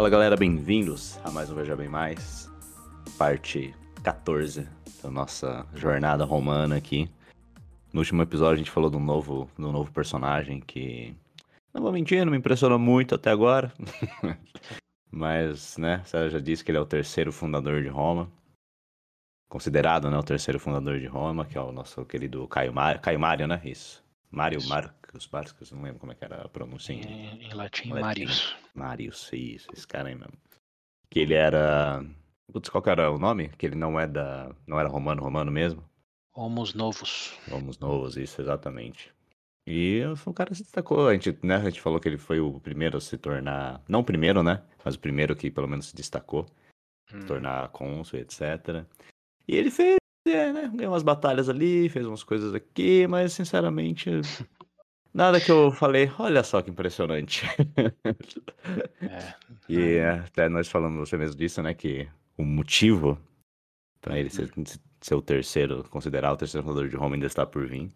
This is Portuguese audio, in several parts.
Fala galera, bem-vindos a mais um Veja Bem Mais, parte 14 da nossa jornada romana aqui. No último episódio a gente falou de um novo, um novo personagem que, não vou mentir, não me impressionou muito até agora. Mas, né, você já disse que ele é o terceiro fundador de Roma. Considerado, né, o terceiro fundador de Roma, que é o nosso querido Caio, Mar... Caio Mário, né? Isso. Mário. Marcos, Marcos, não lembro como é que era a pronúncia em, Em, em latim, Latim. Marius. Marius, isso, esse cara aí mesmo. Que ele era. Putz, qual que era o nome? Que ele não é da. Não era romano, romano mesmo? Homos novos. Vamos novos, isso, exatamente. E o cara se destacou. A gente, né, a gente falou que ele foi o primeiro a se tornar. Não o primeiro, né? Mas o primeiro que pelo menos se destacou, Hum, se tornar cônsul, etc. E ele fez, é, né? Ganhou umas batalhas ali, fez umas coisas aqui, mas sinceramente. Nada que eu falei, olha só que impressionante. é, E é, até nós falamos você mesmo disso, né? Que o motivo pra ele ser, ser o terceiro, considerar o terceiro fundador de Roma ainda está por vir.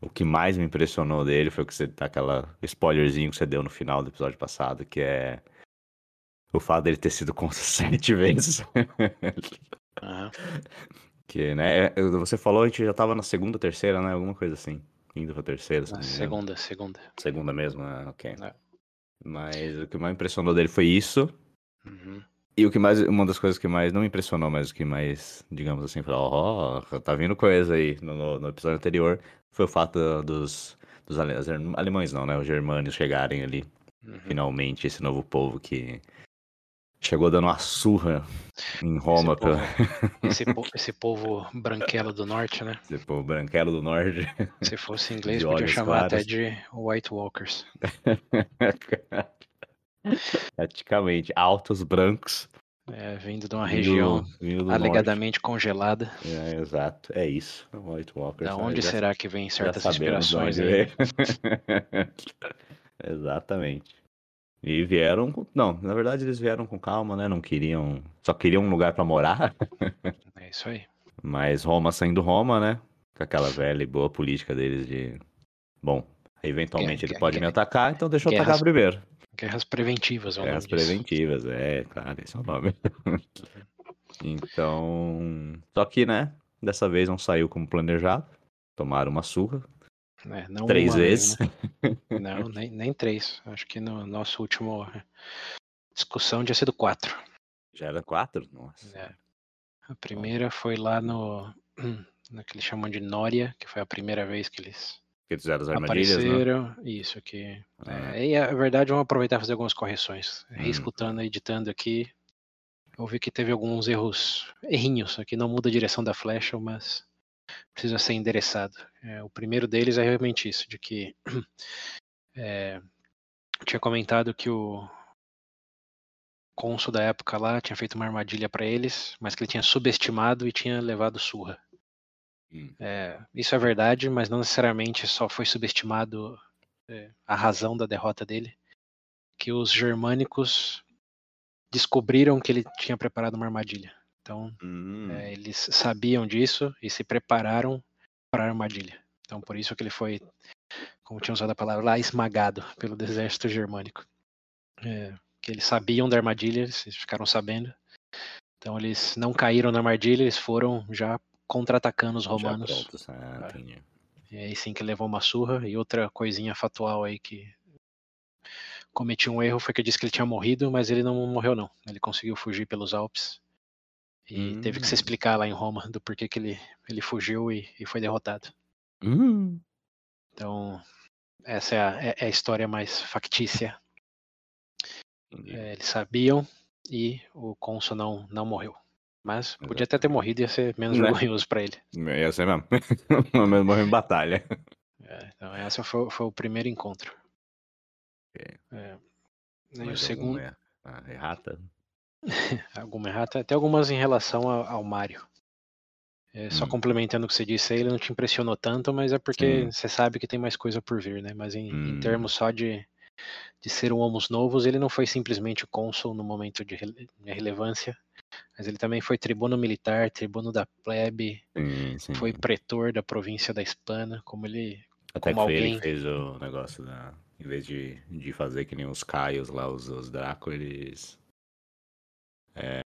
O que mais me impressionou dele foi que você tá aquela spoilerzinho que você deu no final do episódio passado, que é o fato dele ter sido cônsul sete vezes. aham. Que, né? é, Você falou, a gente já tava na segunda, terceira, né? Alguma coisa assim. Indo pra terceira, se engano. segunda, segunda. Segunda mesmo, né? Ok. É. Mas o que mais impressionou dele foi isso. Uhum. E o que mais, uma das coisas que mais não me impressionou, mas o que mais, digamos assim, falou, ó, tá vindo coisa aí no, no- episódio anterior, foi o fato dos, dos ale- os ale- alemães não, né, os germânios chegarem ali, Uhum. finalmente, esse novo povo que chegou dando uma surra em Roma, esse, pela, povo, esse, po- esse povo branquelo do norte, né? esse povo branquelo do norte. Se fosse inglês, De podia chamar claros. até de White Walkers. Praticamente, altos, brancos. É, vindo de uma região vindo do alegadamente congelada. norte. É, exato, é isso, White Walkers. Da né, onde já- será que vem certas inspirações aí? Exatamente. E vieram com... Não, na verdade eles vieram com calma, né? Não queriam... Só queriam um lugar pra morar. É isso aí. Mas Roma sendo Roma, né? Com aquela velha e boa política deles de... Bom, eventualmente Guerra- ele pode me guerra- atacar, então deixa eu atacar primeiro. Guerras preventivas, é Guerras disso. preventivas, é, claro, esse é o nome. então... Só que, né? Dessa vez não saiu como planejado. Tomaram uma surra. É, não três uma nem, vezes. né? Não, nem, nem três. Acho que no nosso último eh, discussão tinha sido quatro. Já era quatro? Nossa. É. A primeira foi lá no, no que eles chamam de Nória, que foi a primeira vez que eles Que fizeram as armadilhas, né? apareceram. Isso aqui. Ah. É, e a verdade, vamos aproveitar e fazer algumas correções. Hum. Reescutando, editando aqui, eu vi que teve alguns erros, errinhos aqui, não muda a direção da flecha, mas precisa ser endereçado. É, o primeiro deles é realmente isso, de que é, tinha comentado que o cônsul da época lá tinha feito uma armadilha para eles, mas que ele tinha subestimado e tinha levado surra. Hum. É, isso é verdade, mas não necessariamente só foi subestimado é, a razão da derrota dele, que os germânicos descobriram que ele tinha preparado uma armadilha. Então, Hum. é, eles sabiam disso e se prepararam para a armadilha. Então, por isso que ele foi, como tinha usado a palavra lá, esmagado pelo exército germânico. É, que eles sabiam da armadilha, eles ficaram sabendo. Então, eles não caíram na armadilha, eles foram já contra-atacando os Já romanos. prontos, ah, É. entendi. E aí sim que levou uma surra. E outra coisinha factual aí que cometi um erro foi que eu disse que ele tinha morrido, mas ele não morreu não. Ele conseguiu fugir pelos Alpes. E teve que se Hum. explicar lá em Roma do porquê que ele, ele fugiu e, e foi derrotado. Hum. Então, essa é a, é- é a história mais factícia. É, eles sabiam e o cônsul não, não morreu. Mas podia até ter morrido e ia ser menos Né? vergonhoso para ele. Ia ser mesmo. Mas morreu em batalha. É, então, essa foi, foi o primeiro encontro. Ok. É, e o segundo. ah, errata? Alguma errata, até algumas em relação ao, ao Mario. É, só Hum. complementando o que você disse aí, ele não te impressionou tanto, mas é porque Sim. você sabe que tem mais coisa por vir, né? Mas em, em Hum. termos só de, de ser um Homos Novos, ele não foi simplesmente cônsul no momento de rele- relevância, mas ele também foi tribuno militar, tribuno da plebe, Sim, sim. foi pretor da província da Hispana, como ele. Até que como foi ele alguém- que fez o negócio da. Em vez de, de fazer que nem os Caios lá, os, os Draco, eles É,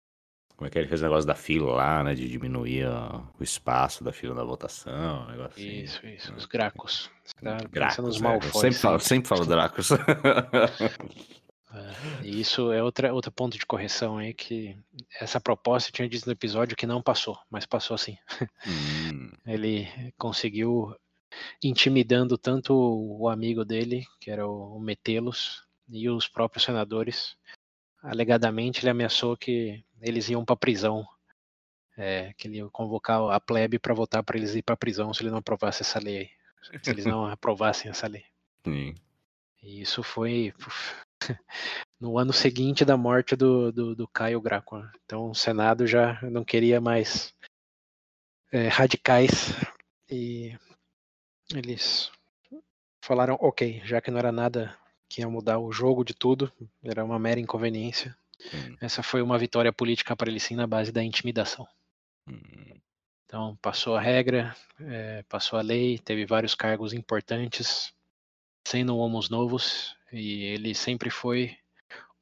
como é que ele fez o negócio da fila lá, né? De diminuir ó, o espaço da fila da votação, um negócio assim. Isso, isso, os Gracos. Tá Gracos, é. Malfoy. sempre falo, sempre falo Dracos. É, e isso é outra, outro ponto de correção aí, que essa proposta eu tinha dito no episódio que não passou, mas passou sim. Hum, Ele conseguiu intimidando tanto o amigo dele, que era o Metelos, e os próprios senadores. Alegadamente ele ameaçou que eles iam para prisão, é, que ele ia convocar a plebe para votar para eles ir para prisão se ele não aprovasse essa lei aí, se eles não aprovassem essa lei. sim. E isso foi no ano seguinte da morte do, do, do Caio Graco. Então o Senado já não queria mais é, radicais e eles falaram, ok, já que não era nada que ia mudar o jogo de tudo, era uma mera inconveniência. Hum, Essa foi uma vitória política para ele sim na base da intimidação. hum, Então passou a regra, é, passou a lei, teve vários cargos importantes, sendo homos novos, e ele sempre foi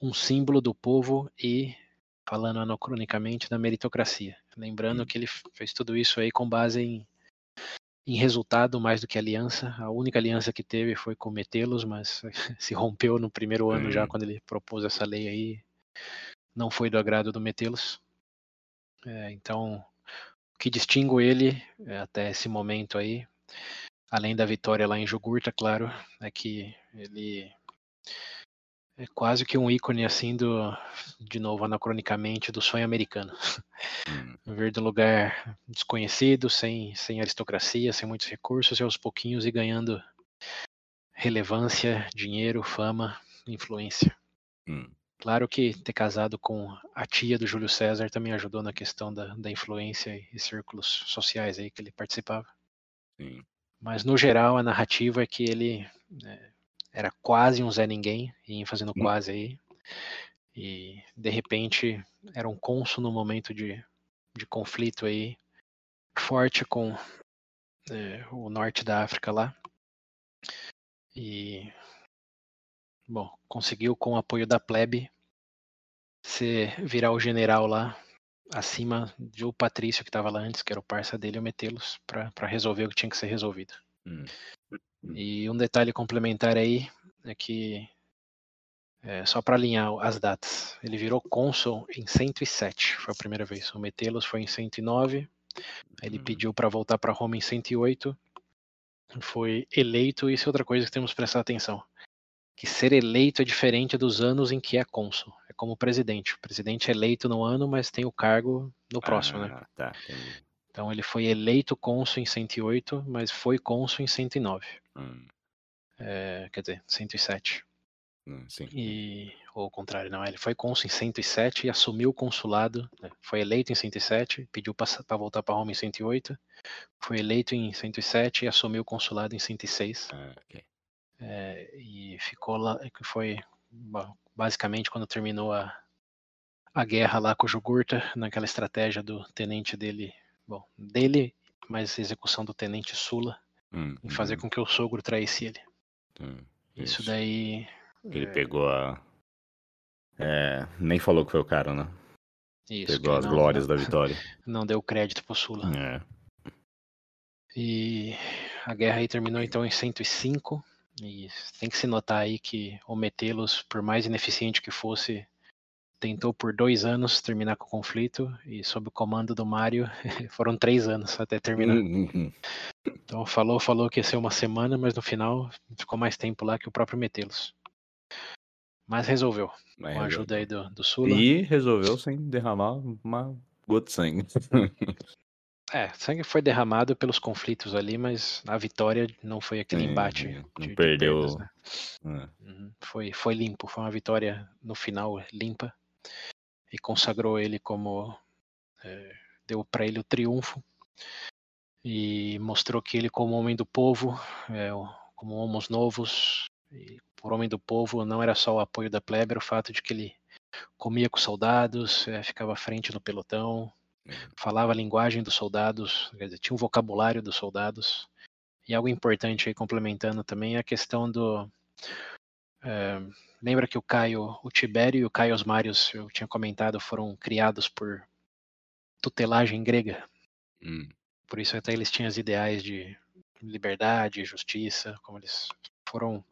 um símbolo do povo e, falando anacronicamente, da meritocracia. Lembrando Hum. que ele fez tudo isso aí com base em, em resultado mais do que aliança. A única aliança que teve foi com Metelos, mas se rompeu no primeiro ano já Sim. quando ele propôs essa lei aí. Não foi do agrado do Metelos. É, então, o que distingue ele é, até esse momento aí, além da vitória lá em Jogurta, claro, é que ele é quase que um ícone assim do, de novo, anacronicamente, do sonho americano. hum, Vir de um lugar desconhecido, sem, sem aristocracia, sem muitos recursos, e aos pouquinhos ir ganhando relevância, dinheiro, fama, influência. hum, Claro que ter casado com a tia do Júlio César também ajudou na questão da, da influência e círculos sociais aí que ele participava. sim. Mas no geral a narrativa é que ele né, era quase um Zé Ninguém, e fazendo Hum. quase aí. E de repente era um cônsul no momento de, de conflito aí forte com é, o norte da África lá. E bom, conseguiu com o apoio da plebe se virar o general lá acima do Patrício que estava lá antes, que era o parça dele, o Metelos, para resolver o que tinha que ser resolvido. Hum, E um detalhe complementar aí é que, é, só para alinhar as datas, ele virou cônsul em 107, foi a primeira vez. O Metelos foi em 109, aí ele hum. pediu para voltar para Roma em 108, foi eleito, isso é outra coisa que temos que prestar atenção. Que ser eleito é diferente dos anos em que é cônsul. É como presidente. O presidente é eleito no ano, mas tem o cargo no próximo, né? Ah, tá, entendi. Então ele foi eleito cônsul em 108, mas foi cônsul em 109. Hum, É, quer dizer, 107. hum, sim. E, ou ao contrário, não, ele foi cônsul em 107 e assumiu o consulado, né, foi eleito em 107, pediu para voltar para Roma em 108, foi eleito em 107 e assumiu o consulado em 106, Ah, ok. é, e ficou lá, que foi basicamente quando terminou a, a guerra lá com o Jugurta, naquela estratégia do tenente dele, bom, dele, mas execução do tenente Sula, Hum, em fazer hum, com que o sogro traísse ele. hum, Isso isso. daí Ele é, pegou a. É, nem falou que foi o cara, né? isso, Pegou as não- glórias não- da vitória. não deu crédito pro Sula. É. E a guerra aí terminou então em 105. E tem que se notar aí que o Metelos, por mais ineficiente que fosse, tentou por dois anos terminar com o conflito. E sob o comando do Mário, foram três anos até terminar. Hum, hum, hum. Então falou, falou que ia ser uma semana, mas no final ficou mais tempo lá que o próprio Metelos. Mas resolveu, Mas com a ajuda aí do, do Sula. E resolveu sem derramar uma gota de sangue. É, sangue foi derramado pelos conflitos ali, mas a vitória não foi aquele Sim, embate não de, de perdeu. perdas, né? É. Uhum. Foi, foi limpo, foi uma vitória no final limpa e consagrou ele como é, deu para ele o triunfo e mostrou que ele como homem do povo, é, como homens novos e por homem do povo não era só o apoio da plebe, era o fato de que ele comia com os soldados, é, ficava à frente no pelotão, Uhum. falava a linguagem dos soldados, dizer, tinha um vocabulário dos soldados. E algo importante aí complementando também é a questão do É, lembra que o Caio, o Tibério e o Caio Osmários, eu tinha comentado, foram criados por tutelagem grega. Hum. Por isso até eles tinham os ideais de liberdade, justiça, como eles foram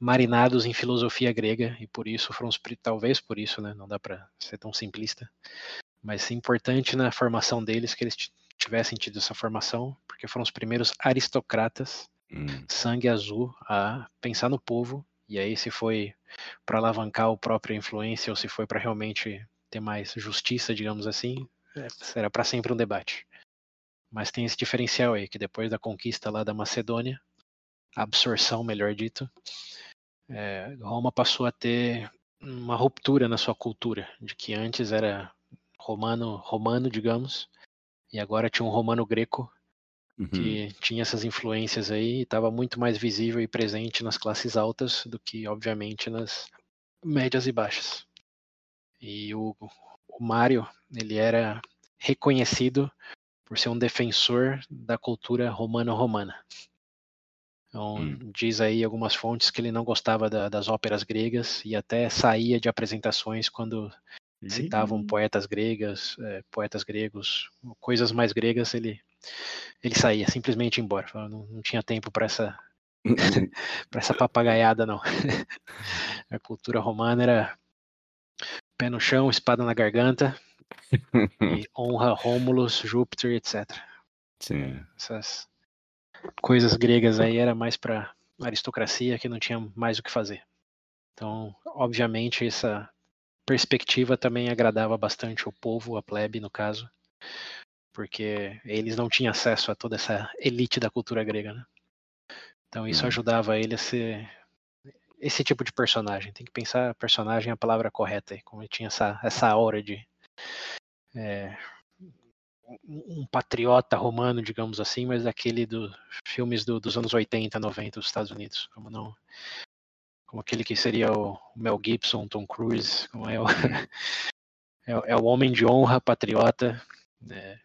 marinados em filosofia grega e por isso foram talvez por isso, né, não dá para ser tão simplista, mas é importante na formação deles que eles tivessem tido essa formação, porque foram os primeiros aristocratas Hum. sangue azul a pensar no povo e aí se foi para alavancar o própria influência ou se foi para realmente ter mais justiça, digamos assim, é, será para sempre um debate. Mas tem esse diferencial aí, que depois da conquista lá da Macedônia, a absorção, melhor dito, é, Roma passou a ter uma ruptura na sua cultura, de que antes era romano, romano, digamos, e agora tinha um romano greco Uhum. que tinha essas influências aí e estava muito mais visível e presente nas classes altas do que, obviamente, nas médias e baixas. E o, o Mário, ele era reconhecido por ser um defensor da cultura romano-romana. Então, Hum. diz aí algumas fontes que ele não gostava da- das óperas gregas e até saía de apresentações quando citavam poetas gregas, eh, poetas gregos, coisas mais gregas, ele ele saía simplesmente embora. Não, não tinha tempo para essa para essa papagaiada não. A cultura romana era pé no chão, espada na garganta e honra Rômulus, Júpiter, etc. Sim. Essas coisas gregas aí era mais para aristocracia que não tinha mais o que fazer. Então, obviamente, essa perspectiva também agradava bastante o povo, a plebe, no caso, porque eles não tinham acesso a toda essa elite da cultura grega, né? Então, isso Hum. ajudava ele a ser esse tipo de personagem. Tem que pensar personagem é a palavra correta como ele tinha essa, essa aura de é, um patriota romano, digamos assim, mas daquele dos filmes do- dos anos 80, 90 dos Estados Unidos, como não como aquele que seria o Mel Gibson, Tom Cruise, como é o, é, é o homem de honra, patriota, né,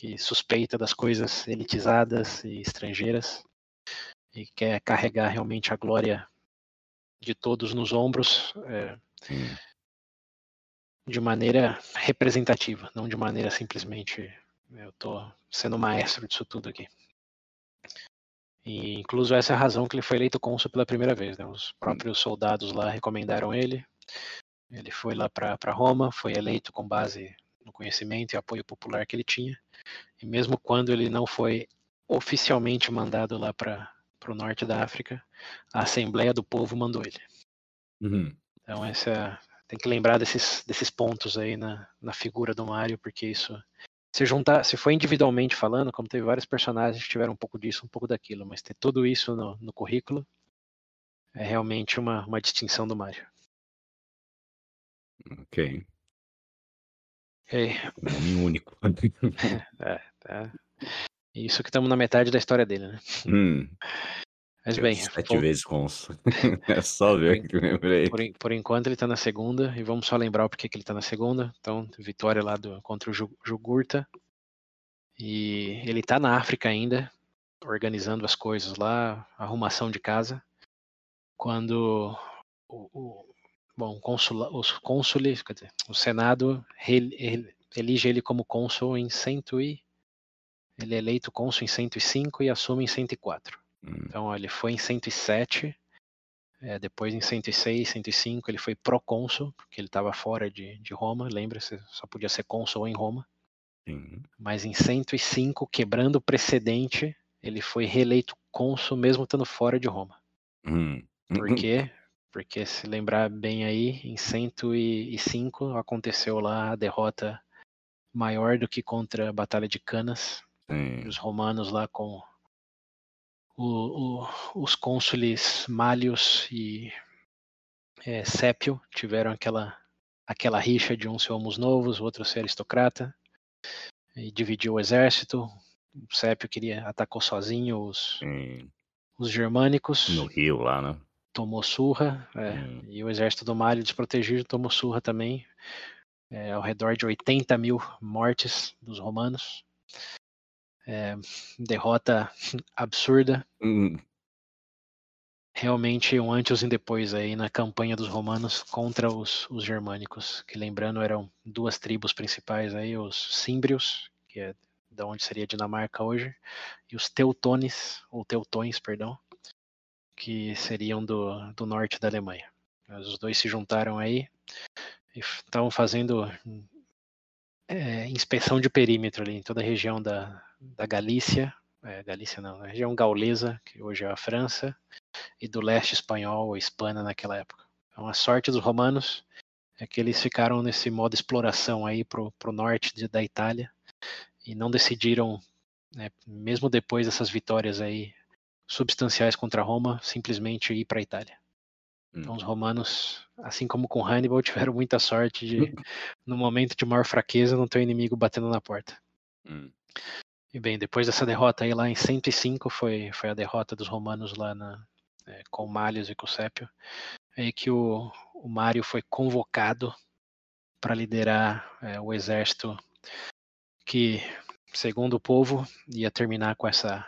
que suspeita das coisas elitizadas e estrangeiras e quer carregar realmente a glória de todos nos ombros é, de maneira representativa, não de maneira simplesmente eu tô sendo maestro disso tudo aqui. E incluso essa é a razão que ele foi eleito cônsul pela primeira vez. Né? Os próprios soldados lá recomendaram ele. Ele foi lá para Roma, foi eleito com base no conhecimento e apoio popular que ele tinha. E mesmo quando ele não foi oficialmente mandado lá para o norte da África, a Assembleia do Povo mandou ele. Uhum. Então essa tem que lembrar desses, desses pontos aí na, na figura do Mario, porque isso se juntar, se for individualmente falando, como teve vários personagens que tiveram um pouco disso, um pouco daquilo, mas ter tudo isso no, no currículo é realmente uma, uma distinção do Mario. Ok. É, Um homem único. é, tá. Isso que estamos na metade da história dele, né? hum. Mas bem, Sete vol- vezes cônsul. é só ver que eu lembrei. por, por enquanto ele está na segunda, e vamos só lembrar o porquê que ele está na segunda. Então, vitória lá do, contra o Ju- Jugurta. E ele está na África ainda, organizando as coisas lá, arrumação de casa. Quando o, o- bom, consula- os cônsules, quer dizer, o Senado elige ele como cônsul em 100 e ele é eleito cônsul em 105 e assume em 104. Hum. Então ele foi em 107, é, depois em 106, 105 ele foi procônsul, porque ele estava fora de, de Roma, lembra-se, só podia ser cônsul em Roma. Sim. Mas em 105, quebrando o precedente, ele foi reeleito cônsul mesmo estando fora de Roma. Hum. Por quê? Porque se lembrar bem aí, em 105 aconteceu lá a derrota maior do que contra a Batalha de Canas, Sim. os romanos lá com o- o- os cônsules Malhos e é, Sépio tiveram aquela, aquela rixa de um ser homos novos, o outro ser aristocrata, e dividiu o exército. O Sépio queria atacou sozinho os, Sim. os germânicos, No Rio lá, né? Tomou surra, é, Hum. e o exército do Malho desprotegido tomou surra também, é, ao redor de 80 mil mortes dos romanos. É, derrota absurda, Hum. realmente um antes e um depois aí na campanha dos romanos contra os, os germânicos, que lembrando eram duas tribos principais aí, os símbrios, que é da onde seria Dinamarca hoje, e os teutones, ou teutões, perdão, que seriam do, do norte da Alemanha. Os dois se juntaram aí e estavam fazendo é, inspeção de perímetro ali em toda a região da, da Galícia, é, Galícia não, na região gaulesa, que hoje é a França, e do leste espanhol ou Espanha naquela época. Então a sorte dos romanos é que eles ficaram nesse modo exploração aí pro, pro norte de, da Itália e não decidiram, né, mesmo depois dessas vitórias aí substanciais contra Roma, simplesmente ir para a Itália. Então os hum. romanos, assim como com Hannibal, tiveram muita sorte de, no momento de maior fraqueza, não ter o inimigo batendo na porta. Hum. E bem, depois dessa derrota aí lá em 105, foi, foi a derrota dos romanos lá na, é, com Malhos e com Sépio, é que o, o Mário foi convocado para liderar é, o exército que, segundo o povo, ia terminar com essa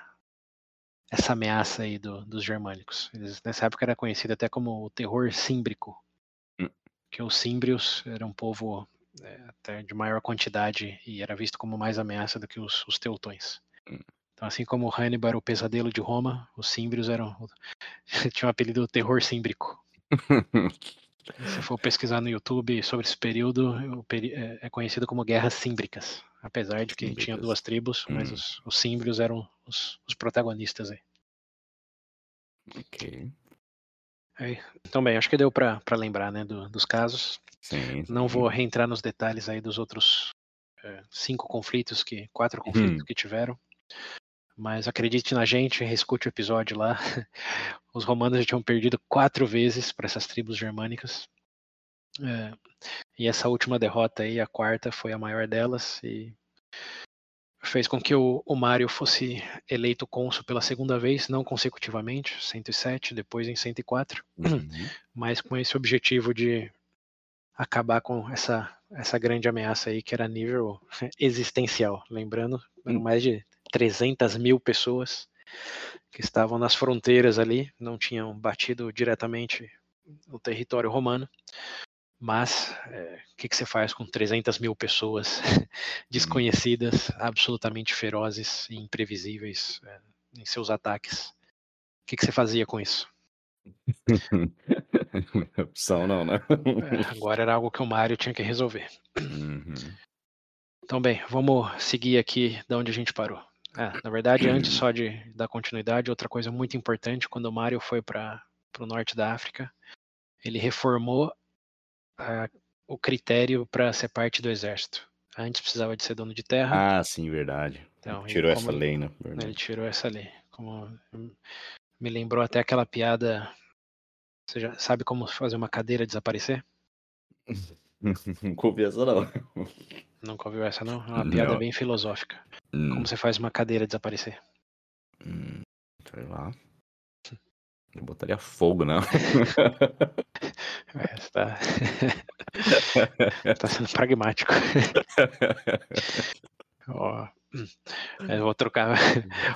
essa ameaça aí do, dos germânicos. Eles, nessa época era conhecido até como o terror símbrico, hum. que os símbrios eram um povo é, até de maior quantidade e era visto como mais ameaça do que os, os teutões. Hum. Então, assim como Hannibal era o pesadelo de Roma, os símbrios eram tinham o apelido terror símbrico. Se for pesquisar no YouTube sobre esse período, é, é conhecido como guerras símbricas, apesar de que tinha duas tribos, hum. mas os, os símbrios eram os, os protagonistas aí. Ok. Então, bem, acho que deu para lembrar né, do, dos casos. Sim, Não vou reentrar nos detalhes aí dos outros é, cinco conflitos, que quatro conflitos hum. que tiveram. Mas acredite na gente, reescute o episódio lá. Os romanos já tinham perdido quatro vezes para essas tribos germânicas. É, e essa última derrota aí, a quarta, foi a maior delas e fez com que o, o Mário fosse eleito cônsul pela segunda vez, não consecutivamente, 107, depois em 104, uhum. mas com esse objetivo de acabar com essa, essa grande ameaça aí que era nível existencial. Lembrando, eram hum. mais de 300 mil pessoas que estavam nas fronteiras ali, não tinham batido diretamente no território romano, mas o é, que, que, você faz com 300 mil pessoas desconhecidas, absolutamente ferozes e imprevisíveis é, em seus ataques? O que, que, você fazia com isso? Opção não, né? É, agora era algo que o Mário tinha que resolver. Uhum. Então, bem, vamos seguir aqui de onde a gente parou. É, na verdade, antes só de dar continuidade, outra coisa muito importante, quando o Mário foi para o norte da África, ele reformou a, o critério para ser parte do exército. Antes precisava de ser dono de terra. Ah, sim, verdade. Então, tirou essa lei, né? Verdade. Ele tirou essa lei. Como me lembrou até aquela piada. Você já sabe como fazer uma cadeira desaparecer? Nunca ouvi essa não. Nunca ouviu essa não? É uma piada não. bem filosófica. Hum. Como você faz uma cadeira desaparecer? Hum, sei lá. Eu botaria fogo, não. É, você tá... tá sendo pragmático. Ó, eu vou trocar, vou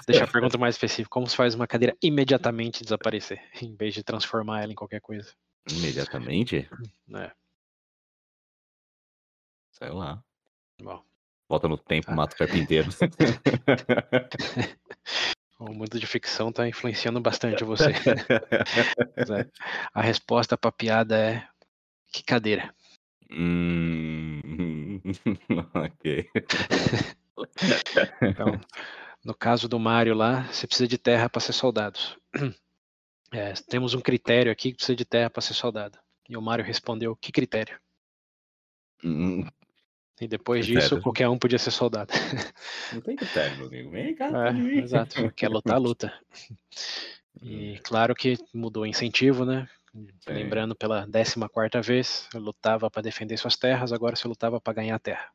deixar a pergunta mais específica. Como se faz uma cadeira imediatamente desaparecer, em vez de transformar ela em qualquer coisa? Imediatamente? É. Sei lá. Bom. Volta no tempo, ah. mata o carpinteiro. O mundo de ficção está influenciando bastante você. É, a resposta para a piada é que cadeira? Hum, ok. então, no caso do Mário lá, você precisa de terra para ser soldado. É, temos um critério aqui que precisa de terra para ser soldado. E o Mário respondeu: que critério? Hum, e depois disso, qualquer um podia ser soldado. Não tem critério, meu amigo. Vem cá, é, Exato, quer lutar, luta. E hum. claro que mudou o incentivo, né? Sim. Lembrando pela 14 vez, eu lutava para defender suas terras, agora você lutava para ganhar a terra.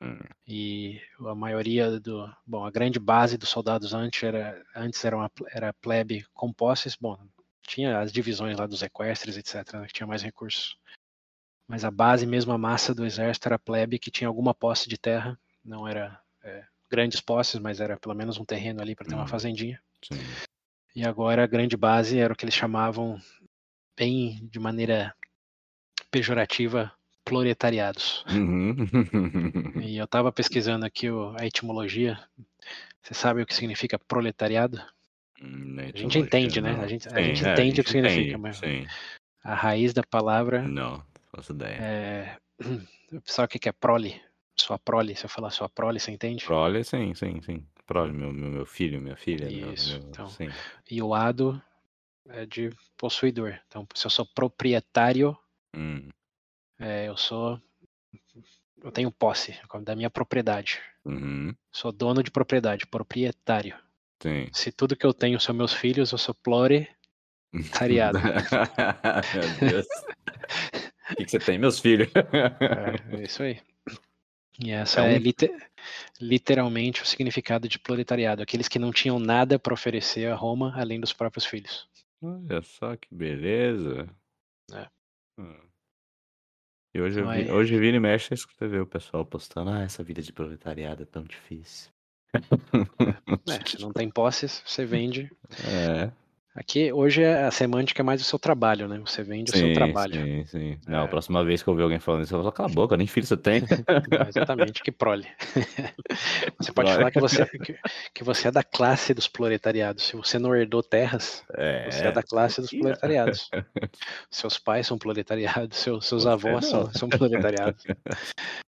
Hum. E a maioria do. Bom, a grande base dos soldados antes era, antes era, uma, era plebe com posses. Bom, tinha as divisões lá dos equestres, etc., né, que tinha mais recursos mas a base mesmo, a massa do exército era plebe que tinha alguma posse de terra, não era é, grandes posses, mas era pelo menos um terreno ali para ter uma uhum. fazendinha. Sim. E agora a grande base era o que eles chamavam, bem de maneira pejorativa, proletariados. Uhum. E eu estava pesquisando aqui o- a etimologia. Você sabe o que significa proletariado? Hum, A gente entende, né? não. A gente, a Sim, gente é, entende o que gente significa, mas Sim, a raiz da palavra não, faço ideia. é. Sabe o que que é prole? Sua prole, se eu falar sua prole, você entende? Prole, sim, sim, sim. Prole, meu, meu, filho, minha filha, Isso, meu- então. sim. E o ado é de possuidor. Então, se eu sou proprietário, Hum, é, eu sou. Eu tenho posse da minha propriedade. uhum, Sou dono de propriedade, proprietário. sim. Se tudo que eu tenho são meus filhos, eu sou plore. Cariado. meu Deus. O que, que você tem, meus filhos? É, é isso aí. E essa É é, um- lite- literalmente o significado de proletariado, aqueles que não tinham nada para oferecer a Roma além dos próprios filhos. Olha só que beleza. É. Hum. E hoje, eu Então, vi, aí- hoje vira e mexe, você vê o pessoal postando, ah, essa vida de proletariado é tão difícil. É, se não tem posses, você vende. É, Aqui, hoje, a semântica é mais o seu trabalho, né? Você vende o seu sim, trabalho. sim, sim. Não, a É. próxima vez que eu ver alguém falando isso, eu vou falar, cala a boca, nem filho você tem. Não, exatamente, que prole. Você pode Prole. falar que você, que, que você é da classe dos proletariados. Se você não herdou terras, É, você é da classe dos proletariados. Seus pais são proletariados, seus, seus avós são, são proletariados.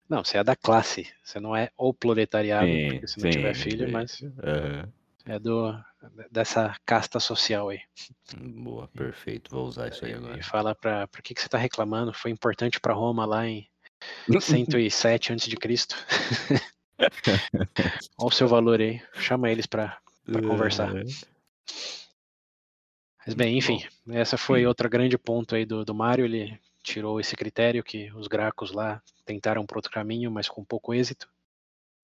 Não, você é da classe. Você não é o proletariado, Sim, porque se não tiver sim, filho, sim. mas Aham. É do, dessa casta social aí. Boa, perfeito, vou usar isso aí agora. E fala pra. Por que, que você tá reclamando? Foi importante pra Roma lá em 107 a.C. Olha o seu valor aí. Chama eles pra. pra conversar. É. Mas bem, enfim, essa foi outro grande ponto aí do, do Mário. Ele tirou esse critério que os gracos lá tentaram por outro caminho, mas com pouco êxito.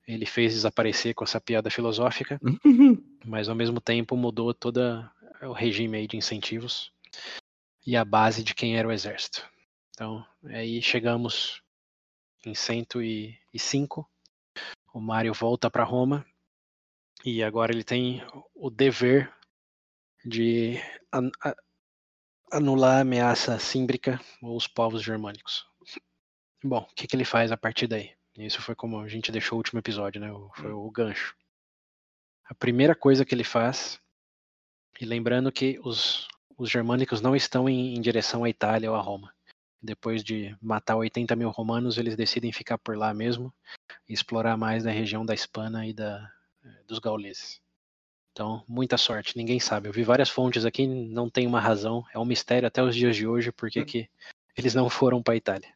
Ele fez desaparecer com essa piada filosófica, mas ao mesmo tempo mudou todo o regime aí de incentivos e a base de quem era o exército. Então, aí chegamos em 105. O Mário volta para Roma e agora ele tem o dever de an- anular a ameaça símbrica aos povos germânicos. Bom, o que, que ele faz a partir daí? Isso foi como a gente deixou o último episódio, né? Foi o gancho. A primeira coisa que ele faz, e lembrando que os, os germânicos não estão em, em direção à Itália ou a Roma. Depois de matar 80 mil romanos, eles decidem ficar por lá mesmo e explorar mais da região da Hispana e da, eh, dos gauleses. Então, muita sorte, ninguém sabe. Eu vi várias fontes aqui, não tem uma razão, é um mistério até os dias de hoje porque que eles não foram para a Itália.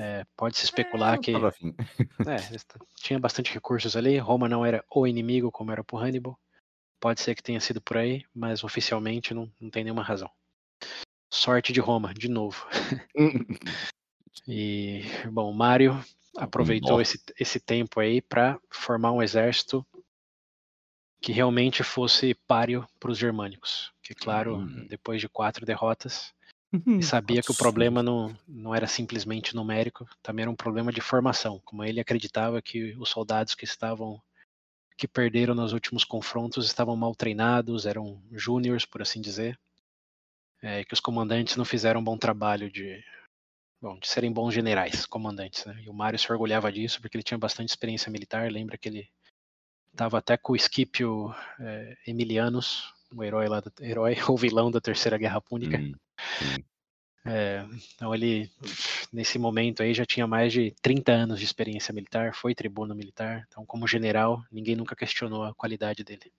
É, Pode-se especular Eu que é, tinha bastante recursos ali. Roma não era o inimigo como era por Hannibal. Pode ser que tenha sido por aí, mas oficialmente não, não tem nenhuma razão. Sorte de Roma, de novo. E, bom, o Mário aproveitou esse, esse tempo aí para formar um exército que realmente fosse páreo para os germânicos. Que, claro, Hum. depois de quatro derrotas, e sabia que o problema não, não era simplesmente numérico, também era um problema de formação. Como ele acreditava que os soldados que estavam que perderam nos últimos confrontos estavam mal treinados, eram júniores, por assim dizer, é, que os comandantes não fizeram um bom trabalho de, bom, de serem bons generais, comandantes. Né? E o Mário se orgulhava disso porque ele tinha bastante experiência militar. Lembra que ele estava até com o Scipio é, Emilianus, o herói lá, do, herói ou vilão da Terceira Guerra Púnica. Hum. É, então ele, nesse momento aí, já tinha mais de 30 anos de experiência militar, foi tribuno militar, então como general, ninguém nunca questionou a qualidade dele.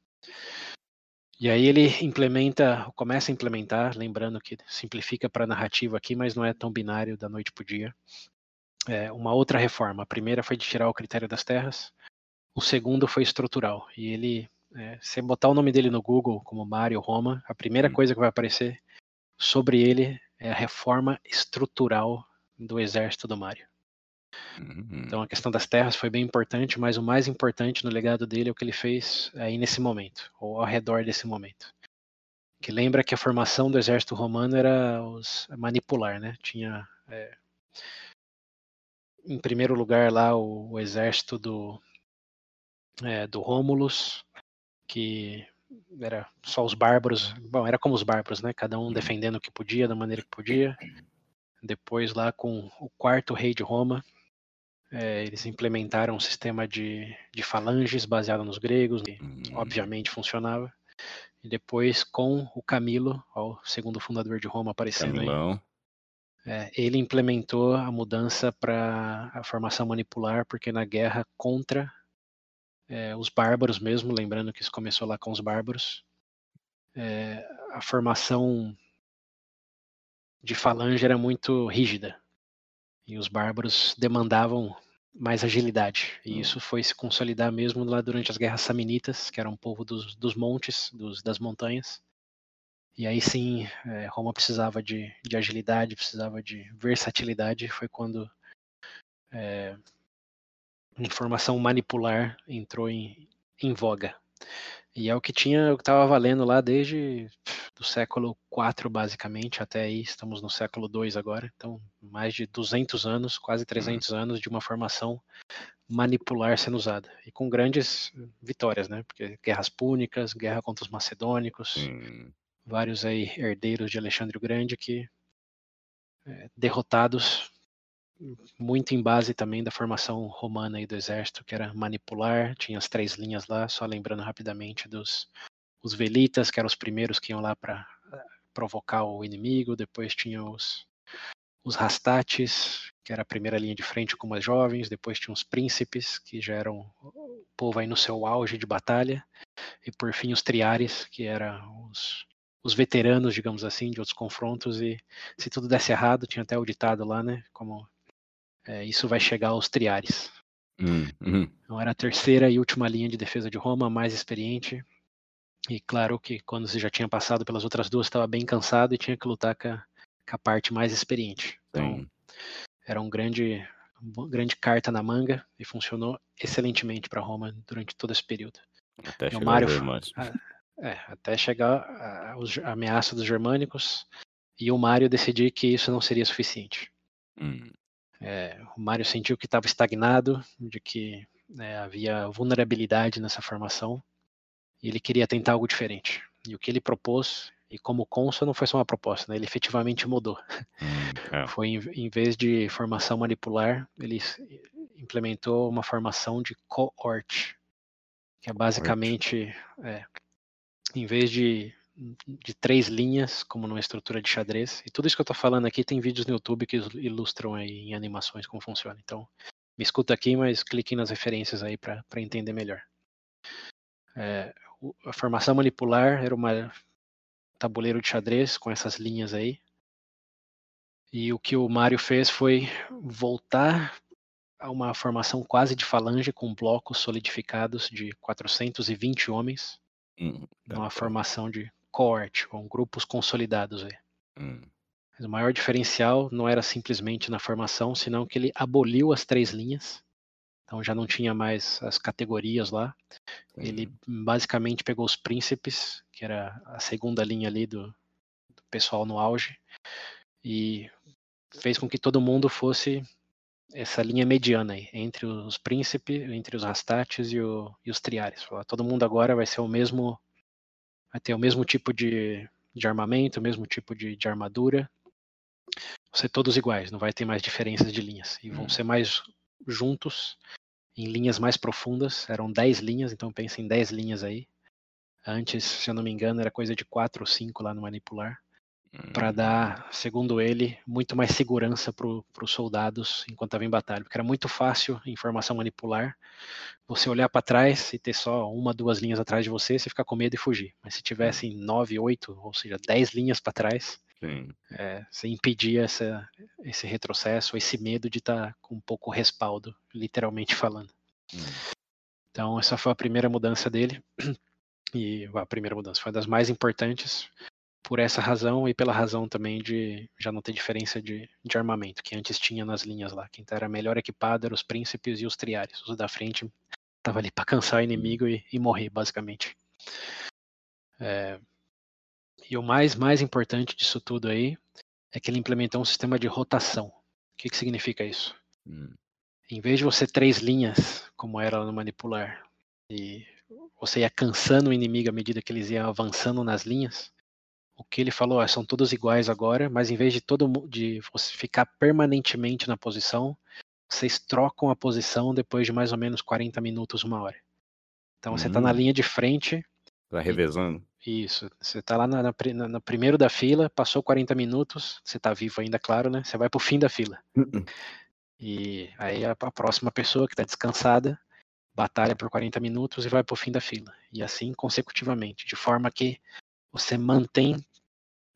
E aí ele implementa, começa a implementar, lembrando que simplifica para a narrativa aqui, mas não é tão binário da noite para o dia, é, uma outra reforma. A primeira foi de tirar o critério das terras, o segundo foi estrutural. E ele, é, se botar o nome dele no Google, como Mário Roma, a primeira coisa que vai aparecer sobre ele é a reforma estrutural do exército do Mário. Uhum. Então a questão das terras foi bem importante, mas o mais importante no legado dele é o que ele fez aí nesse momento, ou ao redor desse momento. Que lembra que a formação do exército romano era os manipular, né? Tinha é, em primeiro lugar lá o, o exército do é, do Rômulus, que era só os bárbaros. Bom, era como os bárbaros, né? Cada um defendendo o que podia, da maneira que podia. Depois, lá com o quarto rei de Roma, é, eles implementaram um sistema de, de falanges baseado nos gregos, que Hum. obviamente funcionava. E depois, com o Camilo, ó, o segundo fundador de Roma aparecendo aí, Camilão. é, ele implementou a mudança para a formação manipular, porque na guerra contra é, os bárbaros mesmo, lembrando que isso começou lá com os bárbaros, é, a formação de falange era muito rígida e os bárbaros demandavam mais agilidade e Hum. isso foi se consolidar mesmo lá durante as guerras samnitas, que era um povo dos, dos montes, dos, das montanhas. E aí sim, é, Roma precisava de, de agilidade, precisava de versatilidade. Foi quando é, informação manipular entrou em, em voga. E é o que tinha, o que estava valendo lá desde do século IV, basicamente, até aí estamos no século II agora. Então, mais de 200 anos, quase 300 anos de uma formação manipular sendo usada. E com grandes vitórias, né? Porque guerras púnicas, guerra contra os macedônicos, Sim. vários aí herdeiros de Alexandre o Grande que é, derrotados muito em base também da formação romana e do exército, que era manipular, tinha as três linhas lá, só lembrando rapidamente dos os velitas, que eram os primeiros que iam lá para provocar o inimigo, depois tinha os os rastates, que era a primeira linha de frente com as jovens, depois tinha os príncipes, que já eram o povo aí no seu auge de batalha, e por fim os triares, que eram os, os veteranos, digamos assim, de outros confrontos, e se tudo desse errado, tinha até o ditado lá, né, como é, isso vai chegar aos triares. Hum, hum. Então era a terceira e última linha de defesa de Roma, a mais experiente, e claro que quando você já tinha passado pelas outras duas, estava bem cansado e tinha que lutar com a, com a parte mais experiente. Então, era um grande, uma grande carta na manga e funcionou excelentemente para Roma durante todo esse período. Até chegar Mário irmãos. É, até chegar a, a, a ameaça dos germânicos e o Mário decidir que isso não seria suficiente. Hum, É, o Mário sentiu que estava estagnado, de que né, havia vulnerabilidade nessa formação e ele queria tentar algo diferente. E o que ele propôs, e como cônsul não foi só uma proposta, né, ele efetivamente mudou. hum, é. Foi em, em vez de formação manipular, ele implementou uma formação de cohort, que é basicamente, é, em vez de, de três linhas, como numa estrutura de xadrez, e tudo isso que eu estou falando aqui tem vídeos no YouTube que il- ilustram aí em animações como funciona. Então, me escuta aqui, mas clique nas referências aí para entender melhor. É, a formação manipular era uma tabuleiro de xadrez com essas linhas aí. E o que o Mário fez foi voltar a uma formação quase de falange com blocos solidificados de 420 homens, Hum, numa tá. formação de cohort, com grupos consolidados aí. Hum, Mas o maior diferencial não era simplesmente na formação, senão que ele aboliu as três linhas. Então já não tinha mais as categorias lá. Ele basicamente pegou os príncipes, que era a segunda linha ali do, do pessoal no auge, e fez com que todo mundo fosse essa linha mediana aí, entre os príncipes, entre os rastates e, o- e os triares. Falou, Todo mundo agora vai ser o mesmo, vai ter o mesmo tipo de, de armamento, o mesmo tipo de, de armadura. Vão ser todos iguais, não vai ter mais diferenças de linhas. E vão Hum. ser mais juntos, em linhas mais profundas. Eram 10 linhas, então pensa em 10 linhas aí. Antes, se eu não me engano, era coisa de 4 ou 5 lá no manipular para dar, segundo ele, muito mais segurança para os soldados enquanto estava em batalha, porque era muito fácil em formação manipular você olhar para trás e ter só uma, duas linhas atrás de você, você ficar com medo e fugir. Mas se tivesse nove, oito, ou seja, dez linhas para trás, é, você impedia essa, esse retrocesso, esse medo de estar com um pouco respaldo, literalmente falando. Hum, Então essa foi a primeira mudança dele e a primeira mudança foi uma das mais importantes por essa razão e pela razão também de já não ter diferença de, de armamento, que antes tinha nas linhas lá. Quem era melhor equipado eram os príncipes e os triares. Os da frente tava ali para cansar o inimigo e, e morrer, basicamente. É, e o mais, mais importante disso tudo aí é que ele implementou um sistema de rotação. O que, que significa isso? hum, Em vez de você três linhas, como era no manipular, e você ia cansando o inimigo à medida que eles iam avançando nas linhas. O que ele falou, é, são todos iguais agora, mas em vez de todo de você ficar permanentemente na posição, vocês trocam a posição depois de mais ou menos 40 minutos, uma hora. Então você está na Hum. linha de frente, Tá revezando. isso, você está lá na, primeiro da fila, passou 40 minutos, você está vivo ainda, claro, né? Você vai pro fim da fila. E aí a, a próxima pessoa que está descansada batalha por 40 minutos e vai pro fim da fila. E assim consecutivamente, de forma que você mantém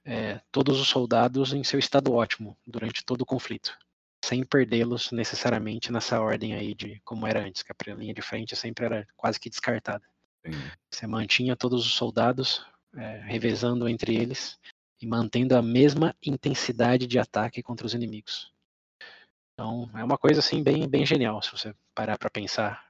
é, todos os soldados em seu estado ótimo durante todo o conflito, sem perdê-los necessariamente nessa ordem aí de como era antes, que a linha de frente sempre era quase que descartada. Sim. Você mantinha todos os soldados é, revezando entre eles e mantendo a mesma intensidade de ataque contra os inimigos. Então é uma coisa assim bem, bem genial se você parar para pensar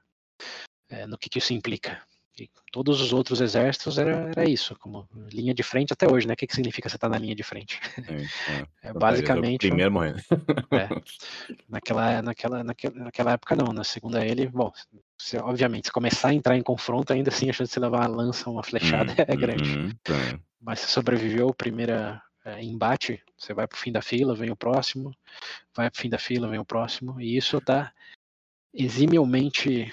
é, no que, que isso implica. E todos os outros exércitos era, era isso, como linha de frente até hoje, né? O que, que significa você estar na linha de frente? É. É Então, basicamente Primeiro morrendo. naquela, naquela, naquela, naquela época não, na segunda ele, bom, obviamente, se começar a entrar em confronto, ainda assim a chance de você levar uma lança, uma flechada é grande. Uhum, sim. Mas se sobreviveu o primeiro é, embate, você vai pro fim da fila, vem o próximo, vai pro fim da fila, vem o próximo, e isso tá eximivelmente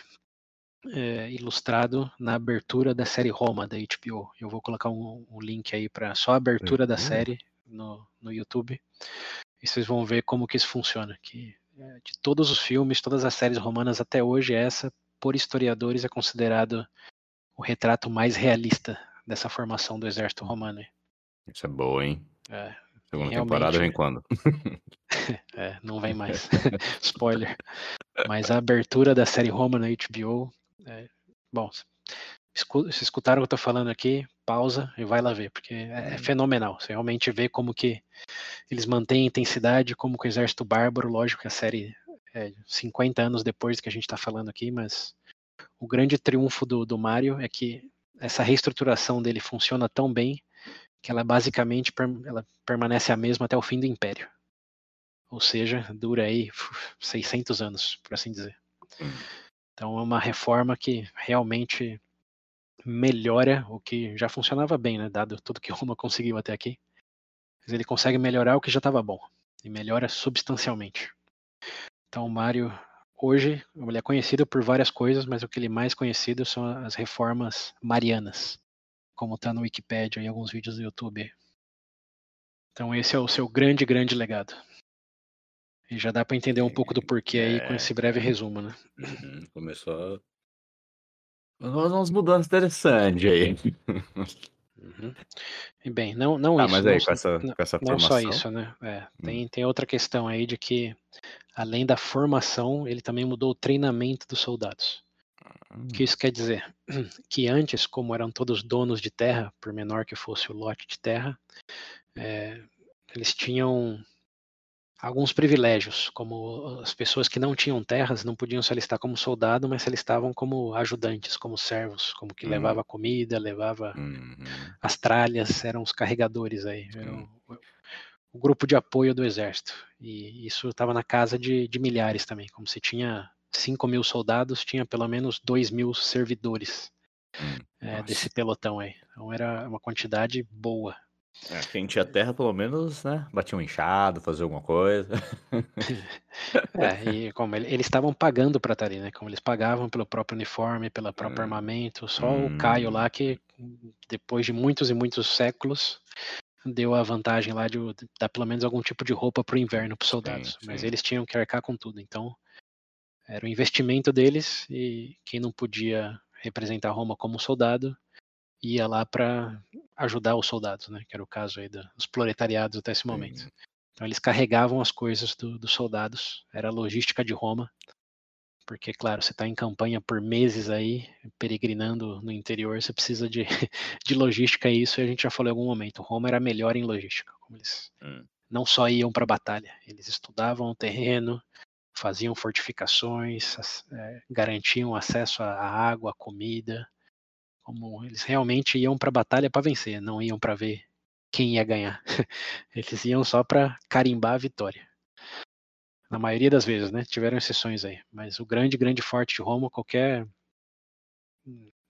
é, ilustrado na abertura da série Roma da HBO. Eu vou colocar um, um link aí para só a abertura da série no, no YouTube. E vocês vão ver como que isso funciona. Que é, de todos os filmes, todas as séries romanas até hoje, essa, por historiadores, é considerado o retrato mais realista dessa formação do exército romano. Isso é boa, hein? É, Segunda realmente. temporada vem quando? é, não vem mais. Spoiler. Mas a abertura da série Roma na HBO. É, bom, se escutaram o que eu tô falando aqui, pausa e vai lá ver, porque é, é Hum. fenomenal. Você realmente vê como que eles mantêm a intensidade, como que o exército bárbaro, lógico que a série é 50 anos depois do que a gente está falando aqui, mas o grande triunfo do, do Mario é que essa reestruturação dele funciona tão bem que ela basicamente ela permanece a mesma até o fim do Império. Ou seja, dura aí uf, 600 anos, por assim dizer. Hum. Então é uma reforma que realmente melhora o que já funcionava bem, né? Dado tudo que Roma conseguiu até aqui. Mas ele consegue melhorar o que já estava bom. E melhora substancialmente. Então o Mario, hoje, ele é conhecido por várias coisas, mas o que ele é mais conhecido são as reformas marianas. Como está no Wikipedia e alguns vídeos do YouTube. Então esse é o seu grande, grande legado. E já dá para entender um pouco do porquê aí com É. esse breve resumo, né? Uhum, Começou. Nós umas mudanças interessantes aí. Uhum. E bem, não, não Ah, isso. mas não aí, só- com essa, não- com essa Não só formação. isso, né? É, tem, tem outra questão aí de que, além da formação, ele também mudou o treinamento dos soldados. Hum, O que isso quer dizer? Que antes, como eram todos donos de terra, por menor que fosse o lote de terra, é, eles tinham alguns privilégios, como as pessoas que não tinham terras não podiam se alistar como soldado, mas se alistavam como ajudantes, como servos, como que Hum. levava comida, levava uhum, as tralhas eram os carregadores aí, eram o, o grupo de apoio do exército. E isso estava na casa de, de milhares também. Como se tinha 5 mil soldados, tinha pelo menos 2 mil servidores é, desse pelotão aí. Então era uma quantidade boa. É, quem tinha terra, pelo menos, né? Batia um enxado, fazia alguma coisa. É, e como ele- eles estavam pagando para estar ali, né? Como eles pagavam pelo próprio uniforme, pelo próprio Hum. armamento. Só o Caio lá que, depois de muitos e muitos séculos, deu a vantagem lá de dar pelo menos algum tipo de roupa para o inverno para os soldados. Mas sim. eles tinham que arcar com tudo. Então, era o investimento deles e quem não podia representar Roma como soldado ia lá para ajudar os soldados, né? Que era o caso aí dos proletariados até esse momento. Sim. Então eles carregavam as coisas do- dos soldados, era a logística de Roma, porque, claro, você está em campanha por meses aí, peregrinando no interior, você precisa de, de logística e isso a gente já falou em algum momento. Roma era melhor em logística, como eles Hum. não só iam para a batalha, eles estudavam o terreno, faziam fortificações, eh, garantiam acesso à água, à comida, como eles realmente iam para a batalha para vencer, não iam para ver quem ia ganhar. Eles iam só para carimbar a vitória. Na maioria das vezes, né? Tiveram exceções aí, mas o grande, grande forte de Roma, qualquer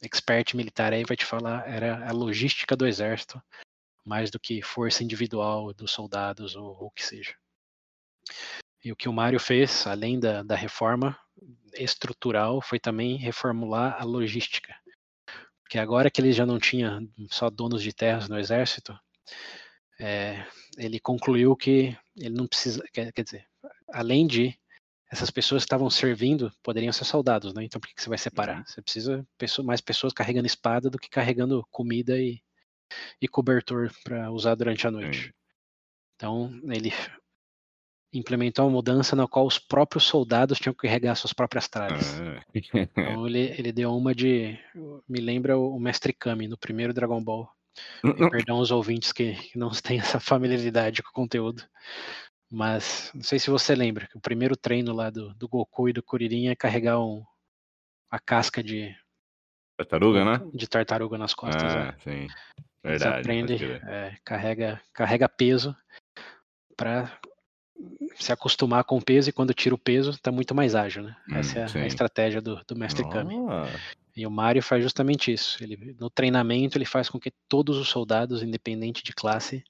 expert militar aí vai te falar, era a logística do exército, mais do que força individual dos soldados ou o que seja. E o que o Mário fez, além da, da reforma estrutural, foi também reformular a logística. Porque agora que ele já não tinha só donos de terras no exército, é, ele concluiu que ele não precisa, quer, quer dizer, além de essas pessoas que estavam servindo poderiam ser soldados, né? Então por que você vai separar? Uhum. Você precisa pessoa, mais pessoas carregando espada do que carregando comida e, e cobertor para usar durante a noite. Então ele implementou uma mudança na qual os próprios soldados tinham que carregar suas próprias tralhas. Ah. então ele, ele deu uma de. Me lembra o Mestre Kami no primeiro Dragon Ball. E, perdão os ouvintes que, que não têm essa familiaridade com o conteúdo. Mas não sei se você lembra que o primeiro treino lá do, do Goku e do Kuririn é carregar um, a casca de. Tartaruga, né? De tartaruga nas costas. Ah, é. sim. Verdade. Você aprende, é, carrega, carrega peso para se acostumar com o peso e quando tira o peso está muito mais ágil, né? Hum, Essa é a, a, estratégia do, do mestre oh. Kami. E o Mario faz justamente isso. Ele, no treinamento ele faz com que todos os soldados, independente de classe,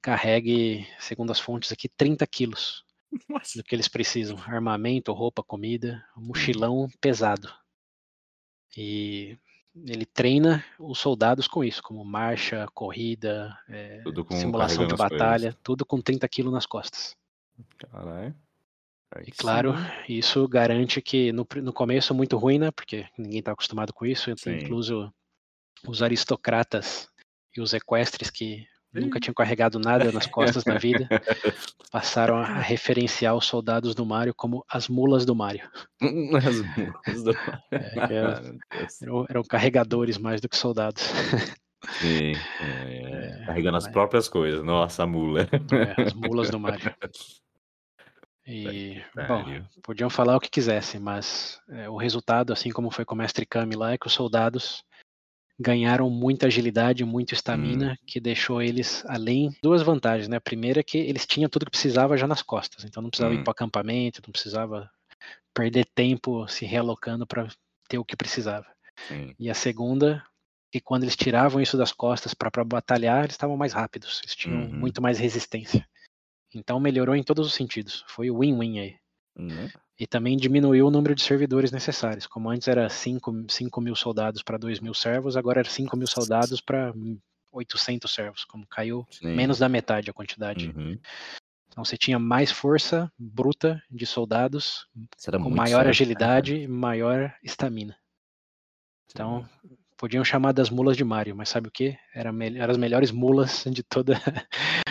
carregue, segundo as fontes aqui, 30 quilos Nossa. do que eles precisam. Armamento, roupa, comida, um mochilão pesado. E ele treina os soldados com isso, como marcha, corrida, é, simulação de batalha, coisas. tudo com 30 quilos nas costas. Caralho. E claro, isso garante que no, no começo é muito ruim, né? Porque ninguém está acostumado com isso. Incluso os aristocratas e os equestres que nunca tinham carregado nada nas costas na vida, passaram a referenciar os soldados do Mario como as mulas do Mario. As mulas do Mario. É, eram, eram, carregadores mais do que soldados. Sim, é, é, carregando as próprias coisas. Nossa, a mula. É, as mulas do Mario. E, bom, podiam falar o que quisessem, mas é, o resultado, assim como foi com o Mestre Kami lá, é que os soldados ganharam muita agilidade, muita estamina, hum. que deixou eles além duas vantagens, né? A primeira é que eles tinham tudo que precisava já nas costas, então não precisava hum. ir para acampamento, não precisava perder tempo se realocando para ter o que precisava. Sim. E a segunda que quando eles tiravam isso das costas para batalhar, eles estavam mais rápidos, eles tinham uhum. muito mais resistência. Então melhorou em todos os sentidos. Foi o win-win aí. Uhum. E também diminuiu o número de servidores necessários. Como antes era 5, 5 mil soldados para 2 mil servos, agora era 5 mil soldados para 800 servos. Como caiu Sim. menos da metade a quantidade. Uhum. Então você tinha mais força bruta de soldados, com maior certo, agilidade e maior estamina. Então, podiam chamar das mulas de Mario, mas sabe o que? Era eram as melhores mulas de toda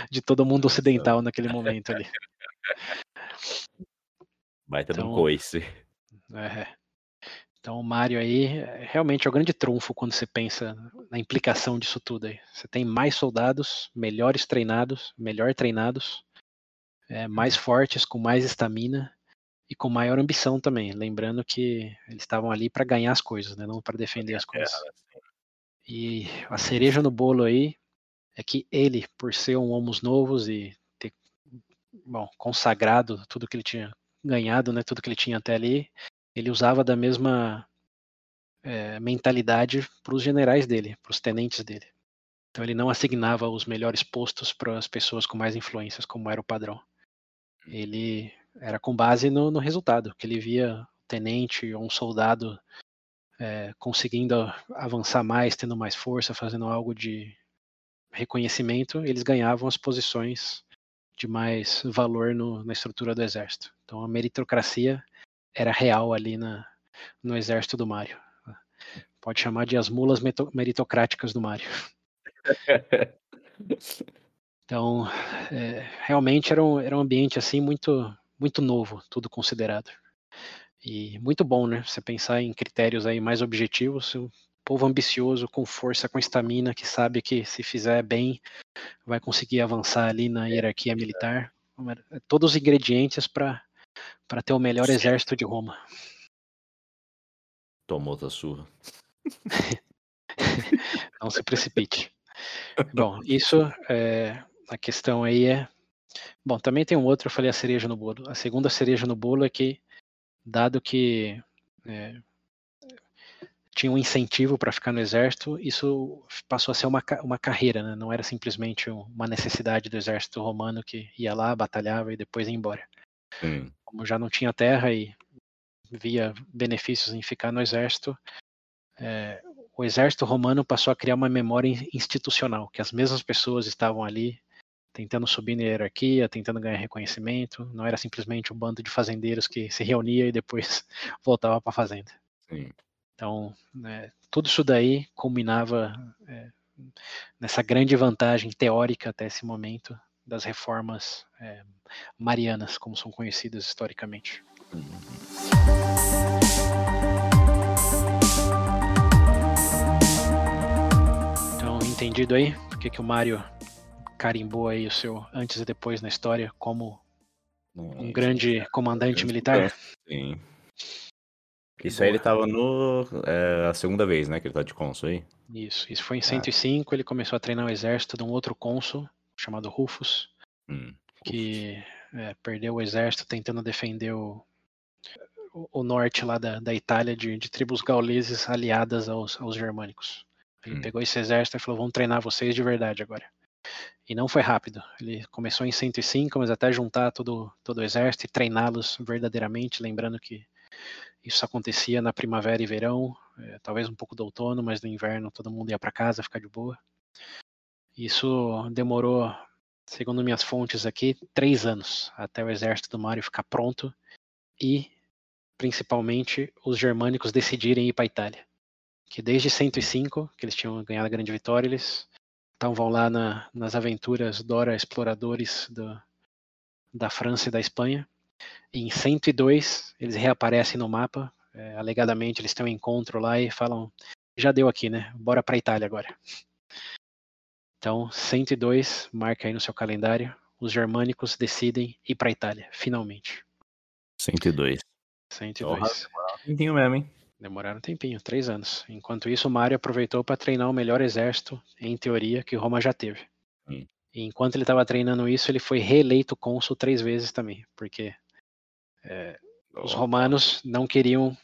de todo mundo ocidental naquele momento ali. Baita então, um coice. É. Então o Mario aí realmente é o grande trunfo quando você pensa na implicação disso tudo aí. Você tem mais soldados, melhores treinados, melhor treinados, é, mais fortes, com mais estamina e com maior ambição também. Lembrando que eles estavam ali para ganhar as coisas, né? não para defender as coisas. E a cereja no bolo aí é que ele, por ser um homos novos e ter bom, consagrado tudo que ele tinha ganhado, né, tudo que ele tinha até ali, ele usava da mesma é, mentalidade para os generais dele, para os tenentes dele. Então ele não assignava os melhores postos para as pessoas com mais influências, como era o padrão. Ele era com base no, no resultado, que ele via o tenente ou um soldado é, conseguindo avançar mais, tendo mais força, fazendo algo de reconhecimento, eles ganhavam as posições de mais valor no, na estrutura do exército. Então a meritocracia era real ali na, no exército do Mário. Pode chamar de as mulas meritocráticas do Mário. Então, é, realmente era um, era um ambiente assim muito muito novo, tudo considerado. E muito bom, né? Você pensar em critérios aí mais objetivos, povo ambicioso, com força, com estamina, que sabe que se fizer bem, vai conseguir avançar ali na hierarquia militar. Todos os ingredientes para ter o melhor exército de Roma. Tomou da surra. Não se precipite. Bom, isso é, a questão aí é. Bom, também tem um outro, eu falei a cereja no bolo. A segunda cereja no bolo é que, dado que é, tinha um incentivo para ficar no exército, isso passou a ser uma, uma carreira, né? não era simplesmente uma necessidade do exército romano que ia lá, batalhava e depois ia embora. Sim. Como já não tinha terra e via benefícios em ficar no exército, é, o exército romano passou a criar uma memória institucional, que as mesmas pessoas estavam ali tentando subir na hierarquia, tentando ganhar reconhecimento, não era simplesmente um bando de fazendeiros que se reunia e depois voltava para a fazenda. Sim. Então, né, tudo isso daí culminava é, nessa grande vantagem teórica até esse momento das reformas é, marianas, como são conhecidas historicamente. Então, entendido aí? Por que, que o Mário carimbou aí o seu antes e depois na história como um grande comandante militar? Sim. Isso aí ele tava no. É, a segunda vez, né? Que ele tá de cônsul aí. Isso, isso foi em 105, ah. ele começou a treinar o exército de um outro cônsul, chamado Rufus, hum, que é, perdeu o exército tentando defender o, o norte lá da, da Itália de, de tribos gauleses aliadas aos, aos germânicos. Ele hum. pegou esse exército e falou: vamos treinar vocês de verdade agora. E não foi rápido. Ele começou em 105, mas até juntar todo, todo o exército e treiná-los verdadeiramente, lembrando que isso acontecia na primavera e verão, é, talvez um pouco do outono, mas no inverno todo mundo ia para casa ficar de boa. Isso demorou, segundo minhas fontes aqui, três anos até o exército do Mário ficar pronto e, principalmente, os germânicos decidirem ir para a Itália. Que desde 105, que eles tinham ganhado a grande vitória, eles estavam lá na, nas aventuras Dora Exploradores do, da França e da Espanha em 102, eles reaparecem no mapa. É, alegadamente, eles têm um encontro lá e falam: já deu aqui, né? Bora para Itália agora. Então, 102, marca aí no seu calendário. Os germânicos decidem ir para Itália, finalmente. 102. 102. Demoraram um tempinho mesmo, hein? Demoraram um tempinho, três anos. Enquanto isso, o Mário aproveitou para treinar o melhor exército, em teoria, que Roma já teve. Hum. E enquanto ele estava treinando isso, ele foi reeleito cônsul três vezes também, porque é, os romanos não queriam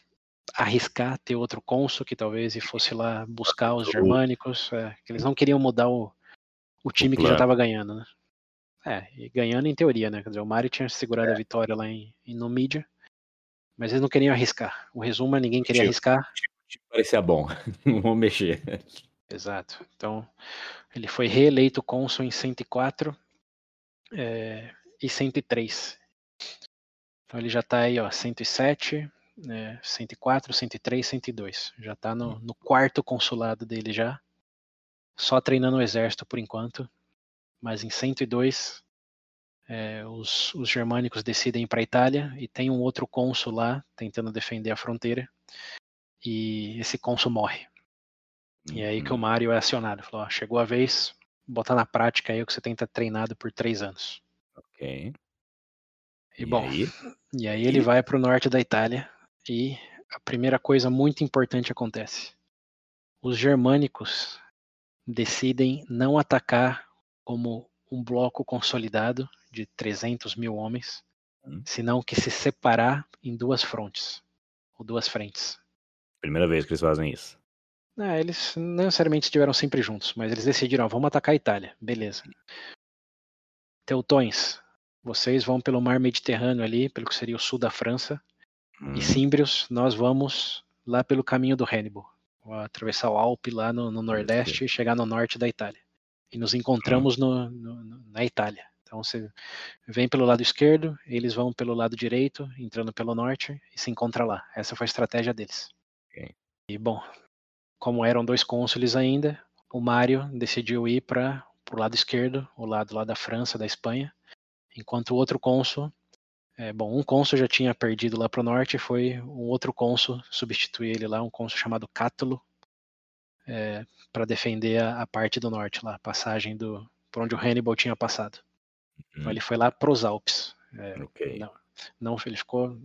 arriscar ter outro cônsul que talvez fosse lá buscar os germânicos, é, eles não queriam mudar o, o time que já estava ganhando, né? É, e ganhando em teoria, né? Quer dizer, o Mário tinha segurado é. a vitória lá em, em Numídia, mas eles não queriam arriscar. O resumo é ninguém queria arriscar. Parecia bom, não vou mexer. Exato. Então, ele foi reeleito cônsul em 104 é, e 103. Então ele já está aí, ó, 107, né, 104, 103, 102. Já está no, no, quarto consulado dele já. Só treinando o exército por enquanto. Mas em 102, é, os, os germânicos decidem ir para a Itália e tem um outro cônsul lá tentando defender a fronteira. E esse cônsul morre. E é aí que o uhum. Mário é acionado. Falou, ó, chegou a vez, botar na prática aí o que você tem treinado por três anos. Ok. E, bom, aí? e aí ele vai para o norte da Itália e a primeira coisa muito importante acontece. Os germânicos decidem não atacar como um bloco consolidado de 300 mil homens, hum. senão que se separar em duas frontes, ou duas frentes. Primeira vez que eles fazem isso. É, eles não necessariamente estiveram sempre juntos, mas eles decidiram, ó, vamos atacar a Itália, beleza. Teutões, vocês vão pelo mar Mediterrâneo ali, pelo que seria o sul da França. Hum. E Símbrios, nós vamos lá pelo caminho do Hannibal. Atravessar o Alpe lá no, no Nordeste e chegar no norte da Itália. E nos encontramos hum. no, no, na Itália. Então você vem pelo lado esquerdo, eles vão pelo lado direito, entrando pelo norte, e se encontra lá. Essa foi a estratégia deles. Okay. E bom, como eram dois cônsules ainda, o Mário decidiu ir para o lado esquerdo, o lado lá da França, da Espanha, enquanto o outro cônsul, é, bom, um cônsul já tinha perdido lá para o norte, foi um outro cônsul substituir ele lá, um cônsul chamado Cátulo, é, para defender a, a, parte do norte lá, passagem do por onde o Hannibal tinha passado. Então, uhum. Então ele foi lá para os Alpes. É, okay. não, não, ele ficou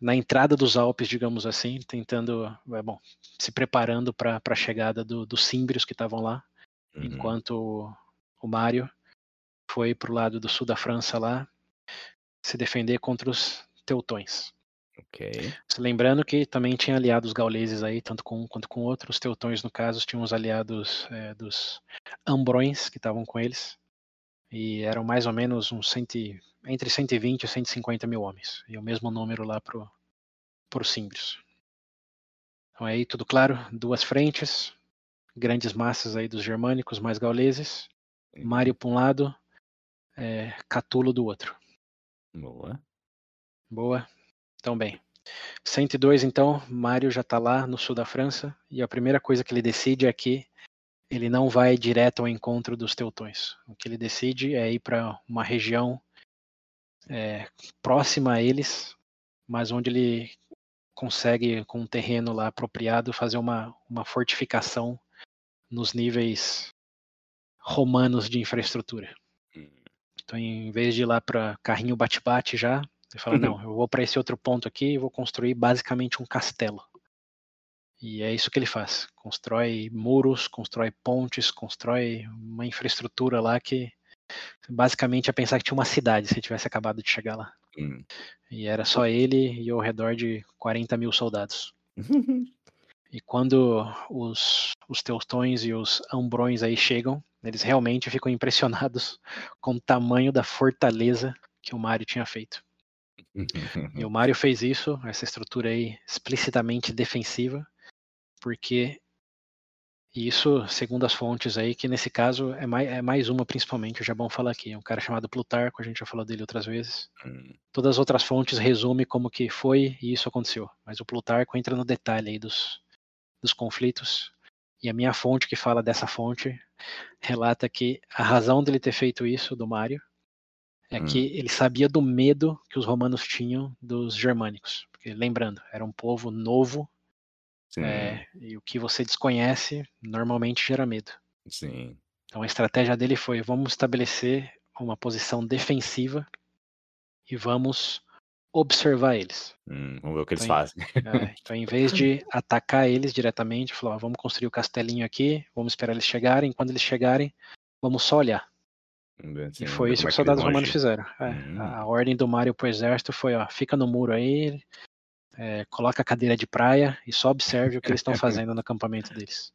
na entrada dos Alpes, digamos assim, tentando, é, bom, se preparando para a chegada do, dos símbrios que estavam lá, uhum. enquanto o Mário foi para o lado do sul da França lá se defender contra os teutões. Lembrando que também tinha aliados gauleses aí, tanto com um quanto com outro. Os teutões, no caso, tinham os aliados é, dos ambrões que estavam com eles. E eram mais ou menos uns cento, entre 120 e 150 mil homens. E o mesmo número lá para os símbrios. Então aí tudo claro, duas frentes, grandes massas aí dos germânicos mais gauleses, Mário para um lado, é, Catulo do outro. Boa. Boa. Então bem. 102 então, Mário já está lá no sul da França e a primeira coisa que ele decide é que ele não vai direto ao encontro dos teutões. O que ele decide é ir para uma região é, próxima a eles, mas onde ele consegue, com um terreno lá apropriado, fazer uma, uma fortificação nos níveis romanos de infraestrutura. Então, em vez de ir lá para carrinho bate-bate já, ele fala: não, eu vou para esse outro ponto aqui e vou construir basicamente um castelo. E é isso que ele faz. Constrói muros, constrói pontes, constrói uma infraestrutura lá que basicamente é pensar que tinha uma cidade se tivesse acabado de chegar lá. Hum. E era só ele e ao redor de 40 mil soldados. e quando os, os teutões e os ambrões aí chegam, eles realmente ficam impressionados com o tamanho da fortaleza que o Mário tinha feito. e o Mário fez isso, essa estrutura aí explicitamente defensiva, porque e isso, segundo as fontes aí, que nesse caso é mais, é mais uma principalmente, já é bom falar aqui, um cara chamado Plutarco, a gente já falou dele outras vezes. Hum. Todas as outras fontes resumem como que foi e isso aconteceu, mas o Plutarco entra no detalhe aí dos, dos conflitos. E a minha fonte que fala dessa fonte relata que a razão dele ter feito isso, do Mário, é hum. que ele sabia do medo que os romanos tinham dos germânicos. Porque, lembrando, era um povo novo é, e o que você desconhece normalmente gera medo. Sim. Então a estratégia dele foi: vamos estabelecer uma posição defensiva e vamos observar eles. Hum, vamos ver o que eles então, fazem. É, então, em vez de atacar eles diretamente, falou: ó, vamos construir o castelinho aqui, vamos esperar eles chegarem. Quando eles chegarem, vamos só olhar. Sim, e foi isso que os soldados romanos fizeram. É, hum. A ordem do Mário pro exército foi: ó, fica no muro aí, é, coloca a cadeira de praia e só observe o que eles estão fazendo no acampamento deles.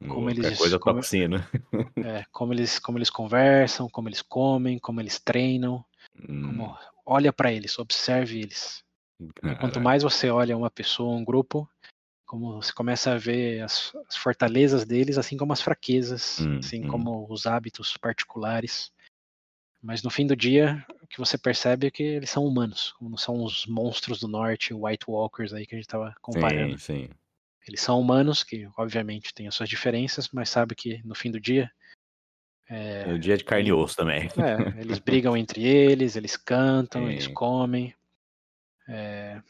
Como eles, coisa como, é, como eles como eles conversam, como eles comem, como eles treinam, hum. como, olha para eles, observe eles. Quanto mais você olha uma pessoa, um grupo, como você começa a ver as, as fortalezas deles, assim como as fraquezas, hum, assim hum. como os hábitos particulares. Mas no fim do dia, o que você percebe é que eles são humanos, não são os monstros do norte, White Walkers aí que a gente estava comparando. Sim, sim. Eles são humanos, que obviamente têm as suas diferenças, mas sabe que no fim do dia. É, é o dia de carne e osso também. É, eles brigam entre eles, eles cantam, sim. eles comem. É,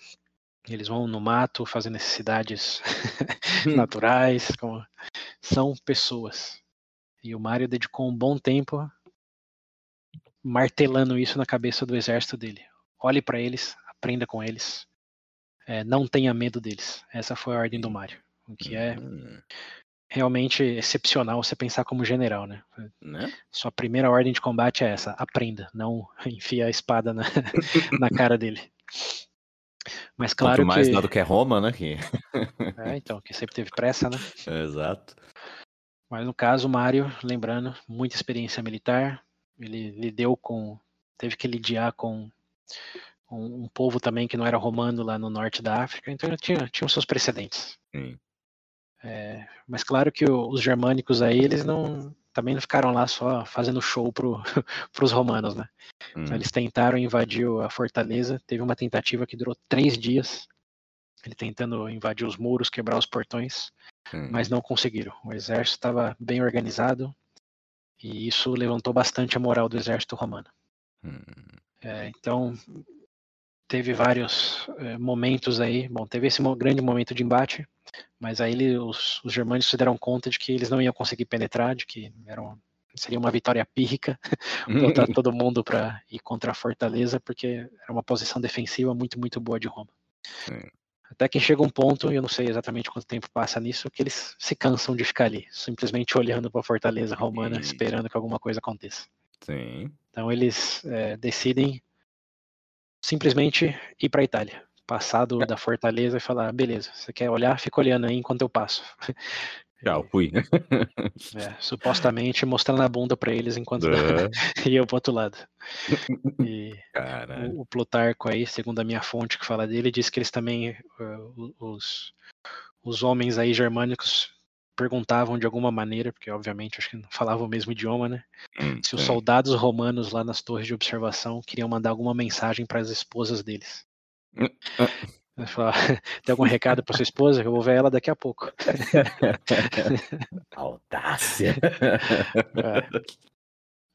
eles vão no mato fazer necessidades naturais. Como, são pessoas. E o Mario dedicou um bom tempo martelando isso na cabeça do exército dele. Olhe para eles, aprenda com eles, é, não tenha medo deles. Essa foi a ordem do Mário, o que é hum. Realmente excepcional você pensar como general, né? né? Sua primeira ordem de combate é essa: aprenda, não enfia a espada na, na cara dele. Mas claro Quanto mais que... dado que é Roma, né? Que... é, então, que sempre teve pressa, né? Exato. Mas no caso, Mário, lembrando, muita experiência militar, ele lidou com, teve que lidiar com um, um, povo também que não era romano lá no norte da África, então ele tinha, tinha os seus precedentes. É, mas claro que os germânicos aí, eles não também não ficaram lá só fazendo show para os romanos, né? Hum. Então, eles tentaram invadir a fortaleza, teve uma tentativa que durou três dias, ele tentando invadir os muros, quebrar os portões, hum. mas não conseguiram. O exército estava bem organizado, e isso levantou bastante a moral do exército romano. Hum. É, então, teve vários é, momentos aí. Bom, teve esse grande momento de embate, mas aí ele, os, os germânicos se deram conta de que eles não iam conseguir penetrar, de que seria uma vitória pírrica botar todo mundo para ir contra a fortaleza, porque era uma posição defensiva muito, muito boa de Roma. Sim. Até que chega um ponto, e eu não sei exatamente quanto tempo passa nisso, que eles se cansam de ficar ali, simplesmente olhando para a fortaleza romana, Sim. esperando que alguma coisa aconteça. Sim. Então eles é, decidem simplesmente ir para a Itália, passar do, da fortaleza e falar, beleza, você quer olhar? Fica olhando aí enquanto eu passo. Tchau, fui. É, supostamente mostrando a bunda pra eles enquanto É. ia pro outro lado. E Caralho. o, Plutarco aí, segundo a minha fonte que fala dele, diz que eles também, eh, os, os homens aí germânicos perguntavam de alguma maneira, porque obviamente acho que não falavam o mesmo idioma, né? Hum, Se os sim. soldados romanos lá nas torres de observação queriam mandar alguma mensagem para as esposas deles. Ah. Tem algum recado para sua esposa? Eu vou ver ela daqui a pouco. Audácia. É.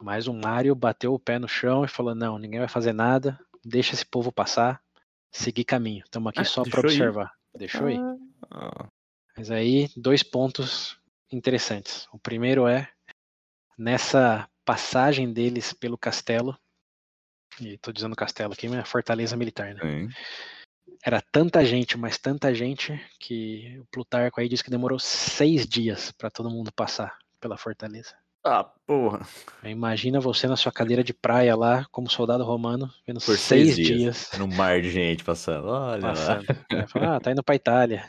Mas o Mário bateu o pé no chão e falou: Não, ninguém vai fazer nada, deixa esse povo passar, seguir caminho. Estamos aqui Ah, só para ir? observar. Deixou ir. Ah, Mas aí, dois pontos interessantes. O primeiro é nessa passagem deles pelo castelo, e tô dizendo castelo aqui, mas é fortaleza militar, né? sim. Era tanta gente, mas tanta gente, que o Plutarco aí diz que demorou seis dias para todo mundo passar pela fortaleza. Ah, porra. Imagina você na sua cadeira de praia lá, como soldado romano, vendo Por seis, seis dias. dias No mar de gente passando. Olha passando. Fala, ah, tá indo pra Itália.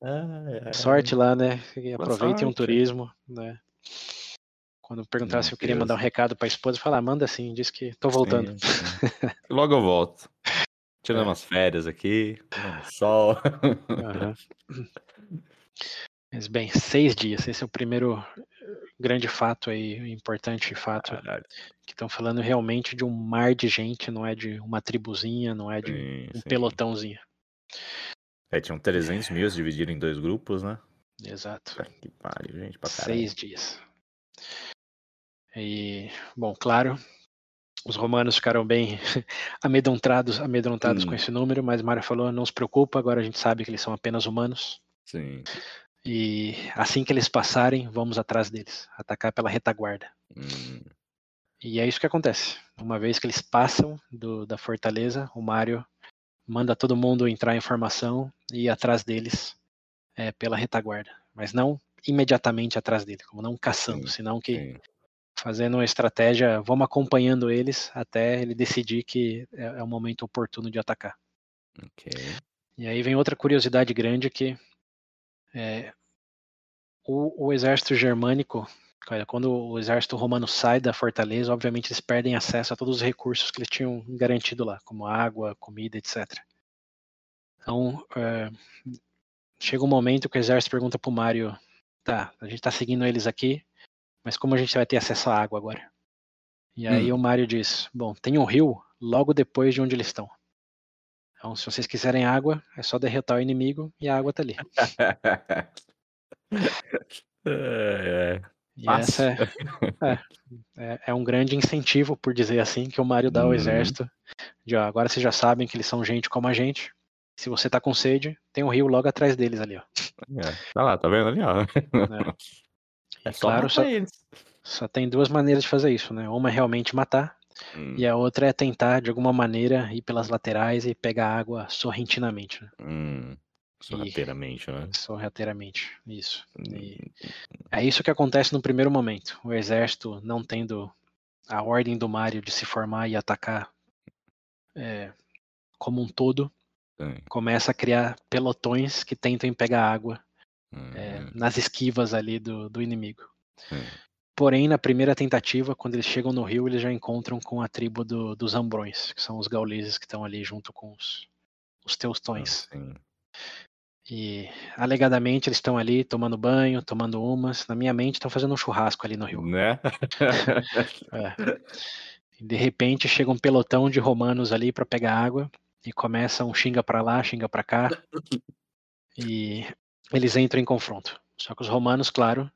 lá. Ai, ai, Sorte lá, né? Aproveitem um turismo, né? Quando perguntar se eu queria mandar um recado pra esposa, falar, manda sim, diz que tô voltando. Sim, sim. Logo eu volto. Tirando É. umas férias aqui, sol. Aham. Mas bem, seis dias. Esse é o primeiro grande fato aí, importante fato, Caralho. que estão falando realmente de um mar de gente, não é de uma tribuzinha, não é de Sim, um sim. pelotãozinho. É, tinham 300 mil divididos em dois grupos, né? Exato. Que pariu, gente, pra caralho. Seis dias. E, bom, claro, os romanos ficaram bem amedrontados, amedrontados Hum. com esse número, mas Mário falou, não se preocupa, agora a gente sabe que eles são apenas humanos. Sim. E assim que eles passarem, vamos atrás deles, atacar pela retaguarda. Hum, E é isso que acontece. Uma vez que eles passam do- da fortaleza, o Mário manda todo mundo entrar em formação e ir atrás deles é, pela retaguarda. Mas não imediatamente atrás dele, como não caçando, Sim, senão que sim. Fazendo uma estratégia, vamos acompanhando eles até ele decidir que é, é o momento oportuno de atacar. Ok. E aí vem outra curiosidade grande que é, o, o exército germânico, quando o exército romano sai da fortaleza, obviamente eles perdem acesso a todos os recursos que eles tinham garantido lá, como água, comida, etc. Então, é, chega um momento que o exército pergunta pro Mário, tá, a gente tá seguindo eles aqui, mas como a gente vai ter acesso à água agora? E aí Hum. o Mário diz, bom, tem um rio logo depois de onde eles estão. Então, se vocês quiserem água, é só derrotar o inimigo e a água tá ali. é, é. E essa é, é, é um grande incentivo, por dizer assim, que o Mário dá ao Uhum. exército. De, ó, agora vocês já sabem que eles são gente como a gente. Se você tá com sede, tem um rio logo atrás deles ali, ó. É, Tá lá, tá vendo ali, ó. E É só claro, só, só tem duas maneiras de fazer isso, né? Uma é realmente matar, Hum, e a outra é tentar, de alguma maneira, ir pelas laterais e pegar água sorrentinamente, né? hum, sorrateiramente, né? Sorrateiramente, isso. E Hum, é isso que acontece no primeiro momento. O exército não tendo a ordem do Mário de se formar e atacar é, como um todo, sim, começa a criar pelotões que tentam pegar água é, hum, nas esquivas ali do, do inimigo. sim. Porém, na primeira tentativa, quando eles chegam no rio, eles já encontram com a tribo do- dos Ambrões, que são os gauleses que estão ali junto com os, os teustões. Sim. E alegadamente eles estão ali tomando banho, tomando umas. Na minha mente, estão fazendo um churrasco ali no rio. Né? É. De repente chega um pelotão de romanos ali para pegar água e começa um xinga para lá, xinga para cá. E eles entram em confronto. Só que os romanos, claro,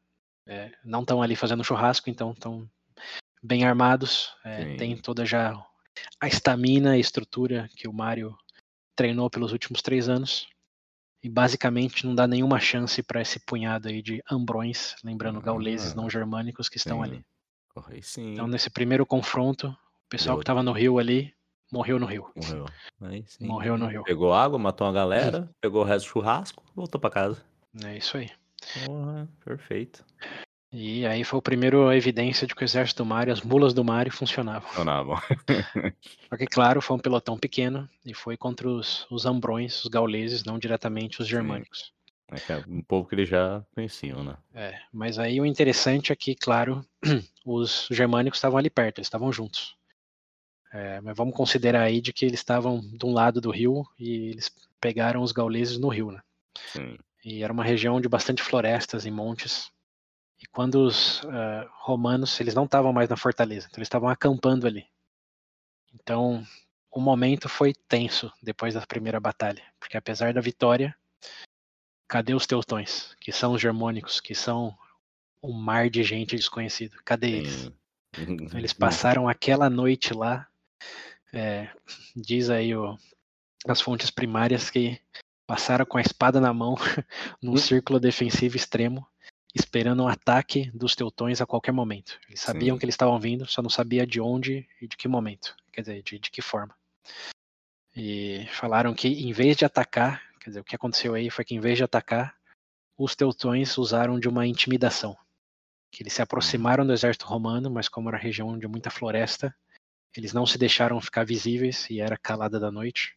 é, não estão ali fazendo churrasco, então estão bem armados, é, tem toda já a estamina e estrutura que o Mário treinou pelos últimos três anos. E basicamente não dá nenhuma chance para esse punhado aí de ambrões, lembrando gauleses Ah, não germânicos que estão sim. ali. Então, nesse primeiro confronto, o pessoal Deu- que estava no rio ali morreu no rio. Morreu. Aí. Morreu no rio. Pegou água, matou uma galera, pegou o resto do churrasco, voltou pra casa. É isso aí. Porra, perfeito. E aí foi o primeiro evidência de que o exército do Mário, as mulas do Mário funcionavam. Funcionavam. Só que, claro, foi um pelotão pequeno e foi contra os, os ambrões, os gauleses, não diretamente os germânicos. É é um povo que eles já conheciam, né? É, mas aí o interessante é que, claro, os germânicos estavam ali perto, eles estavam juntos. É, mas vamos considerar aí de que eles estavam de um lado do rio e eles pegaram os gauleses no rio, né? Sim. E era uma região de bastante florestas e montes. E quando os uh, romanos, eles não estavam mais na fortaleza, então eles estavam acampando ali. Então, o momento foi tenso depois da primeira batalha, porque apesar da vitória, cadê os teutões, que são os germânicos, que são um mar de gente desconhecida? Cadê eles? Eles passaram aquela noite lá. É, diz aí o, as fontes primárias que passaram com a espada na mão num hum. círculo defensivo extremo esperando um ataque dos teutões a qualquer momento. Eles sabiam Sim. que eles estavam vindo, só não sabia de onde e de que momento, quer dizer, de, de que forma. E falaram que em vez de atacar, quer dizer, o que aconteceu aí foi que em vez de atacar, os teutões usaram de uma intimidação. Que eles se aproximaram do exército romano, mas como era região de muita floresta, eles não se deixaram ficar visíveis e era calada da noite.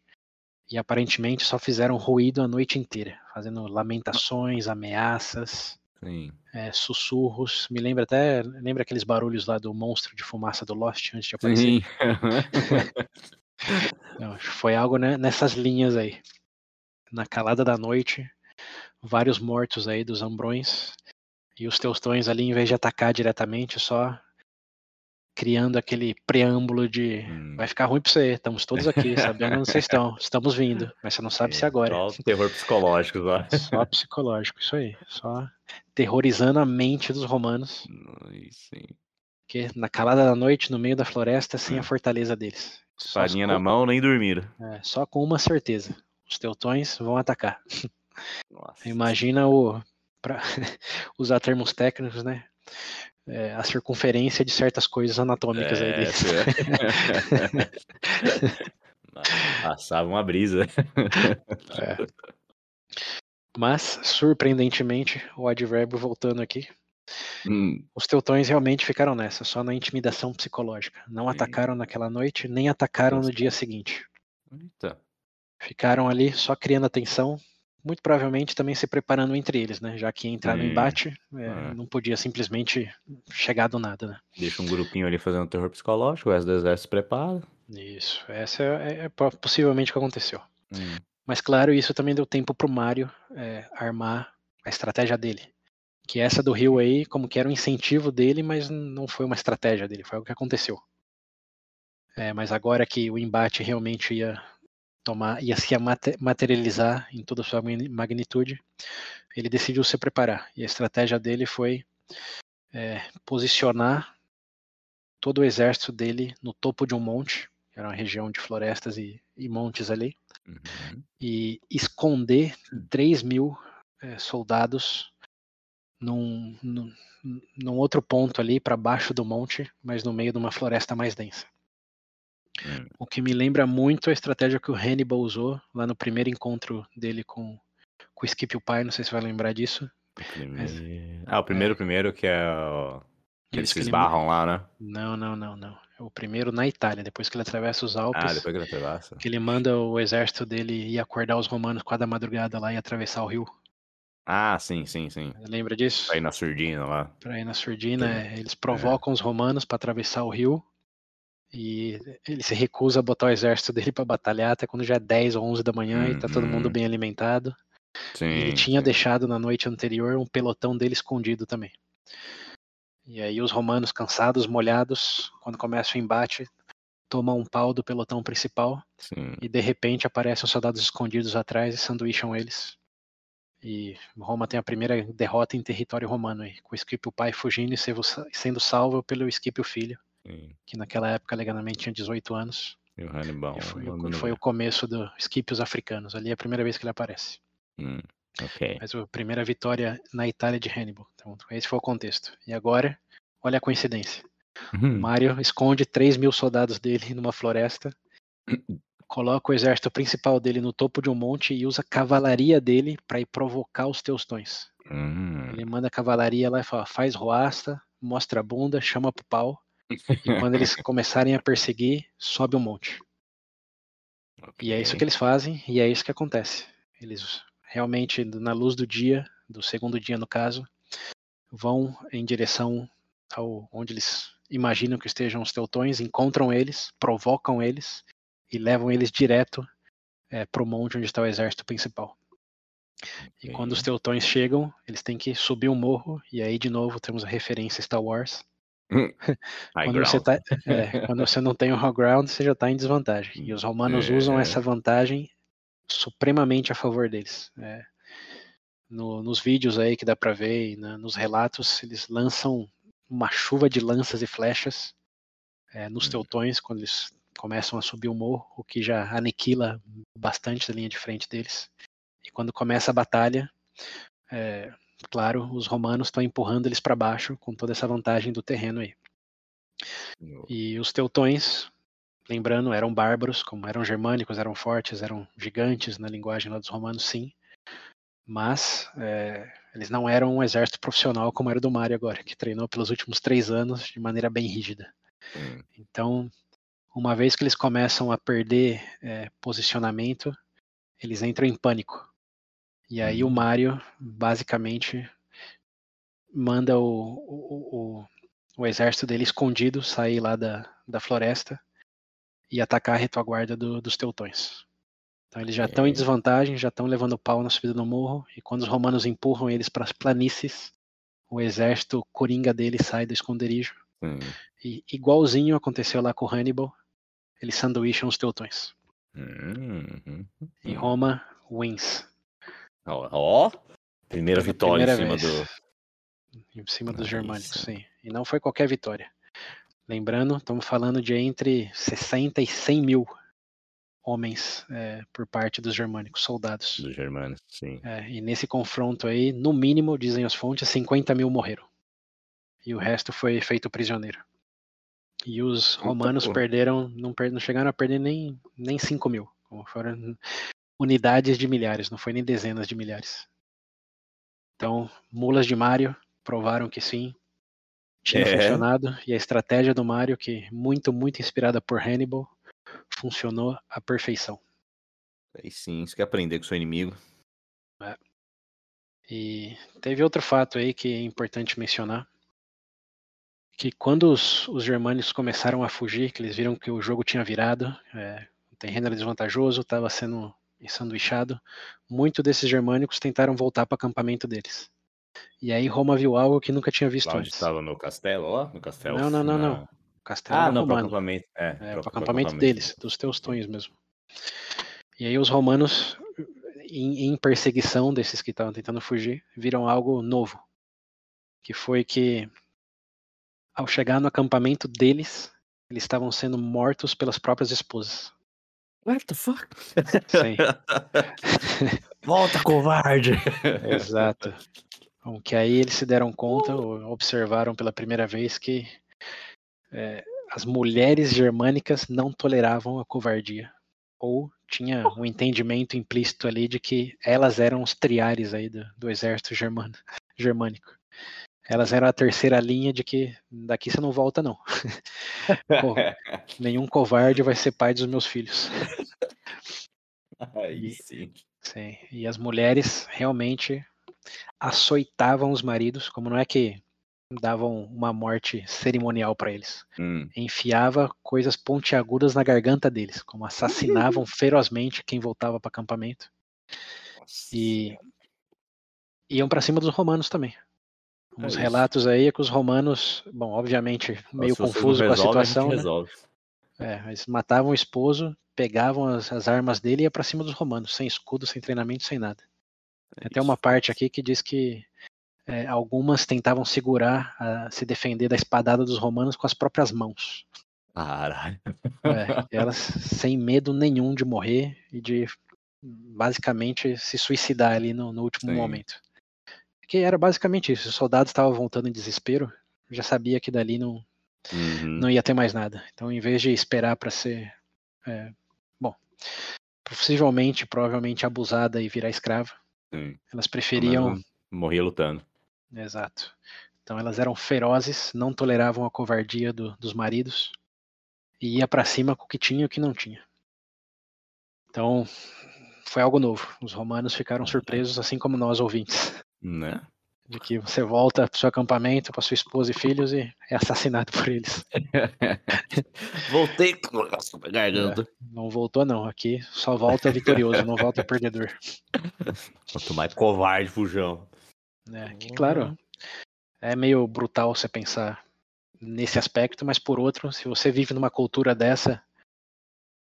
E aparentemente só fizeram ruído a noite inteira, fazendo lamentações, ameaças. É, sussurros. Me lembra até. Lembra aqueles barulhos lá do monstro de fumaça do Lost antes de aparecer? Sim. Não, foi algo né, nessas linhas aí. Na calada da noite, vários mortos aí dos ambrões. E os teustões ali, em vez de atacar diretamente, só criando aquele preâmbulo de hum. vai ficar ruim pra você, estamos todos aqui, sabendo onde vocês estão, estamos vindo, mas você não sabe é, se agora. Só terror psicológico, lá. Só psicológico, isso aí. Só terrorizando a mente dos romanos. Sim. Que na calada da noite, no meio da floresta, sem a hum. fortaleza deles. Espadinha na mão, nem dormiram. É, só com uma certeza. Os teutões vão atacar. Nossa. Imagina o. Pra usar termos técnicos, né? É, a circunferência de certas coisas anatômicas é, aí deles. É. Passava uma brisa. É. Mas, surpreendentemente, o advérbio voltando aqui, hum. os teutões realmente ficaram nessa, só na intimidação psicológica. Não atacaram naquela noite, nem atacaram Nossa. no dia seguinte. Eita. Ficaram ali só criando atenção, muito provavelmente também se preparando entre eles, né? Já que entrar no embate é, é. não podia simplesmente chegar do nada, né? Deixa um grupinho ali fazendo terror psicológico, o resto do exército se prepara. Isso, essa é, é possivelmente o que aconteceu. Hum. Mas claro, isso também deu tempo pro Mario é, armar a estratégia dele. Que essa do Rio aí, como que era um incentivo dele, mas não foi uma estratégia dele, foi o que aconteceu. É, mas agora que o embate realmente ia tomar, ia se materializar em toda a sua magnitude, ele decidiu se preparar. E a estratégia dele foi é, posicionar todo o exército dele no topo de um monte, que era uma região de florestas e, e montes ali, uhum. e esconder 3 mil é, soldados num, num, num outro ponto ali para baixo do monte, mas no meio de uma floresta mais densa. Hum. O que me lembra muito a estratégia que o Hannibal usou lá no primeiro encontro dele com, com o Skip o Pai, não sei se vai lembrar disso. Mas, ah, o primeiro é, primeiro que é o... Que eles se esbarram ele... lá, né? Não, não, não, não. É o primeiro na Itália, depois que ele atravessa os Alpes. Ah, depois que ele atravessa. Que ele manda o exército dele ir acordar os romanos quase da madrugada lá e atravessar o rio. Ah, sim, sim, sim. Lembra disso? Pra ir na surdina lá. Pra ir na surdina, é, eles provocam é. os romanos para atravessar o rio e ele se recusa a botar o exército dele para batalhar até quando já é 10 ou 11 da manhã uhum. e tá todo mundo uhum. bem alimentado. Sim, ele tinha sim. deixado na noite anterior um pelotão dele escondido também. E aí os romanos, cansados, molhados, quando começa o embate, tomam um pau do pelotão principal sim. e de repente aparecem os soldados escondidos atrás e sanduícham eles. E Roma tem a primeira derrota em território romano, aí, com o Esquipio pai fugindo e sendo salvo pelo Esquipio filho. Sim. que naquela época legalmente tinha 18 anos. E o Hannibal. E foi, o, foi o começo do Esquipios Africanos. Ali é a primeira vez que ele aparece. Hum, ok. Mas a primeira vitória na Itália de Hannibal. Então, esse foi o contexto. E agora, olha a coincidência. Uhum. Mario esconde 3 mil soldados dele numa floresta coloca o exército principal dele no topo de um monte e usa a cavalaria dele para ir provocar os teustões. Hum. Ele manda a cavalaria lá e fala: faz roasta, mostra a bunda, chama pro pau. E quando eles começarem a perseguir, sobe um monte. E é isso que eles fazem, e é isso que acontece. Eles realmente, na luz do dia, do segundo dia no caso, vão em direção ao onde eles imaginam que estejam os teutões, encontram eles, provocam eles e levam eles direto é, para o monte onde está o exército principal. E quando os teutões chegam, eles têm que subir um morro, e aí de novo temos a referência Star Wars. Quando, você tá, é, quando, você não tem o high ground, você já está em desvantagem. E os romanos é. usam essa vantagem supremamente a favor deles. É, no, nos vídeos aí que dá para ver na, nos relatos, eles lançam uma chuva de lanças e flechas é, nos hum. teutões quando eles começam a subir o morro, o que já aniquila bastante da linha de frente deles. E quando começa a batalha, é, claro, os romanos estão empurrando eles para baixo com toda essa vantagem do terreno aí. E os teutões, lembrando, eram bárbaros, como eram germânicos, eram fortes, eram gigantes na linguagem lá dos romanos, sim. Mas é, eles não eram um exército profissional como era do Mário agora, que treinou pelos últimos três anos de maneira bem rígida. Hum. Então, uma vez que eles começam a perder é, posicionamento, eles entram em pânico. E aí o uhum. Mario basicamente manda o, o, o, o, exército dele escondido sair lá da, da floresta e atacar a retaguarda do, dos teutões. Então eles já estão é. em desvantagem, já estão levando pau na subida do morro, e quando os romanos empurram eles para as planícies, o exército coringa dele sai do esconderijo. Hum. E igualzinho aconteceu lá com Hannibal, eles sanduícham os teutões. Hum, hum, e Roma wins. Ó, primeira vitória em cima vez. do. Em cima dos germânicos, sim. E não foi qualquer vitória. Lembrando, estamos falando de entre 60 e 100 mil homens é, por parte dos germânicos, soldados. Dos germânicos, sim. É, e nesse confronto aí, no mínimo, dizem as fontes, 50 mil morreram. E o resto foi feito prisioneiro. E os romanos perderam, não, per, não chegaram a perder nem, nem 5 mil. Como foram unidades de milhares, não foi nem dezenas de milhares. Então, mulas de Mario provaram que sim, tinha é. funcionado, e a estratégia do Mario, que muito, muito inspirada por Hannibal, funcionou à perfeição. Aí sim, isso que é aprender com seu inimigo. É. E teve outro fato aí que é importante mencionar, que quando os, os germânicos começaram a fugir, que eles viram que o jogo tinha virado, é, o terreno era desvantajoso, estava sendo ensanduichado, muitos desses germânicos tentaram voltar para o acampamento deles. E aí Roma viu algo que nunca tinha visto lá antes. estava no castelo, ó, no castelo. Não, não, não, na... não. Castelo ah, não, para acampamento. É, é para acampamento deles, dos teustões mesmo. E aí os romanos, em, em perseguição desses que estavam tentando fugir, viram algo novo, que foi que ao chegar no acampamento deles, eles estavam sendo mortos pelas próprias esposas. What the fuck? Sim. Volta, covarde! Exato. Bom, que aí eles se deram conta, ou observaram pela primeira vez que é, as mulheres germânicas não toleravam a covardia. Ou tinha um entendimento implícito ali de que elas eram os triares aí do, do exército germano, germânico elas eram a terceira linha de que daqui você não volta, não. Pô, nenhum covarde vai ser pai dos meus filhos. Aí sim. sim. E as mulheres realmente açoitavam os maridos, como não é que davam uma morte cerimonial para eles. Hum. Enfiava coisas pontiagudas na garganta deles, como assassinavam ferozmente quem voltava para acampamento. Nossa. E iam para cima dos romanos também. É Uns relatos aí é que os romanos, bom, obviamente meio confuso com a situação, a né? É, eles matavam o esposo, pegavam as, as armas dele e ia para cima dos romanos, sem escudo, sem treinamento, sem nada. É Tem uma parte aqui que diz que é, algumas tentavam segurar, a, se defender da espadada dos romanos com as próprias mãos. Caralho. É, elas sem medo nenhum de morrer e de basicamente se suicidar ali no, no último Sim. momento. Que era basicamente isso. Os soldados estavam voltando em desespero, já sabia que dali não, uhum. não ia ter mais nada. Então, em vez de esperar para ser. É, bom, possivelmente, provavelmente abusada e virar escrava. Sim. Elas preferiam. Morria lutando. Exato. Então elas eram ferozes, não toleravam a covardia do, dos maridos e ia para cima com o que tinha e o que não tinha. Então foi algo novo. Os romanos ficaram surpresos, assim como nós ouvintes. Né? De que você volta para seu acampamento, para sua esposa e filhos e é assassinado por eles. Voltei com a garganta. É, não voltou, não. Aqui só volta vitorioso, não volta perdedor. Quanto mais covarde, fujão. É, que, claro, é meio brutal você pensar nesse aspecto, mas por outro, se você vive numa cultura dessa,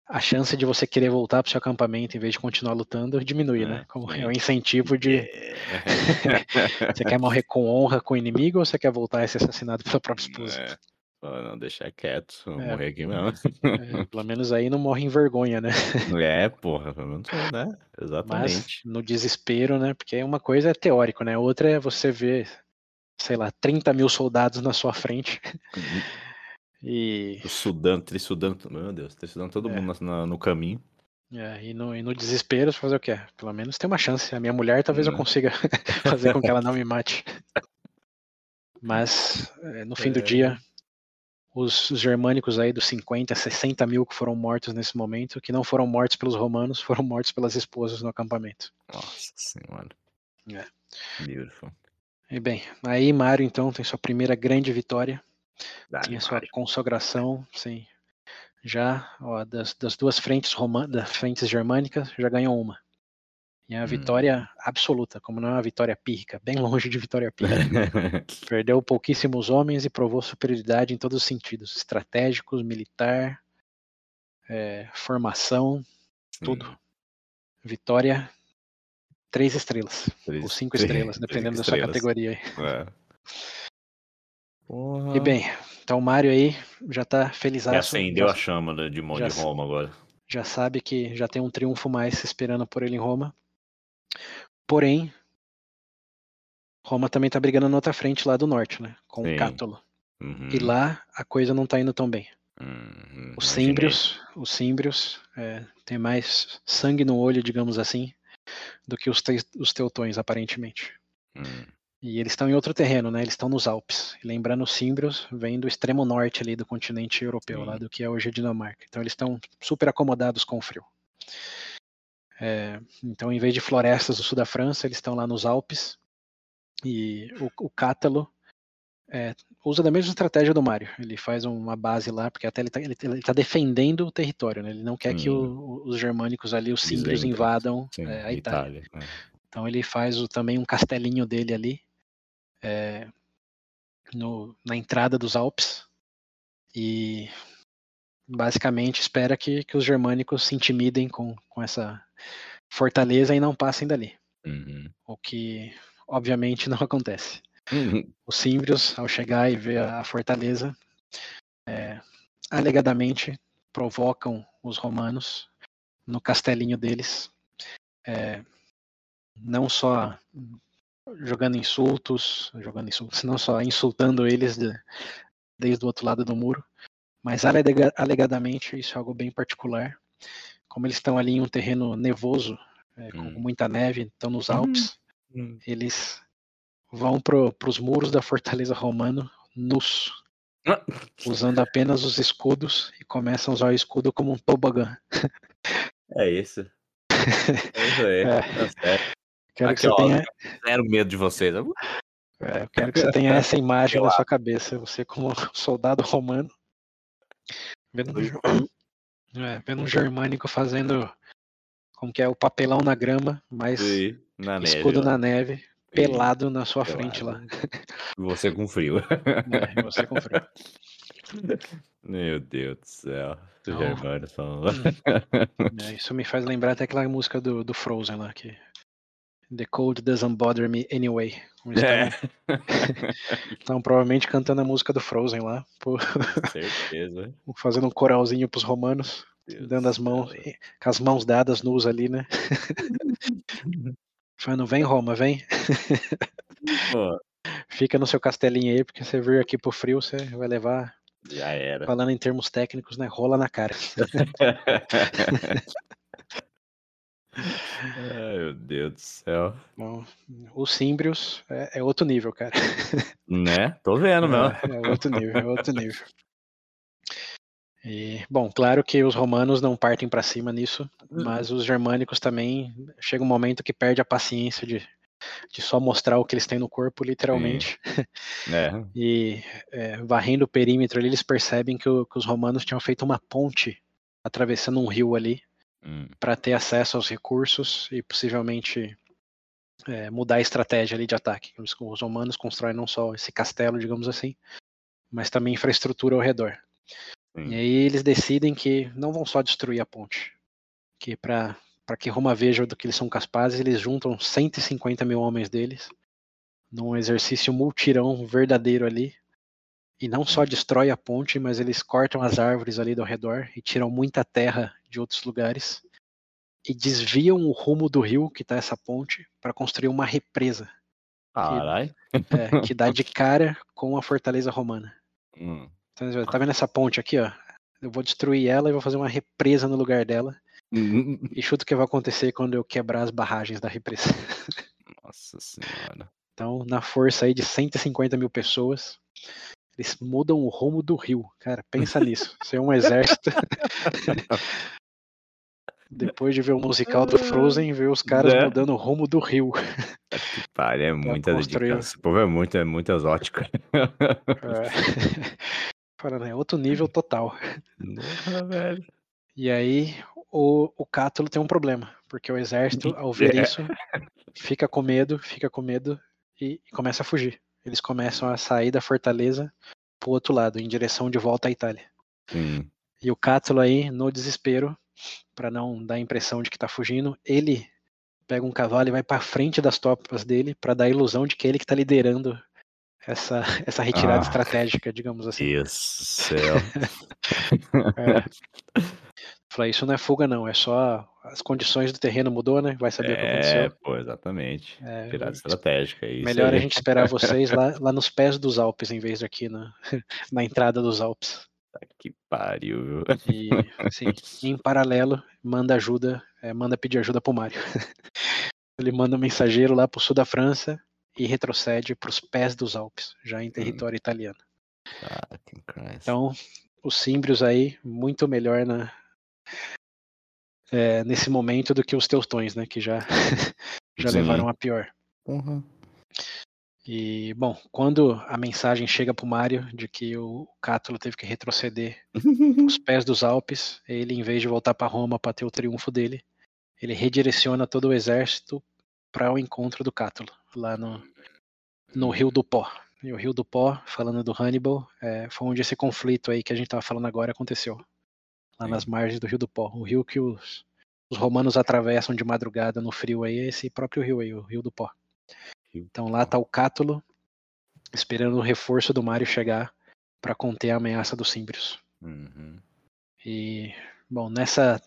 a chance de você querer voltar para o seu acampamento em vez de continuar lutando diminui, né? Como é o incentivo de você quer morrer com honra com o inimigo ou você quer voltar a ser assassinado pela própria esposa? É. Não, deixar quieto, vou é. morrer aqui mesmo. É, pelo menos aí não morre em vergonha, né? É, porra, pelo menos, né? Exatamente. Mas no desespero, né? Porque uma coisa é teórico, né? Outra é você ver, sei lá, 30 mil soldados na sua frente. Uhum. E. Sudando, trissudando, meu Deus, trissudando todo é. mundo no, no caminho. É, e, no, e no desespero, fazer o quê? Pelo menos tem uma chance. A minha mulher talvez eu consiga fazer com que ela não me mate. Mas, é, no fim do é. dia, os, os, germânicos aí dos 50, 60 mil que foram mortos nesse momento, que não foram mortos pelos romanos, foram mortos pelas esposas no acampamento. Nossa senhora. É. Beautiful. E bem, aí Mário então tem sua primeira grande vitória tinha sua consagração, sim. Já ó, das, das, duas frentes roman das frentes germânicas, já ganhou uma. E é a hum. vitória absoluta, como não é uma vitória pírrica, bem longe de vitória pírrica. Perdeu pouquíssimos homens e provou superioridade em todos os sentidos, estratégicos, militar, é, formação, sim. tudo. Vitória três estrelas, três, ou cinco três, estrelas, dependendo da sua categoria. É. Porra. E bem, então o Mário aí já tá feliz. Já acendeu já, a chama de mão de Roma agora. Já sabe que já tem um triunfo mais esperando por ele em Roma. Porém, Roma também tá brigando na outra frente lá do norte, né? Com Sim. o Cátulo. Uhum. E lá a coisa não tá indo tão bem. Uhum. Os símbrios, os símbrios é, tem mais sangue no olho, digamos assim, do que os, te os teutões, aparentemente. Uhum. E eles estão em outro terreno, né? Eles estão nos Alpes. Lembrando, os Símbrios vêm do extremo norte ali do continente europeu, Sim. lá do que é hoje a Dinamarca. Então eles estão super acomodados com o frio. É, então, em vez de florestas do sul da França, eles estão lá nos Alpes. E o, o Cátalo é, usa da mesma estratégia do Mário. Ele faz uma base lá, porque até ele está tá defendendo o território, né? Ele não quer hum. que o, os germânicos ali, os símbrios, invadam Sim, é, a Itália. Itália né? Então ele faz o, também um castelinho dele ali é, no, na entrada dos Alpes e basicamente espera que, que os germânicos se intimidem com, com essa fortaleza e não passem dali. Uhum. O que obviamente não acontece. Uhum. Os símbrios, ao chegar e ver a, fortaleza, é, alegadamente provocam os romanos no castelinho deles, é, não só jogando insultos, jogando insultos, não só insultando eles de, desde o outro lado do muro, mas alegadamente isso é algo bem particular. Como eles estão ali em um terreno nevoso, é, com hum. muita neve, estão nos Alpes, hum. eles vão para os muros da fortaleza romana nus, ah. usando apenas os escudos e começam a usar o escudo como um tobogã. É isso. É, é. Tá Quero Aqui, que você ó, tenha... Zero medo de vocês. É, eu quero que você tenha essa imagem na sua cabeça. Você como soldado romano, vendo um, é, vendo um germânico fazendo como que é o papelão na grama, mas na escudo neve, na neve, pelado na sua pelado. frente lá. Você com frio. É, você com frio. Meu Deus do céu. Então, germânico falando. É, isso me faz lembrar até aquela música do, do Frozen lá, que The Cold Doesn't Bother Me Anyway. É. Estão provavelmente cantando a música do Frozen lá. Por... Certeza. Fazendo um coralzinho pros romanos. Deus dando as mãos, com as mãos dadas nus ali, né? Falando, vem Roma, vem. Pô. Fica no seu castelinho aí, porque você vir aqui pro frio, você vai levar. Já era. Falando em termos técnicos, né? Rola na cara. Ai, meu Deus do céu. Bom, o é, é outro nível, cara. Né? Tô vendo, meu. É, é outro nível, é outro nível. E, bom, claro que os romanos não partem para cima nisso, mas os germânicos também chega um momento que perde a paciência de, de só mostrar o que eles têm no corpo, literalmente. É. E é, varrendo o perímetro ali, eles percebem que, o- que os romanos tinham feito uma ponte atravessando um rio ali Hum, para ter acesso aos recursos e possivelmente é, mudar a estratégia ali de ataque. Os, os romanos constroem não só esse castelo, digamos assim, mas também infraestrutura ao redor. sim. E aí eles decidem que não vão só destruir a ponte, que para para que Roma veja do que eles são capazes, eles juntam 150 mil homens deles num exercício multirão verdadeiro ali. E não só destrói a ponte, mas eles cortam as árvores ali do redor e tiram muita terra de outros lugares e desviam o rumo do rio que está essa ponte para construir uma represa Caralho. é, que dá de cara com a fortaleza romana. Hum. Então, tá vendo essa ponte aqui, ó? Eu vou destruir ela e vou fazer uma represa no lugar dela. E chuta o que vai acontecer quando eu quebrar as barragens da represa. Nossa senhora. Então, na força aí de 150 mil pessoas, eles mudam o rumo do rio. Cara, pensa nisso. Ser um exército. Depois de ver o musical do Frozen, ver os caras Né? mudando o rumo do rio. Pariu, é muita dedicação. Esse povo é muito, é muito exótico. É. Falando, é outro nível total. Porra, velho. E aí o, o Cátulo tem um problema, porque o exército, ao ver É. isso, fica com medo, fica com medo e, e começa a fugir. Eles começam a sair da fortaleza pro outro lado, em direção de volta à Itália. Sim. E o Cátulo aí, no desespero, para não dar a impressão de que tá fugindo, ele pega um cavalo e vai para frente das tropas dele para dar a ilusão de que é ele que tá liderando essa, essa retirada Ah. estratégica, digamos assim. Céu. É. Falei, isso não é fuga não, é só as condições do terreno mudou, né? Vai saber o que É, aconteceu. pô, exatamente. É, Tirada estratégica. é Isso melhor a aí. gente esperar vocês lá, lá nos pés dos Alpes, em vez de aqui na, na entrada dos Alpes. Tá Que pariu, viu? E, assim, em paralelo, manda ajuda, é, manda pedir ajuda pro Mário. Ele manda um mensageiro lá pro sul da França e retrocede pros pés dos Alpes, já em território italiano. Fucking Christ. Então, os símbrios aí, muito melhor na, é, nesse momento do que os teutões, né? Que já, já Sim. levaram a pior. Porra. E, bom, quando a mensagem chega pro Mário de que o Cátulo teve que retroceder os pés dos Alpes, ele, em vez de voltar para Roma para ter o triunfo dele, ele redireciona todo o exército para o encontro do Cátulo, lá no, no Rio do Pó. E o Rio do Pó, falando do Hannibal, é, foi onde esse conflito aí que a gente estava falando agora aconteceu. Lá Sim. nas margens do Rio do Pó. O rio que os, os romanos atravessam de madrugada no frio aí, é esse próprio rio aí, o Rio do Pó. Então lá tá o Cátulo, esperando o reforço do Mário chegar para conter a ameaça dos Símbrios. Uhum. E, bom, nessa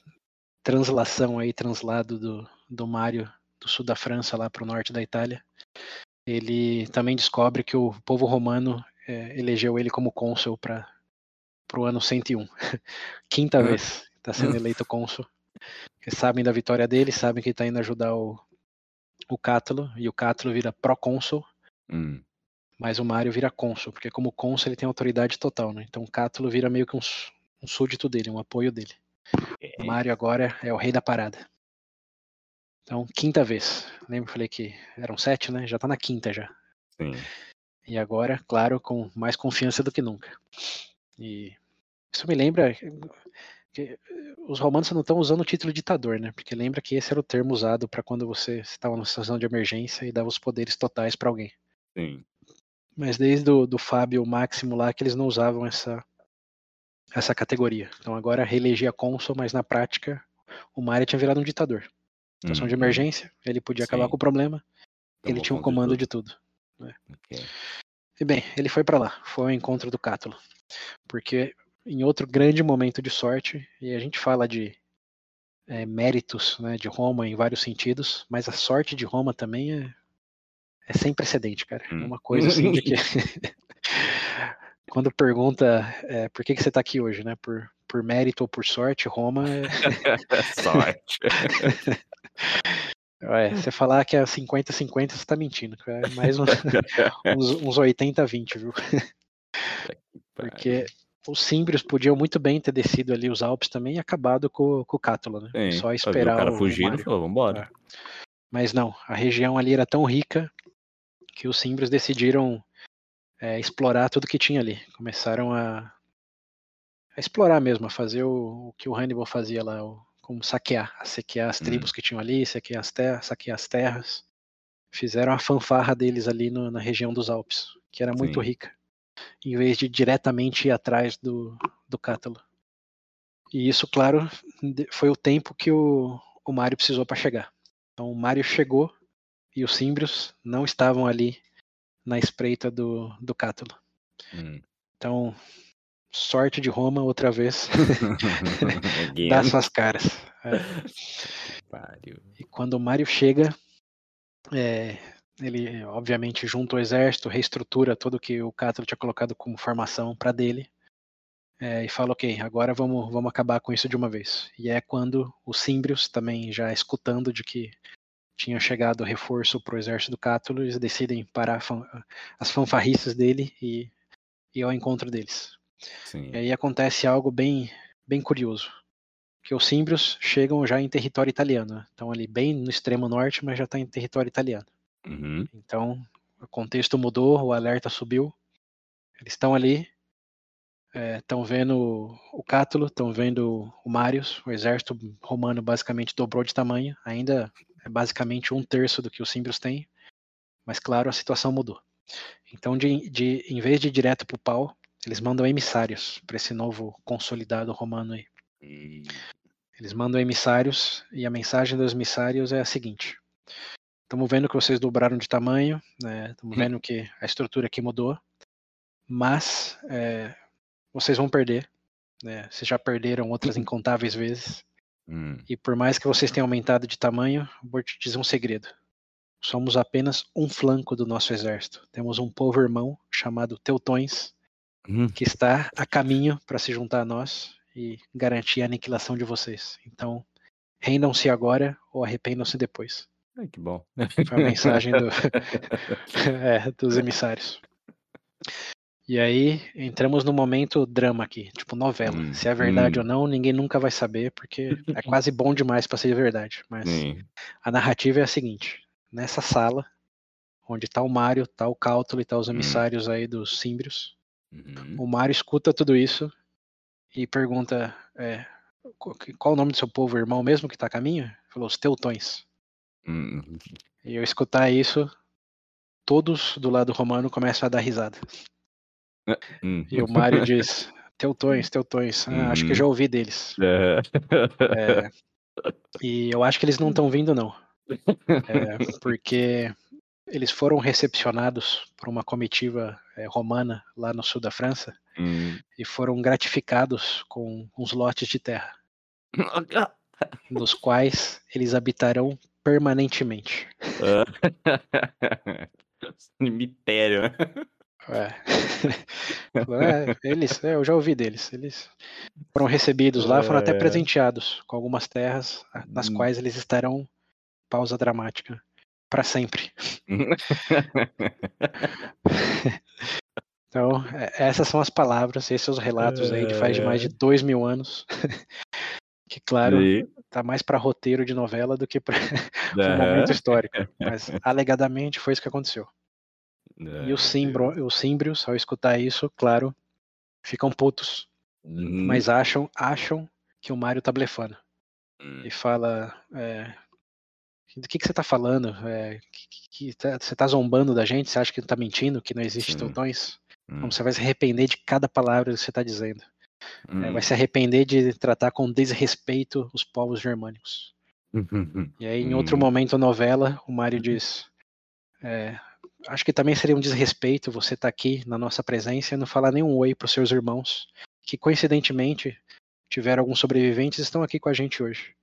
translação aí, translado do, do Mário do sul da França lá para o norte da Itália, ele também descobre que o povo romano é, elegeu ele como cônsul para o ano 101. Quinta Ah. vez está sendo eleito cônsul. Eles sabem da vitória dele, sabem que está indo ajudar o, o Cátulo, e o Cátulo vira pró-cônsul, Hum. mas o Mário vira cônsul, porque como cônsul ele tem autoridade total, né? Então o Cátulo vira meio que um, um súdito dele, um apoio dele. O Mário agora é o rei da parada. Então, quinta vez. Lembra que eu falei que eram sete, né? Já tá na quinta já. Sim. E agora, claro, com mais confiança do que nunca. E isso me lembra que os romanos não estão usando o título ditador, né? Porque lembra que esse era o termo usado para quando você estava numa situação de emergência e dava os poderes totais para alguém. Sim. Mas desde o do Fábio Máximo lá que eles não usavam essa essa categoria. Então agora reelegia cônsul, mas na prática o Mário tinha virado um ditador. Situação de Uhum. emergência, ele podia acabar Sim. com o problema, ele tinha o comando tudo. de tudo. Ok. E bem, ele foi para lá, foi ao encontro do Cátulo. Porque em outro grande momento de sorte, e a gente fala de é, méritos né, de Roma em vários sentidos, mas a sorte de Roma também é, é sem precedente, cara. É Hum. uma coisa assim de que. Quando pergunta é, por que, que você está aqui hoje, né? Por, por mérito ou por sorte, Roma é. Sorte. É, você falar que é 50-50, você tá mentindo. É mais um- uns, uns 80-20, viu? Porque os símbrios podiam muito bem ter descido ali os Alpes também e acabado com, com o Cátula, né? Sim, Só esperar o cara fugindo Mário. falou, vambora. Mas não, a região ali era tão rica que os símbrios decidiram é, explorar tudo que tinha ali. Começaram a, a explorar mesmo, a fazer o, o que o Hannibal fazia lá, o, como saquear, a saquear as Hum. tribos que tinham ali, saquear as terras, saquear as terras. Fizeram a fanfarra deles ali no- na região dos Alpes, que era muito Sim. rica, em vez de diretamente ir atrás do, do Cátalo. E isso, claro, foi o tempo que o, o Mário precisou para chegar. Então o Mário chegou e os símbrios não estavam ali na espreita do, do Cátalo. Hum. Então, sorte de Roma outra vez, dá suas caras. É. E quando o Mário chega, é, ele obviamente junta o exército, reestrutura tudo que o Cátalo tinha colocado como formação para dele. é, e fala, ok, agora vamos, vamos acabar com isso de uma vez. E é quando os símbrios, também já escutando de que tinha chegado reforço para o exército do Cátulo, eles decidem parar as fanfarrices dele e ir ao encontro deles. Sim. E aí acontece algo bem, bem curioso. Que os símbrios chegam já em território italiano. Estão ali bem no extremo norte, mas já está em território italiano. Uhum. Então, o contexto mudou, o alerta subiu. Eles estão ali, estão vendo o Cátulo, estão vendo o Marius, o exército romano basicamente dobrou de tamanho, ainda é basicamente um terço do que os símbrios têm, mas claro, a situação mudou. Então, de, de, em vez de ir direto para o pau, eles mandam emissários para esse novo consolidado romano aí. Hum. Eles mandam emissários e a mensagem dos emissários é a seguinte: estamos vendo que vocês dobraram de tamanho, estamos vendo que a estrutura aqui mudou, mas é, vocês vão perder. Né? Vocês já perderam outras incontáveis vezes. Hum. E por mais que vocês tenham aumentado de tamanho, vou te dizer um segredo. Somos apenas um flanco do nosso exército. Temos um povo irmão chamado Teutões, Hum. que está a caminho para se juntar a nós e garantir a aniquilação de vocês. Então, rendam-se agora ou arrependam-se depois. Ai, que bom. Foi a mensagem do, é, dos emissários. E aí, entramos no momento drama aqui, tipo novela. Hum, Se é verdade hum. ou não, ninguém nunca vai saber, porque é quase bom demais para ser verdade. Mas Sim. a narrativa é a seguinte: nessa sala, onde tá o Mário, tá o Cáltulo e tá os Hum. emissários aí dos Símbrios, Uhum. o Mário escuta tudo isso e pergunta: é, qual qual o nome do seu povo irmão mesmo que tá a caminho? Ele Falou: os Teutões. Hum. E eu escutar isso, todos do lado romano começam a dar risada. Hum. E o Mário diz: Teutões, Teutões, ah, acho que Uhum. já ouvi deles. É. É, e eu acho que eles não estão vindo, não. É, porque eles foram recepcionados por uma comitiva é, romana lá no sul da França Hum. e foram gratificados com uns lotes de terra, nos quais eles habitarão permanentemente. Cemitério. né? É. É, eles, é, eu já ouvi deles. Eles foram recebidos lá, foram até É. presenteados com algumas terras, nas Hum. quais eles estarão, pausa dramática, para sempre. Então, é, essas são as palavras, esses são os relatos aí de faz de mais de dois mil anos. Que, claro, Sim. tá mais para roteiro de novela do que para um momento histórico. Mas, alegadamente, foi isso que aconteceu. E Ai, os, símbro, os símbrios, ao escutar isso, claro, ficam putos, Uhum. mas acham, acham que o Mário tá blefando. Hum. E fala. é, do que, que você tá falando? É, que, que- tá- você tá zombando da gente? Você acha que tá mentindo, que não existe Sim. teutões? Hum. Como você vai se arrepender de cada palavra que você tá dizendo. É, Hum. vai se arrepender de tratar com desrespeito os povos germânicos. E aí, em outro Hum. momento da novela, o Mário diz: é, Acho que também seria um desrespeito você estar aqui na nossa presença e não falar nenhum oi para os seus irmãos, que coincidentemente tiveram alguns sobreviventes e estão aqui com a gente hoje.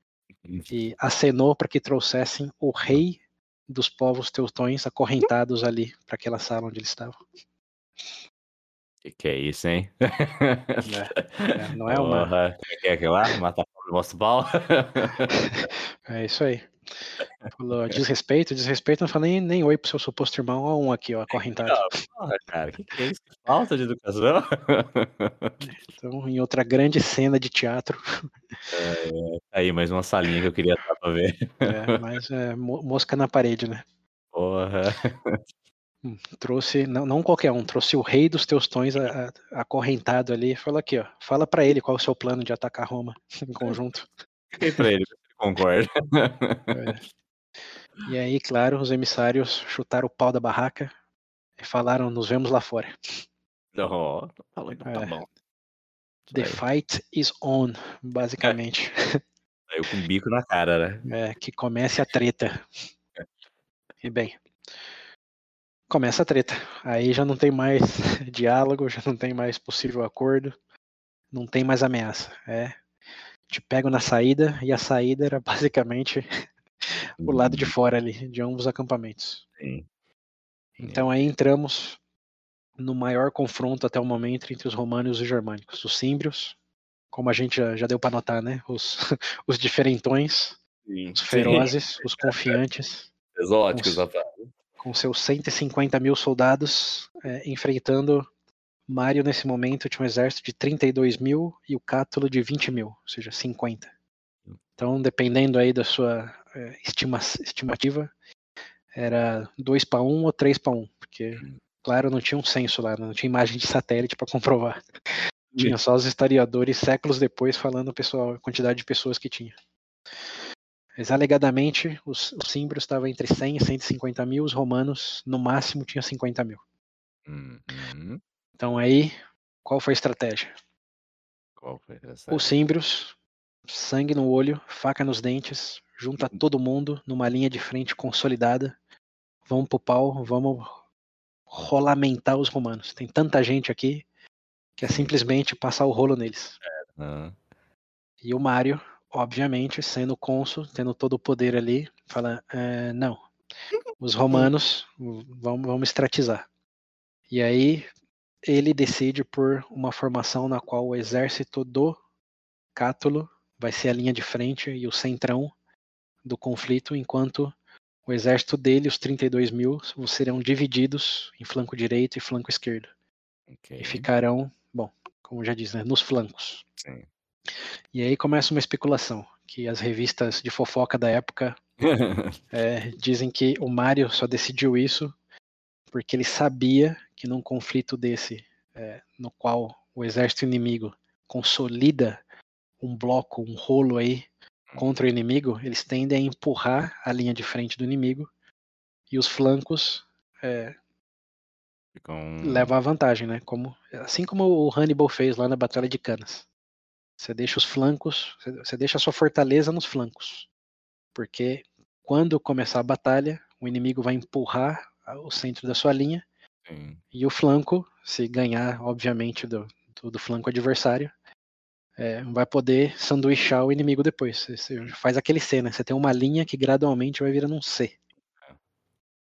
E acenou para que trouxessem o rei dos povos teutões acorrentados ali para aquela sala onde eles estavam. Que que é isso, hein? É, não é uma. Porra, como é que é lá? Mata o pau? É isso aí. Falou desrespeito, desrespeito, não fala nem, nem oi pro seu suposto irmão, ó um aqui, ó, acorrentado. Ah, porra, cara, que que é isso? Falta de educação. Então, em outra grande cena de teatro, É, é. Aí, mais uma salinha que eu queria estar pra ver. é, mas é mo- mosca na parede, né? Porra. Trouxe, não, não qualquer um, trouxe o rei dos teus tons acorrentado ali. Falou aqui, ó. Fala pra ele qual é o seu plano de atacar Roma em conjunto. Fiquei pra ele, concorda. É. E aí, claro, os emissários chutaram o pau da barraca e falaram: nos vemos lá fora. Não, falou então tá É. bom. The fight is on, basicamente. Saiu com o bico na cara, né? É, que comece a treta. E bem, começa a treta. Aí já não tem mais diálogo, já não tem mais possível acordo, não tem mais ameaça. É, te pego na saída e a saída era basicamente o lado de fora ali, de ambos os acampamentos. Sim. Então aí entramos no maior confronto até o momento entre os romanos e os germânicos. Os símbrios, como a gente já, já deu para notar, né? Os, os diferentões, Sim. os ferozes, os confiantes, Exóticos, rapaz. Com seus 150 mil soldados, é, enfrentando Mário nesse momento tinha um exército de 32 mil e o Cátulo de 20 mil, ou seja, 50. Então, dependendo aí da sua é, estima, estimativa, era 2 para 1 ou 3 para 1, porque, claro, não tinha um censo lá, não tinha imagem de satélite para comprovar. Tinha só os historiadores séculos depois falando pessoal, a quantidade de pessoas que tinha. Mas alegadamente os, os símbrios estavam entre 100 e 150 mil, os romanos no máximo tinham 50 mil. Uhum. Então aí, qual foi a estratégia? Qual foi essa? Os símbrios, sangue no olho, faca nos dentes, junta todo mundo numa linha de frente consolidada, vamos pro pau, vamos rolamentar os romanos. Tem tanta gente aqui que é simplesmente passar o rolo neles. Ah, E o Mário, obviamente, sendo cônsul, tendo todo o poder ali, fala: "É, não, os romanos vão, vão estratizar. E aí ele decide por uma formação na qual o exército do Cátulo vai ser a linha de frente e o centrão do conflito, enquanto o exército dele, os 32 mil, serão divididos em flanco direito e flanco esquerdo. ok. E ficarão, bom, como já diz, né, nos flancos. Sim. E aí começa uma especulação, que as revistas de fofoca da época é, dizem que o Mário só decidiu isso porque ele sabia que num conflito desse, é, no qual o exército inimigo consolida um bloco, um rolo aí contra o inimigo, eles tendem a empurrar a linha de frente do inimigo e os flancos é, Fica um... levam a vantagem, né? Como, assim como o Hannibal fez lá na Batalha de Canas. Você deixa os flancos, você- deixa a sua fortaleza nos flancos. Porque quando começar a batalha, o inimigo vai empurrar o centro da sua linha Sim. e o flanco, se ganhar, obviamente, do, do, do flanco adversário, é, vai poder sanduichar o inimigo depois. Você, você faz aquele C, né? Você tem uma linha que gradualmente vai virando um C.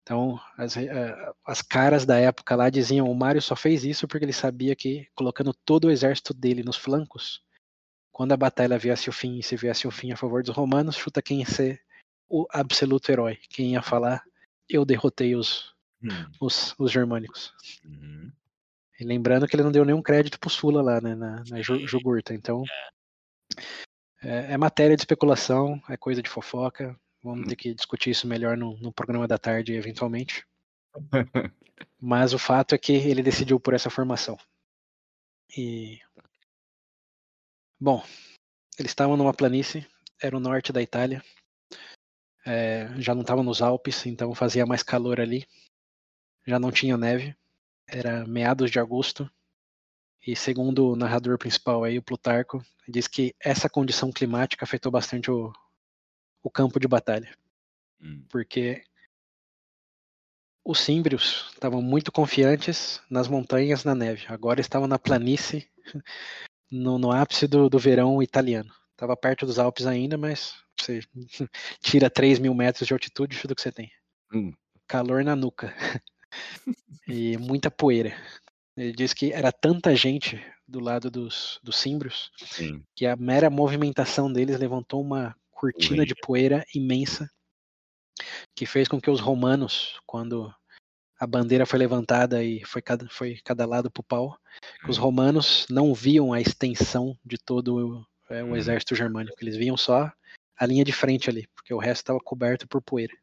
Então, as, eh, as caras da época lá diziam: o Mário só fez isso porque ele sabia que, colocando todo o exército dele nos flancos, quando a batalha viesse ao fim e se viesse ao fim a favor dos romanos, chuta quem ia ser o absoluto herói. Quem ia falar: eu derrotei os, Hum. os, os germânicos. Uhum. E lembrando que ele não deu nenhum crédito pro Sula lá, né, na, na Ju- Jugurta. Então, é, é matéria de especulação, é coisa de fofoca. Vamos ter que discutir isso melhor no, no programa da tarde, eventualmente. Mas o fato é que ele decidiu por essa formação. E. Bom, eles estavam numa planície, era o norte da Itália. É, já não estavam nos Alpes, então fazia mais calor ali. Já não tinha neve. Era meados de agosto. E segundo o narrador principal aí, o Plutarco, diz que essa condição climática afetou bastante o, o campo de batalha Hum. porque os símbrios estavam muito confiantes nas montanhas, na neve. Agora estavam na planície, no, no ápice do, do verão italiano. Estava perto dos Alpes ainda, mas você tira 3 mil metros de altitude, chuta o que você tem. Hum. Calor na nuca. e muita poeira. Ele diz que era tanta gente do lado dos, dos Sim. que a mera movimentação deles levantou uma cortina de poeira imensa que fez com que os romanos, quando a bandeira foi levantada e foi cada, foi cada lado para o pau, os Hum. romanos não viam a extensão de todo o, é, o Hum. exército germânico, eles viam só a linha de frente ali, porque o resto estava coberto por poeira.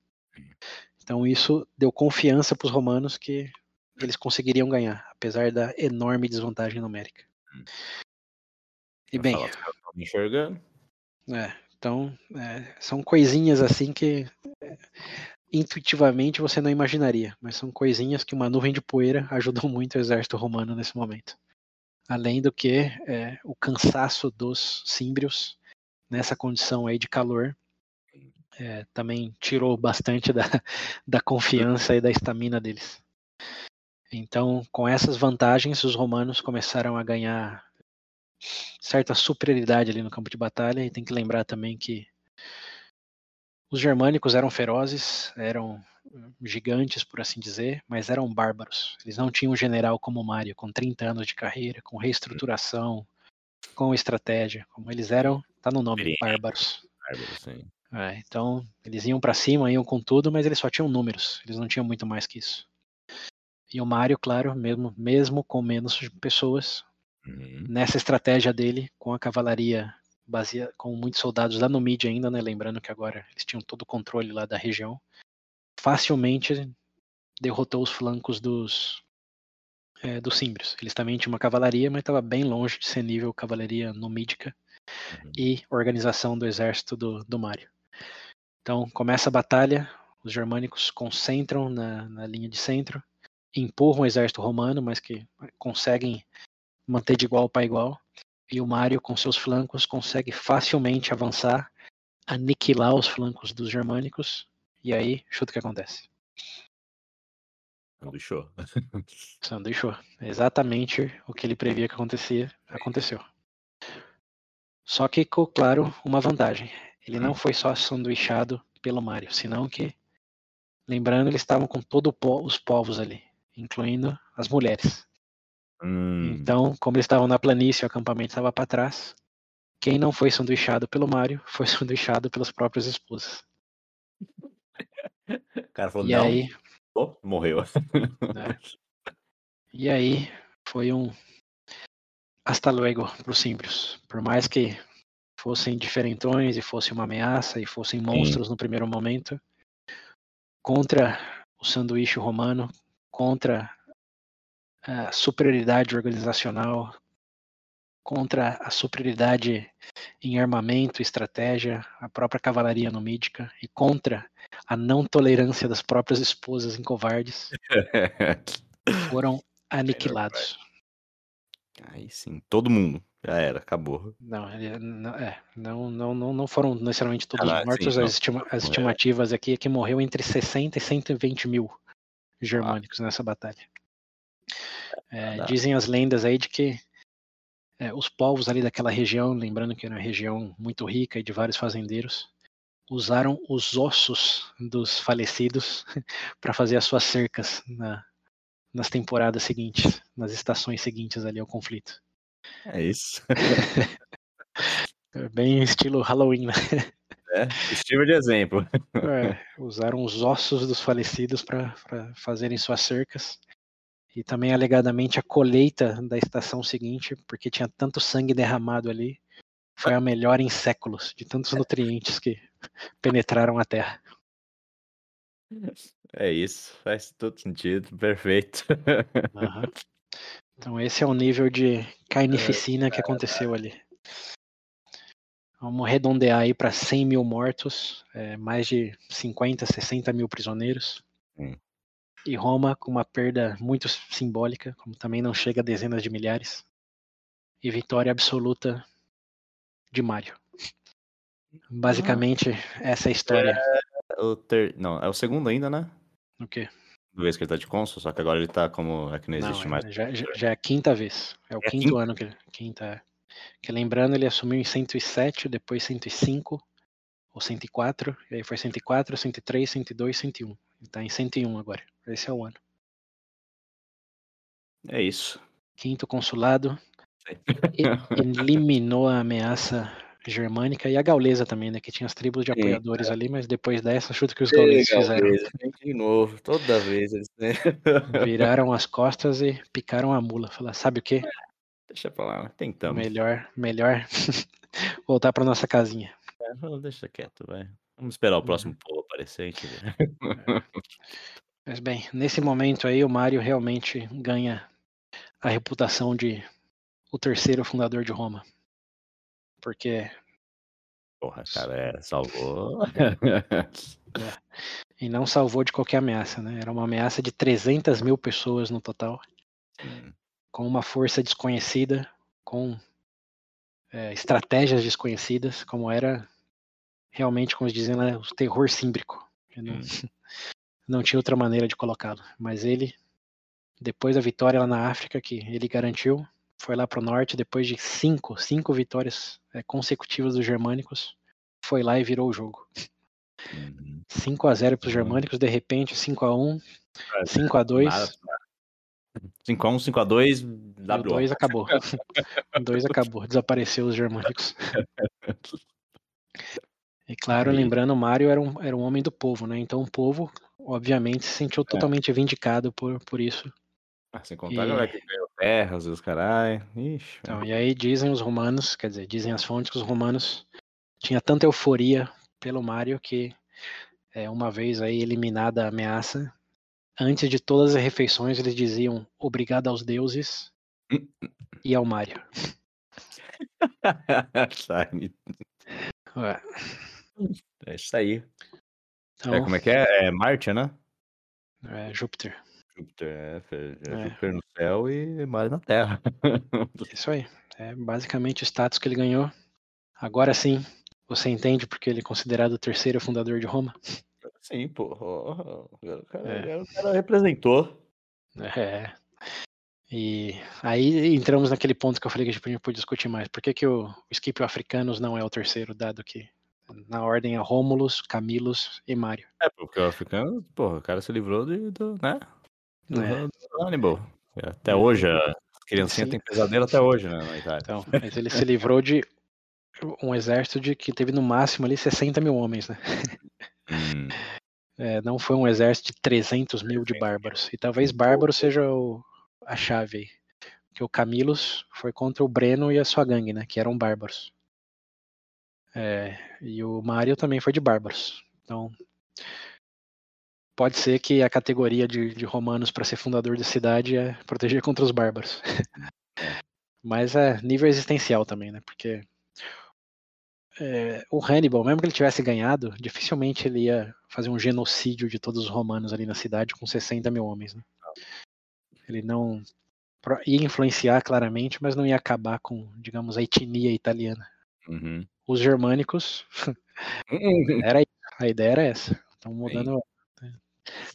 Então isso deu confiança para os romanos que eles conseguiriam ganhar, apesar da enorme desvantagem numérica. Hum. E bem, enxergando. é, então é, são coisinhas assim que é, intuitivamente você não imaginaria, mas são coisinhas que uma nuvem de poeira ajudou muito o exército romano nesse momento. Além do que é, o cansaço dos símbrios nessa condição aí de calor é, também tirou bastante da, da confiança e da estamina deles. Então, com essas vantagens, os romanos começaram a ganhar certa superioridade ali no campo de batalha, e tem que lembrar também que os germânicos eram ferozes, eram gigantes, por assim dizer, mas eram bárbaros. Eles não tinham um general como Mário, com 30 anos de carreira, com reestruturação, com estratégia. Como eles eram, tá no nome, bárbaros. Bárbaro, sim. É, então, eles iam para cima, iam com tudo, mas eles só tinham números, eles não tinham muito mais que isso. E o Mário, claro, mesmo, mesmo com menos pessoas, Uhum. nessa estratégia dele, com a cavalaria baseada, com muitos soldados da Numídia ainda, né? Lembrando que agora eles tinham todo o controle lá da região, facilmente derrotou os flancos dos é, dos símbrios. Eles também tinham uma cavalaria, mas estava bem longe de ser nível cavalaria numídica Uhum. e organização do exército do, do Mário. Então começa a batalha, os germânicos concentram na, na linha de centro, empurram o exército romano, mas que conseguem manter de igual para igual. E o Mário, com seus flancos, consegue facilmente avançar, aniquilar os flancos dos germânicos. E aí, chuta o que acontece. Sanduichou. Sanduichou. Exatamente o que ele previa que acontecia, aconteceu. Só que ficou claro uma vantagem. Ele não foi só sanduichado pelo Mário, senão que, lembrando, eles estavam com todos os povos ali, incluindo as mulheres. Hum. Então, como eles estavam na planície, o acampamento estava para trás. Quem não foi sanduichado pelo Mário foi sanduichado pelas próprias esposas. O cara falou, E não, aí, oh, morreu. né, e aí foi um hasta luego para os. Por mais que fossem diferentões e fosse uma ameaça e fossem monstros no primeiro momento, contra o sanduíche romano, contra a superioridade organizacional, contra a superioridade em armamento, estratégia, a própria cavalaria numídica e contra a não tolerância das próprias esposas em covardes, foram aniquilados. Aí sim, todo mundo. Já era, acabou. Não, não, é, não, não, não, foram necessariamente todos Ah, sim, mortos. não. as, estima- as estimativas aqui é que morreu entre 60 e 120 mil germânicos nessa batalha. É, dizem as lendas aí de que é, os povos ali daquela região, lembrando que era uma região muito rica e de vários fazendeiros, usaram os ossos dos falecidos para fazer as suas cercas na- nas temporadas seguintes, nas estações seguintes ali ao conflito. É isso. É bem estilo Halloween, né? É, estima de exemplo. É, usaram os ossos dos falecidos para fazerem suas cercas. E também, alegadamente, a colheita da estação seguinte, porque tinha tanto sangue derramado ali, foi a melhor em séculos, de tantos nutrientes que penetraram a terra. É isso, faz todo sentido, perfeito. Aham. Então, esse é o nível de carnificina que aconteceu ali. Vamos arredondear aí para 100 mil mortos, é, mais de 50, 60 mil prisioneiros. Hum. E Roma com uma perda muito simbólica, como também não chega a dezenas de milhares. E vitória absoluta de Mário. Basicamente, essa é a história. O ter... Não, é o segundo ainda, né? O quê? Do vez que ele tá de cônsul, só que agora ele tá como. É que não Não, existe é- mais. já, já- é a quinta vez. É o É quinto quinta? ano que ele. Quinta, é. Que lembrando, ele assumiu em 107, depois 105, ou 104, e aí foi 104, 103, 102, 101. Ele tá em 101 agora. Esse é o ano. É isso. Quinto consulado eliminou a ameaça germânica e a gaulesa também, né? Que tinha as tribos de apoiadores ali, mas depois dessa, chuta que os gauleses fizeram. De novo, toda vez eles. né? Viraram as costas e picaram a mula. Falaram, sabe o quê? Deixa pra lá, tentamos. Melhor, melhor voltar pra nossa casinha. É, deixa quieto, vai. Vamos esperar o Uhum. próximo povo aparecer. Mas bem, nesse momento aí o Mário realmente ganha a reputação de o terceiro fundador de Roma. Porque Porra, cara, é, salvou. e não salvou de qualquer ameaça, né? Era uma ameaça de 300 mil pessoas no total, Hum, com uma força desconhecida, com é, estratégias desconhecidas, como era realmente, como dizem lá, o terror símbrico. Não, Hum. não tinha outra maneira de colocá-lo. Mas ele, depois da vitória lá na África, que ele garantiu, foi lá para o norte, depois de cinco, cinco vitórias é, consecutivas dos germânicos, foi lá e virou o jogo. uhum. 5 a 0 para os germânicos, de repente 5 a 1 É, 5 a 2 nada. 5x1, 5x2, e o W. 2 acabou. O 2 acabou, desapareceu os germânicos. E claro, Aí. lembrando, o Mário era um, era um homem do povo, né? Então o povo, obviamente, se sentiu totalmente vindicado por, por isso. Ah, sem contar E- galera que ganhou terras e os caralho. Ixi. Então, e aí dizem os romanos, quer dizer, dizem as fontes que os romanos tinha tanta euforia pelo Mário que é, uma vez aí eliminada a ameaça, antes de todas as refeições eles diziam obrigado aos deuses e ao Mário. Sai. Ué, É isso aí. Então, É, como é que é? É Marte, né? é, Júpiter, Júpiter, é, é É. Júpiter no céu e Marte na Terra. isso aí. É basicamente o status que ele ganhou. Agora sim, você entende porque ele é considerado o terceiro fundador de Roma? Sim, pô. O cara, É. o cara representou. É. E aí entramos naquele ponto que eu falei que a gente podia discutir mais. Por que, que o, o Scipio Africanos não é o terceiro, dado que na ordem é Rômulus, Camilus e Mário? É, porque o africano, porra, o cara se livrou de, do, né? Do, É. do Hannibal. Até É. hoje, a criancinha Sim. tem pesadelo até hoje, né, na Itália. Então, mas ele se livrou de um exército de que teve no máximo ali 60 mil homens, né? Hum, É, não foi um exército de 300 mil de bárbaros. E talvez bárbaro seja o- a chave aí. Porque o Camilus foi contra o Breno e a sua gangue, né? Que eram bárbaros. É, e o Mário também foi de bárbaros. Então, pode ser que a categoria de, de romanos para ser fundador da cidade é proteger contra os bárbaros. Mas é nível existencial também, né? Porque é, o Hannibal, mesmo que ele tivesse ganhado, dificilmente ele ia fazer um genocídio de todos os romanos ali na cidade com 60 mil homens. Né? Ele não ia influenciar claramente, mas não ia acabar com, digamos, a etnia italiana. uhum. Os germânicos, era a ideia era essa. Estão mudando né,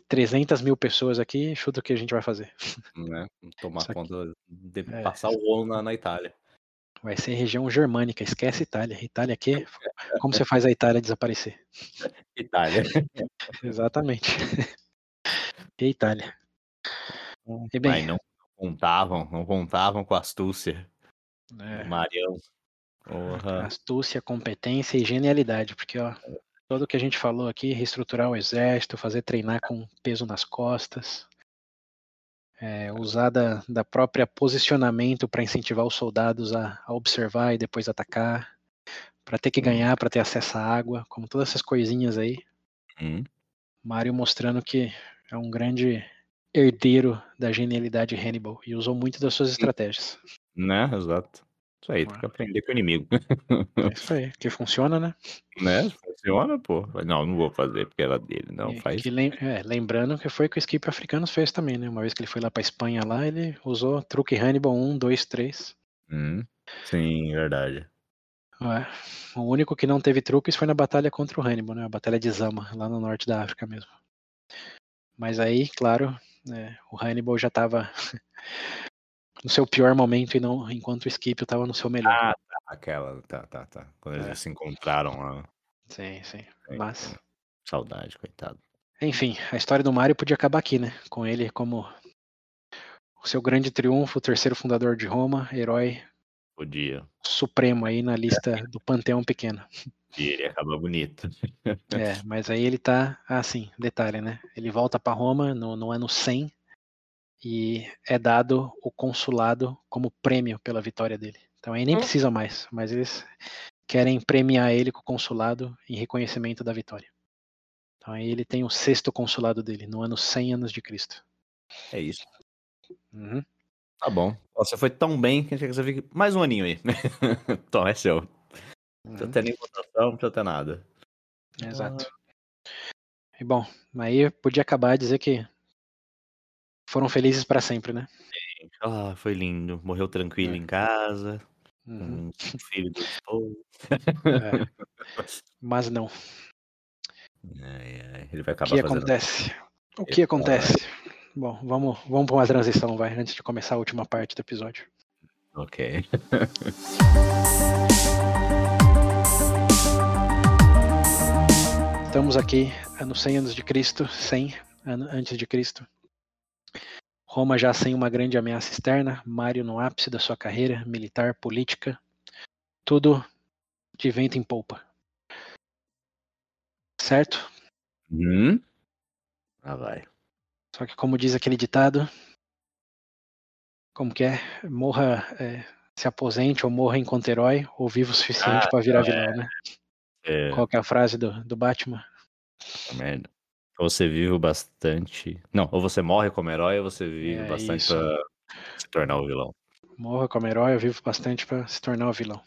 300 mil pessoas aqui, chuta o que a gente vai fazer. né? Tomar conta, de É. passar o rolo na, na Itália. Vai ser região germânica, esquece Itália. Itália aqui, como você faz a Itália desaparecer? Itália. Exatamente. E Itália. E bem, Aí não contavam, não contavam com a astúcia é, Marião. Porra. astúcia, competência e genialidade, porque ó, tudo que a gente falou aqui, reestruturar o exército, fazer treinar com peso nas costas, é, usar da, da própria posicionamento para incentivar os soldados a, a observar e depois atacar, para ter que Hum. ganhar, para ter acesso à água, como todas essas coisinhas aí. Hum. Mário mostrando que é um grande herdeiro da genialidade Hannibal e usou muito das suas estratégias. Né? Exato. Isso aí, tem que aprender com o inimigo. É isso aí, que funciona, né? né? Funciona, pô. Não, não vou fazer porque era dele. Não, faz. que lem- é, lembrando que foi o que o Skip Africanos fez também, né? Uma vez que ele foi lá pra Espanha lá, ele usou truque Hannibal 1, 2, 3. Hum. Sim, verdade. Ué, O único que não teve truques foi na batalha contra o Hannibal, né? A batalha de Zama, lá no norte da África mesmo. Mas aí, claro, né, o Hannibal já tava no seu pior momento e não enquanto o Skip tava no seu melhor. Ah, tá. Aquela, tá, tá, tá. Quando É. eles se encontraram lá. Sim, sim. Sim, Mas, sim. Saudade, coitado. enfim, a história do Mario podia acabar aqui, né? Com ele como o seu grande triunfo, o terceiro fundador de Roma, herói Podia. supremo aí na lista do panteão pequeno. E ele acaba bonito. É, mas aí ele tá assim, detalhe, né? Ele volta para Roma no, no ano 100 e é dado o consulado como prêmio pela vitória dele. Então aí nem Hum. precisa mais, mas eles querem premiar ele com o consulado em reconhecimento da vitória. Então aí ele tem o sexto consulado dele, no ano 100 anos de Cristo. É isso. Uhum. Tá bom. Você foi tão bem que a gente quer saber mais um aninho aí. Então, é seu. Não precisa Uhum. ter nem votação, não precisa ter nada. Exato. E bom, aí podia acabar e dizer que foram felizes para sempre, né? Ah, foi lindo. Morreu tranquilo É. em casa, Uhum. o filho do. É. Mas não. Ai, Ele vai O acabar que fazendo. acontece? O que acontece? Bom, vamos, vamos para uma transição, vai, antes de começar a última parte do episódio. Ok. Estamos aqui no 100 anos de Cristo, 100 ano antes de Cristo. Roma já sem uma grande ameaça externa, Mário no ápice da sua carreira militar, política, tudo de vento em polpa. Certo? Hum? Ah, vai. Só que como diz aquele ditado, como que é? Morra, é, se aposente ou morra enquanto herói, ou vivo o suficiente Ah, para virar é. vilão, né? É, Qual que é a frase do, do Batman? merda. Ou você vive o bastante. Não, ou você morre como herói, ou você vive É bastante isso. pra se tornar o vilão. Morra como herói, eu vivo bastante para se tornar o vilão.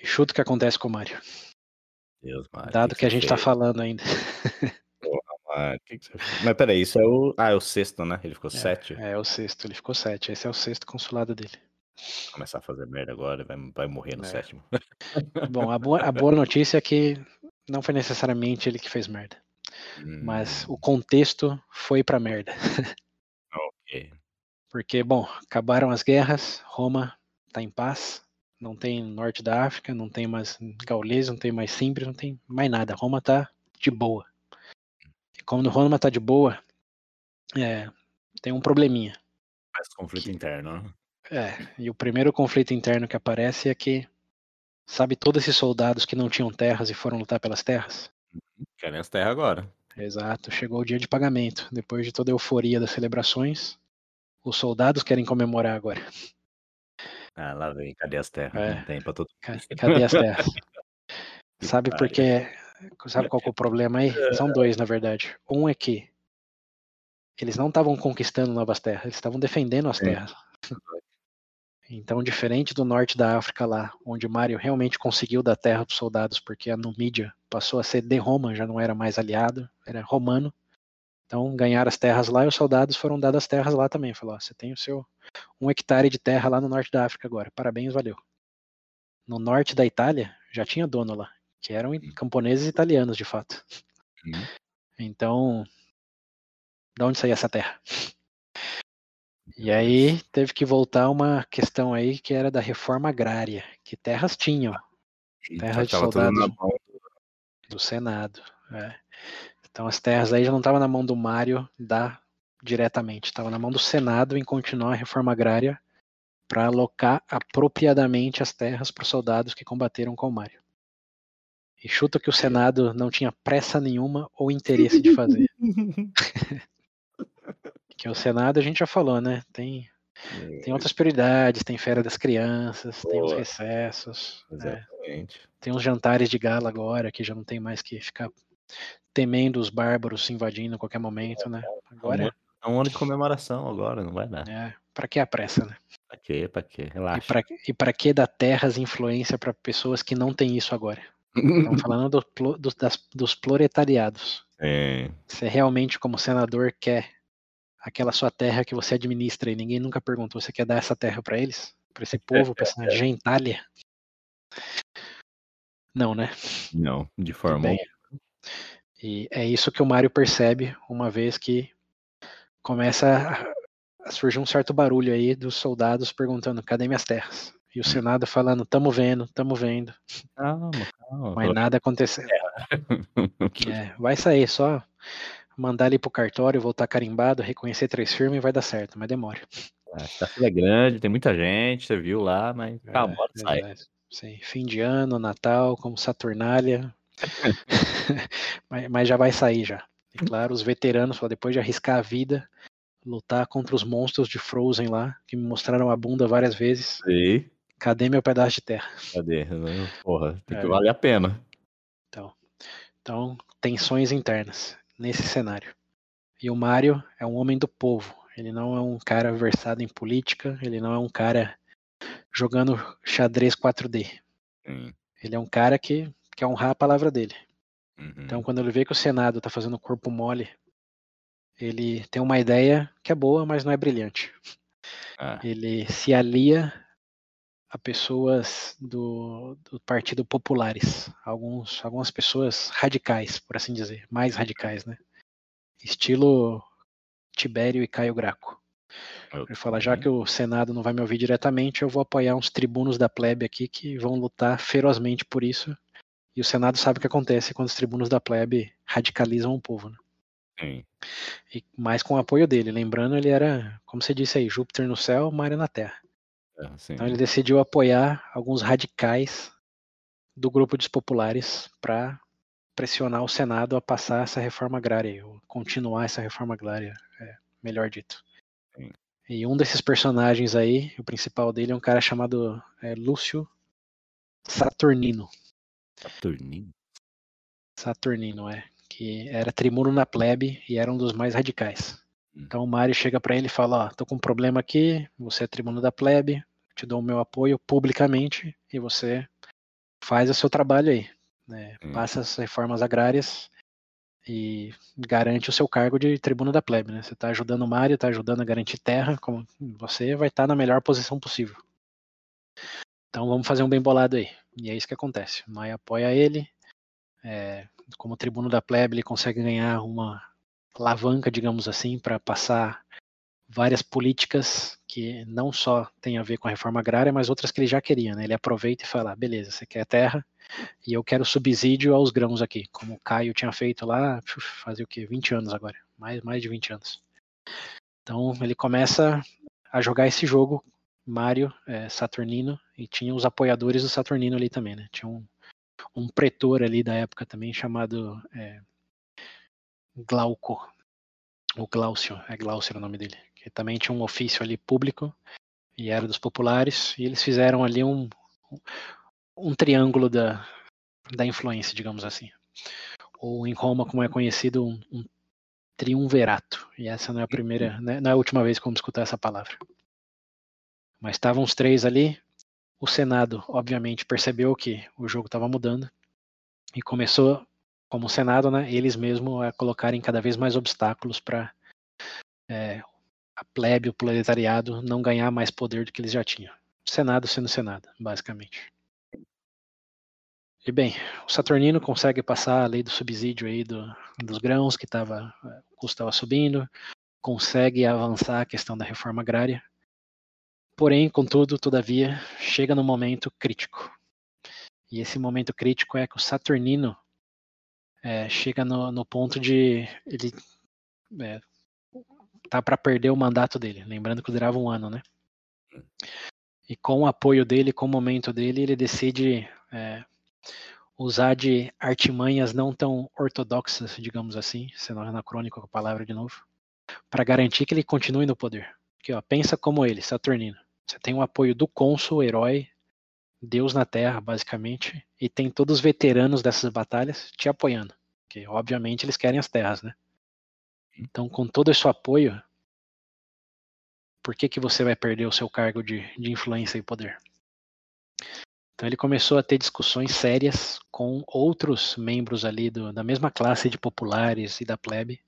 E chuta o que acontece com o Mario. Deus, Mário. Dado que que a gente tá fez? falando ainda. Mário, que que fez? Mas peraí, isso é o. Ah, é o sexto, né? Ele ficou sete. É o sexto, ele ficou sete. Esse é o sexto consulado dele. Começar a fazer merda agora, vai, vai morrer no É. sétimo. Bom, a boa, a boa notícia é que não foi necessariamente ele que fez merda. Hum, Mas o contexto foi pra merda. ok. Porque, bom, acabaram as guerras, Roma tá em paz, não tem norte da África, não tem mais gaulês, não tem mais simples, não tem mais nada. Roma tá de boa. E como Roma tá de boa, é, tem um probleminha. Mais conflito interno, né? É, e o primeiro conflito interno que aparece é que, sabe, todos esses soldados que não tinham terras e foram lutar pelas terras? Querem as terras agora. Exato, chegou o dia de pagamento. Depois de toda a euforia das celebrações, os soldados querem comemorar agora. Ah, lá vem, cadê as terras? É. Não tem pra todo Ca- Cadê as terras? Sabe por quê? Sabe qual é o problema aí? São dois, na verdade. Um é que eles não estavam conquistando novas terras, eles estavam defendendo as Sim. terras. Então, diferente do norte da África lá, onde Mário realmente conseguiu dar terra para os soldados, porque a Numídia passou a ser de Roma, já não era mais aliado, era romano. Então, ganharam as terras lá e os soldados foram dadas as terras lá também. Falou: ó, você tem o seu um hectare de terra lá no norte da África agora. Parabéns, valeu. No norte da Itália já tinha dono lá, que eram camponeses italianos de fato. Hum. Então, de onde saía essa terra? E aí teve que voltar uma questão aí que era da reforma agrária, que terras tinham terra de soldados. do Senado. é. Então as terras aí já não estavam na mão do Mário da diretamente, estava na mão do Senado em continuar a reforma agrária para alocar apropriadamente as terras para os soldados que combateram com o Mário. E chuta que o Senado não tinha pressa nenhuma ou interesse de fazer. que o Senado a gente já falou, né? Tem, tem outras prioridades, tem férias das crianças, tem os Boa. recessos, é, Exatamente. tem os jantares de gala agora, que já não tem mais que ficar temendo os bárbaros invadindo a qualquer momento, né? Agora, É um ano de comemoração agora, não vai dar. é, para que a pressa, né? Pra quê? Pra quê? E Relaxa. para e pra que dar terras e influência para pessoas que não têm isso agora? Estamos falando do, do- das- dos proletariados. É, Você realmente, como senador, quer aquela sua terra que você administra e ninguém nunca perguntou, você quer dar essa terra para eles? Para esse povo, para essa gentalha? Não, né? não, de forma bem. E é isso que o Mário percebe uma vez que começa a- surgir um certo barulho aí dos soldados perguntando cadê minhas terras? E o Senado falando, tamo vendo, tamo vendo, Calma, calma. mas nada acontecendo. É, vai sair, só mandar ali pro cartório, voltar carimbado, reconhecer três firmas e vai dar certo, mas demora. A fila é grande, tem muita gente, você viu lá, mas É, calma, hora sai. verdade. Sim, fim de ano, Natal, como Saturnália. mas, mas já vai sair já. E claro, os veteranos, só depois de arriscar a vida, lutar contra os monstros de Frozen lá, que me mostraram a bunda várias vezes. Sei. Cadê meu pedaço de terra? Cadê? Porra, tem que É. valer a pena. Então, então, tensões internas nesse cenário. E o Mario é um homem do povo. Ele não é um cara versado em política, ele não é um cara jogando xadrez 4D. Sim. Ele é um cara que quer honrar a palavra dele. Uhum. Então, quando ele vê que o Senado está fazendo corpo mole, ele tem uma ideia que é boa, mas não é brilhante. Ah, Ele se alia a pessoas do, do Partido Populares, alguns, algumas pessoas radicais, por assim dizer, mais radicais, né? Estilo Tibério e Caio Graco. Ele fala, já que o Senado não vai me ouvir diretamente, eu vou apoiar uns tribunos da plebe aqui que vão lutar ferozmente por isso. E o Senado sabe o que acontece quando os tribunos da plebe radicalizam o povo, né? Sim. E mais com o apoio dele. Lembrando, ele era, como você disse aí, Júpiter no céu, Mário na terra. É, sim. Então ele decidiu apoiar alguns radicais do grupo dos populares para pressionar o Senado a passar essa reforma agrária, ou continuar essa reforma agrária, é, melhor dito. Sim. E um desses personagens aí, o principal dele é um cara chamado é, Lúcio Saturnino. Saturninho. Saturnino, é. Que era tribuno na plebe e era um dos mais radicais. Hum. Então o Mário chega para ele e fala: tô com um problema aqui, você é tribuno da plebe, te dou o meu apoio publicamente e você faz o seu trabalho aí. Né? Hum. Passa as reformas agrárias e garante o seu cargo de tribuno da plebe. Né? Você está ajudando o Mário, está ajudando a garantir terra, como você vai estar na melhor posição possível. Então vamos fazer um bem bolado aí. E é isso que acontece. O Maia apoia ele. é, como tribuno da plebe, ele consegue ganhar uma alavanca, digamos assim, para passar várias políticas que não só tem a ver com a reforma agrária, mas outras que ele já queria. Né? Ele aproveita e fala: beleza, você quer terra e eu quero subsídio aos grãos aqui, como o Caio tinha feito lá, fazia o quê? 20 anos agora, mais, mais de 20 anos. Então ele começa a jogar esse jogo, Mario, é, Saturnino, e tinha os apoiadores do Saturnino ali também, né? Tinha um, um pretor ali da época também chamado é, Glauco, o Glaucio, é Glaucio o nome dele, que também tinha um ofício ali público e era dos populares, e eles fizeram ali um, um triângulo da, da influência, digamos assim. Ou em Roma, como é conhecido, um, um triunverato. E essa não é a primeira, né, não é a última vez que vamos escutar essa palavra. Mas estavam os três ali. O Senado, obviamente, percebeu que o jogo estava mudando e começou, como o Senado, né, eles mesmos a colocarem cada vez mais obstáculos para é, a plebe, o proletariado, não ganhar mais poder do que eles já tinham. Senado sendo Senado, basicamente. E bem, o Saturnino consegue passar a lei do subsídio aí do, dos grãos, que tava, o custo estava subindo, consegue avançar a questão da reforma agrária. Porém, contudo, todavia, chega no momento crítico. E esse momento crítico é que o Saturnino é, chega no, no, ponto de ele é, tá para perder o mandato dele. Lembrando que durava um ano, né? E com o apoio dele, com o momento dele, ele decide é, usar de artimanhas não tão ortodoxas, digamos assim, sendo anacrônico a palavra de novo, para garantir que ele continue no poder. Porque, ó, pensa como ele, Saturnino. Você tem o apoio do cônsul, herói, Deus na Terra, basicamente, e tem todos os veteranos dessas batalhas te apoiando. Porque, obviamente, eles querem as terras, né? Então, com todo esse apoio, por que, que você vai perder o seu cargo de, de influência e poder? Então ele começou a ter discussões sérias com outros membros ali do, da mesma classe de populares e da plebe,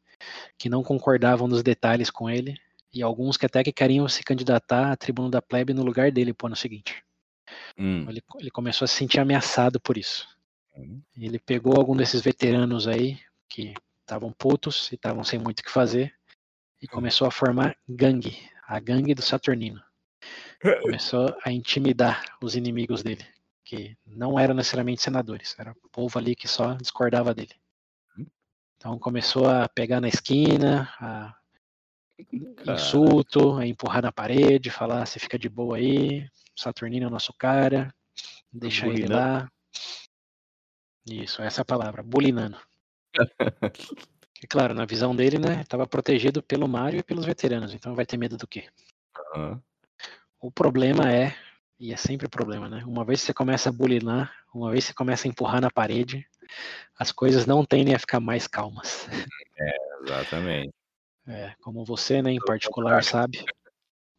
que não concordavam nos detalhes com ele, e alguns que até que queriam se candidatar a tribuno da plebe no lugar dele pro ano seguinte. Hum. Ele, ele, começou a se sentir ameaçado por isso. Hum. Ele pegou algum desses veteranos aí, que estavam putos e estavam sem muito o que fazer, e começou a formar gangue, a gangue do Saturnino. Começou a intimidar os inimigos dele, que não eram necessariamente senadores, era o povo ali que só discordava dele. Então começou a pegar na esquina, a insulto, é empurrar na parede, falar você fica de boa aí, Saturnino é o nosso cara, deixa ele lá. Isso, essa é a palavra, bulinando. E claro, na visão dele, né, estava protegido pelo Mario e pelos veteranos, então vai ter medo do quê? Uhum. O problema é, e é sempre o problema, né? Uma vez que você começa a bulinar, uma vez que você começa a empurrar na parede, as coisas não tendem a ficar mais calmas. É, exatamente. É, como você, né, em particular, sabe.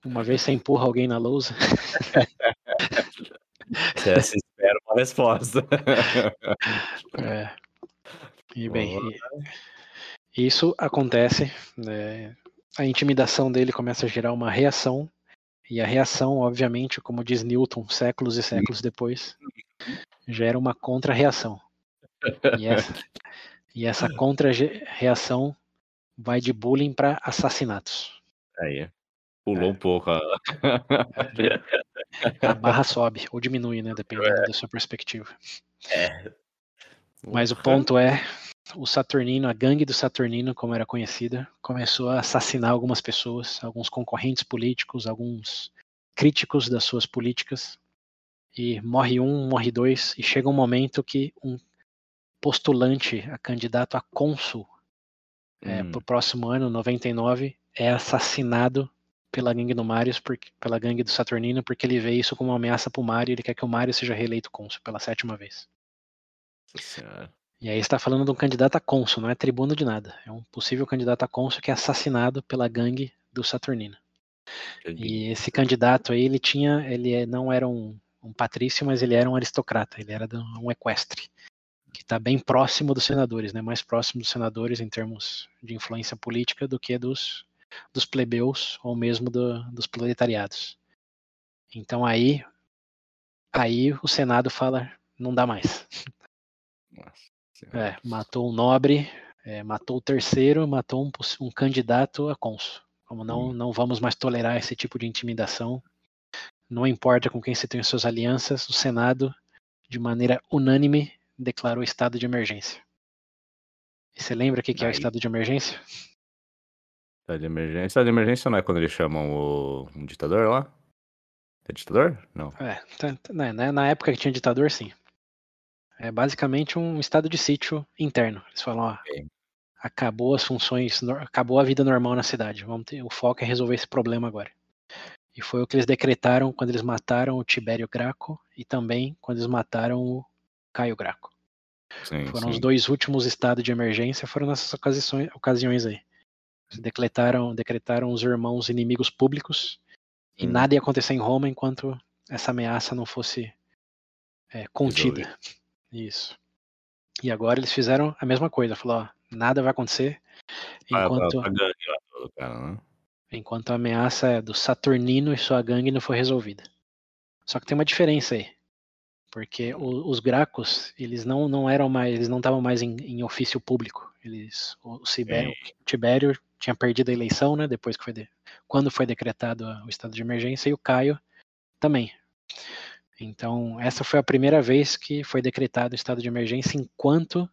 Uma vez você empurra alguém na lousa. Você espera uma resposta. É. E bem, isso acontece, né, a intimidação dele começa a gerar uma reação, e a reação, obviamente, como diz Newton, séculos e séculos depois, gera uma contra-reação. E essa, e essa contra-reação vai de bullying para assassinatos. Aí, pulou é. um pouco. A... a barra sobe ou diminui, né? Dependendo é. da sua perspectiva. É. Mas o ponto é, o Saturnino, a gangue do Saturnino, como era conhecida, começou a assassinar algumas pessoas, alguns concorrentes políticos, alguns críticos das suas políticas. E morre um, morre dois, e chega um momento que um postulante a candidato a cônsul é, hum. para o próximo ano, 99, é assassinado pela gangue do Marius, porque, pela gangue do Saturnino, porque ele vê isso como uma ameaça para o Mario e ele quer que o Mario seja reeleito cônsul pela sétima vez. Senhora. E aí está falando de um candidato a cônsul, não é tribuno de nada. É um possível candidato a cônsul que é assassinado pela gangue do Saturnino. E esse candidato aí, ele tinha, ele não era um, um patrício, mas ele era um aristocrata, ele era um equestre que está bem próximo dos senadores, né? mais próximo dos senadores em termos de influência política do que dos, dos plebeus ou mesmo do, dos proletariados. Então aí, aí o Senado fala, não dá mais. É, matou um nobre, é, matou o terceiro, matou um, um candidato a cônsul. Como não, hum. não vamos mais tolerar esse tipo de intimidação. Não importa com quem você tem suas alianças, o Senado, de maneira unânime, declarou estado de emergência. E você lembra o que, que é o estado de emergência? Estado de emergência. Estado de emergência não é quando eles chamam o um ditador lá? É ditador? Não. É, tá, tá, né, né, na época que tinha ditador, sim. É basicamente um estado de sítio interno. Eles falam, ó, acabou as funções, acabou a vida normal na cidade. Vamos ter, o foco é resolver esse problema agora. E foi o que eles decretaram quando eles mataram o Tibério Graco e também quando eles mataram o Caio Graco. Sim, foram sim. os dois últimos estados de emergência, foram nessas ocasiões, ocasiões aí. Decretaram, decretaram os irmãos inimigos públicos e hum. nada ia acontecer em Roma enquanto essa ameaça não fosse é, contida. Resolve. Isso. E agora eles fizeram a mesma coisa, falou, ó, nada vai acontecer enquanto, ah, todo, cara, né? enquanto a ameaça é do Saturnino e sua gangue não for resolvida. Só que tem uma diferença aí. Porque o, os Gracos, eles não, não eram mais, eles não estavam mais em, em, ofício público. Eles, o, Sibério, o Tibério tinha perdido a eleição, né? Depois que foi de, quando foi decretado o estado de emergência, e o Caio também. Então, essa foi a primeira vez que foi decretado o estado de emergência enquanto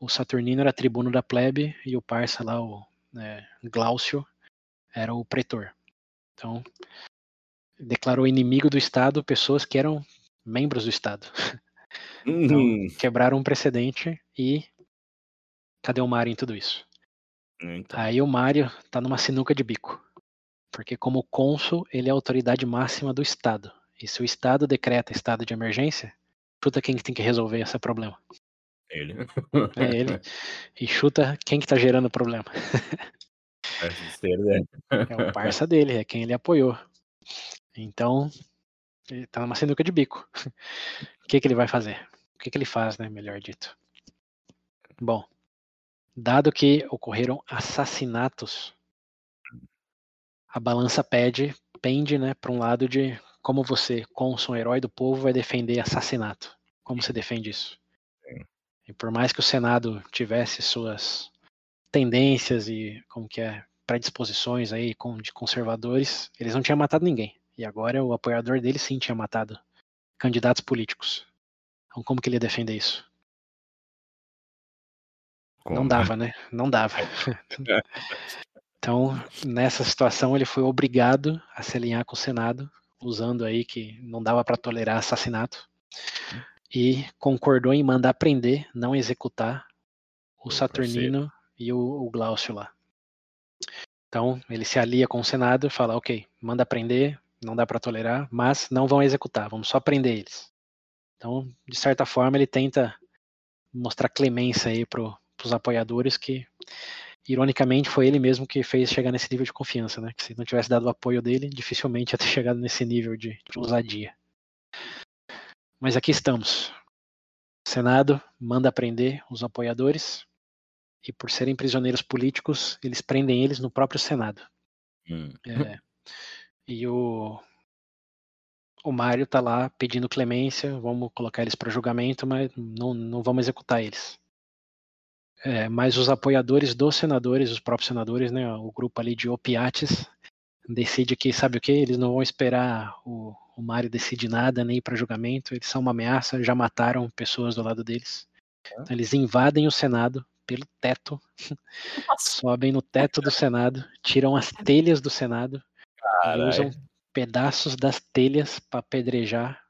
o Saturnino era tribuno da plebe e o parça lá, o né, Glaucio, era o pretor. Então, declarou inimigo do Estado pessoas que eram membros do Estado. Então, uhum. quebraram um precedente e cadê o Mário em tudo isso? Então. Aí o Mário tá numa sinuca de bico. Porque como cônsul, ele é a autoridade máxima do Estado. E se o Estado decreta estado de emergência, chuta quem que tem que resolver esse problema. Ele. É ele. E chuta quem que tá gerando o problema. É o parça dele, é quem ele apoiou. Então, ele tá numa sinuca de bico. O que, que ele vai fazer? O que, que ele faz, né? Melhor dito. Bom, dado que ocorreram assassinatos, a balança pede, pende, né, para um lado de como você, cônsul herói do povo, vai defender assassinato. Como você defende isso? E por mais que o Senado tivesse suas tendências e como que é predisposições aí de conservadores, eles não tinham matado ninguém. E agora o apoiador dele sim tinha matado candidatos políticos. Então como que ele ia defender isso? Como? Não dava, né? Não dava. Então, nessa situação, ele foi obrigado a se alinhar com o Senado, usando aí que não dava para tolerar assassinato, e concordou em mandar prender, não executar, o Saturnino e o, o Glaucio lá. Então, ele se alia com o Senado e fala: ok, manda prender, não dá para tolerar, mas não vão executar, vamos só prender eles. Então, de certa forma, ele tenta mostrar clemência aí para os apoiadores que ironicamente, foi ele mesmo que fez chegar nesse nível de confiança, né? Que se não tivesse dado o apoio dele, dificilmente ia ter chegado nesse nível de, de ousadia. Mas aqui estamos. O Senado manda prender os apoiadores e, por serem prisioneiros políticos, eles prendem eles no próprio Senado. Hum. É, e o, o Mário tá lá pedindo clemência, vamos colocar eles para julgamento, mas não, não vamos executar eles. É, mas os apoiadores dos senadores, os próprios senadores, né, o grupo ali de opiates, decide que, sabe o que? Eles não vão esperar o, o Mário decidir nada, nem ir para julgamento, eles são uma ameaça, já mataram pessoas do lado deles. Então, eles invadem o Senado pelo teto, sobem no teto do Senado, tiram as telhas do Senado Carai. e usam pedaços das telhas para apedrejar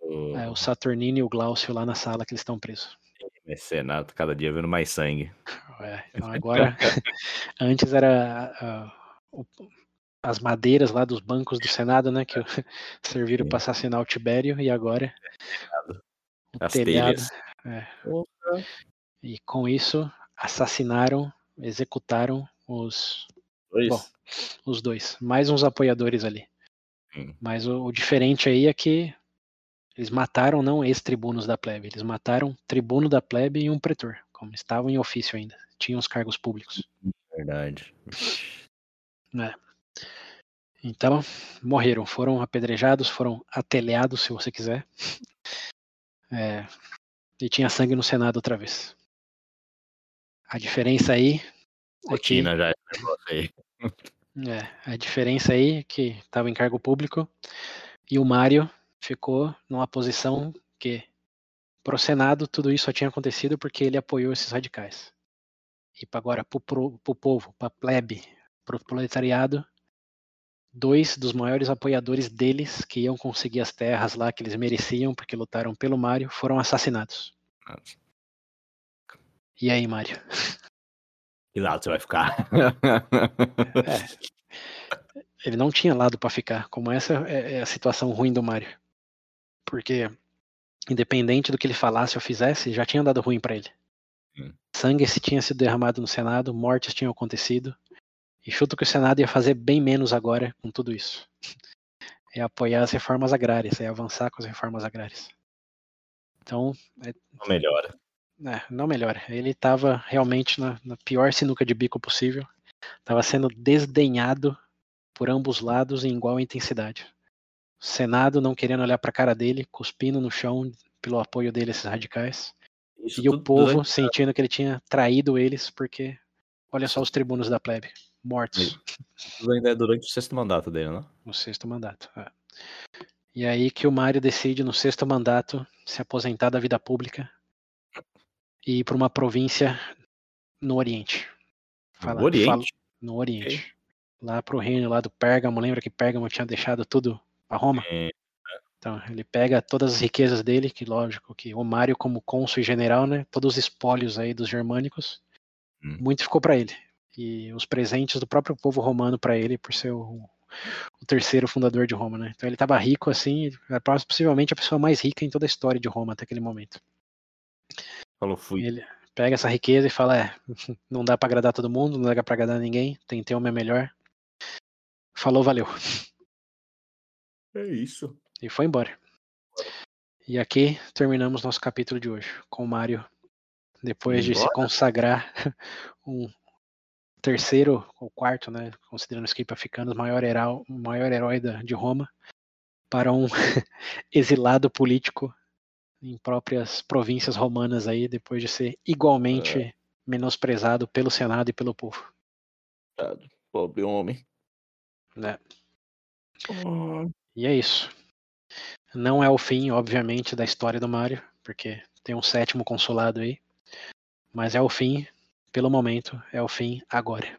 oh. é, o Saturnino e o Glaucio lá na sala que eles estão presos. Senado, cada dia vendo mais sangue. É, então agora, antes era uh, uh, as madeiras lá dos bancos do Senado, né, que serviram para assassinar o Tibério, e agora o as telhado. É. E com isso assassinaram, executaram os dois. Bom, os dois, mais uns apoiadores ali. Hum. Mas o, o diferente aí é que eles mataram não ex-tribunos da plebe, eles mataram tribuno da plebe e um pretor, como estavam em ofício ainda, tinham os cargos públicos. Verdade. É. Então, morreram, foram apedrejados, foram atelhados, se você quiser. É, e tinha sangue no Senado outra vez. A diferença aí. Rotina é que, já aí. É, a diferença aí é que estava em cargo público e o Mário ficou numa posição que, pro Senado, tudo isso só tinha acontecido porque ele apoiou esses radicais. E agora, pro, pro, pro povo, pra plebe, pro proletariado, dois dos maiores apoiadores deles, que iam conseguir as terras lá que eles mereciam, porque lutaram pelo Mário, foram assassinados. Nossa. E aí, Mário? Que lado você vai ficar? é, ele não tinha lado para ficar. Como essa é, é a situação ruim do Mário porque independente do que ele falasse ou fizesse, já tinha dado ruim para ele. Hum. Sangue se tinha sido derramado no Senado, mortes tinham acontecido, e chuto que o Senado ia fazer bem menos agora com tudo isso. É apoiar as reformas agrárias, é avançar com as reformas agrárias. Então. É, não melhora. É, não melhora. Ele estava realmente na, na pior sinuca de bico possível. Estava sendo desdenhado por ambos lados em igual intensidade. Senado não querendo olhar para a cara dele, cuspindo no chão pelo apoio dele esses radicais. Isso e o povo durante... sentindo que ele tinha traído eles, porque olha só os tribunos da plebe, mortos. Isso ainda é durante o sexto mandato dele, não? No sexto mandato, é. E aí que o Mário decide, no sexto mandato, se aposentar da vida pública e ir para uma província no Oriente. Fala, no Oriente? Fala, no Oriente. Okay. Lá pro reino lá do Pérgamo, lembra que Pérgamo tinha deixado tudo a Roma. É. Então, ele pega todas as riquezas dele, que lógico que o Mário como cônsul e general, né, todos os espólios aí dos germânicos, hum. muito ficou para ele. E os presentes do próprio povo romano para ele, por ser o, o, terceiro fundador de Roma, né? Então ele estava rico assim, era possivelmente a pessoa mais rica em toda a história de Roma até aquele momento. Falou, fui. Ele pega essa riqueza e fala, é, não dá para agradar todo mundo, não dá para agradar ninguém, tentei o meu melhor. Falou, valeu. É isso. E foi embora. E aqui terminamos nosso capítulo de hoje, com o Mario, depois de se consagrar um terceiro ou quarto, né, considerando os Keep Africanos, maior herói, maior herói da, de Roma, para um exilado político em próprias províncias romanas aí, depois de ser igualmente é. menosprezado pelo Senado e pelo povo. Pobre homem. Né? E é isso. Não é o fim, obviamente, da história do Mario, porque tem um sétimo consulado aí. Mas é o fim, pelo momento, é o fim agora.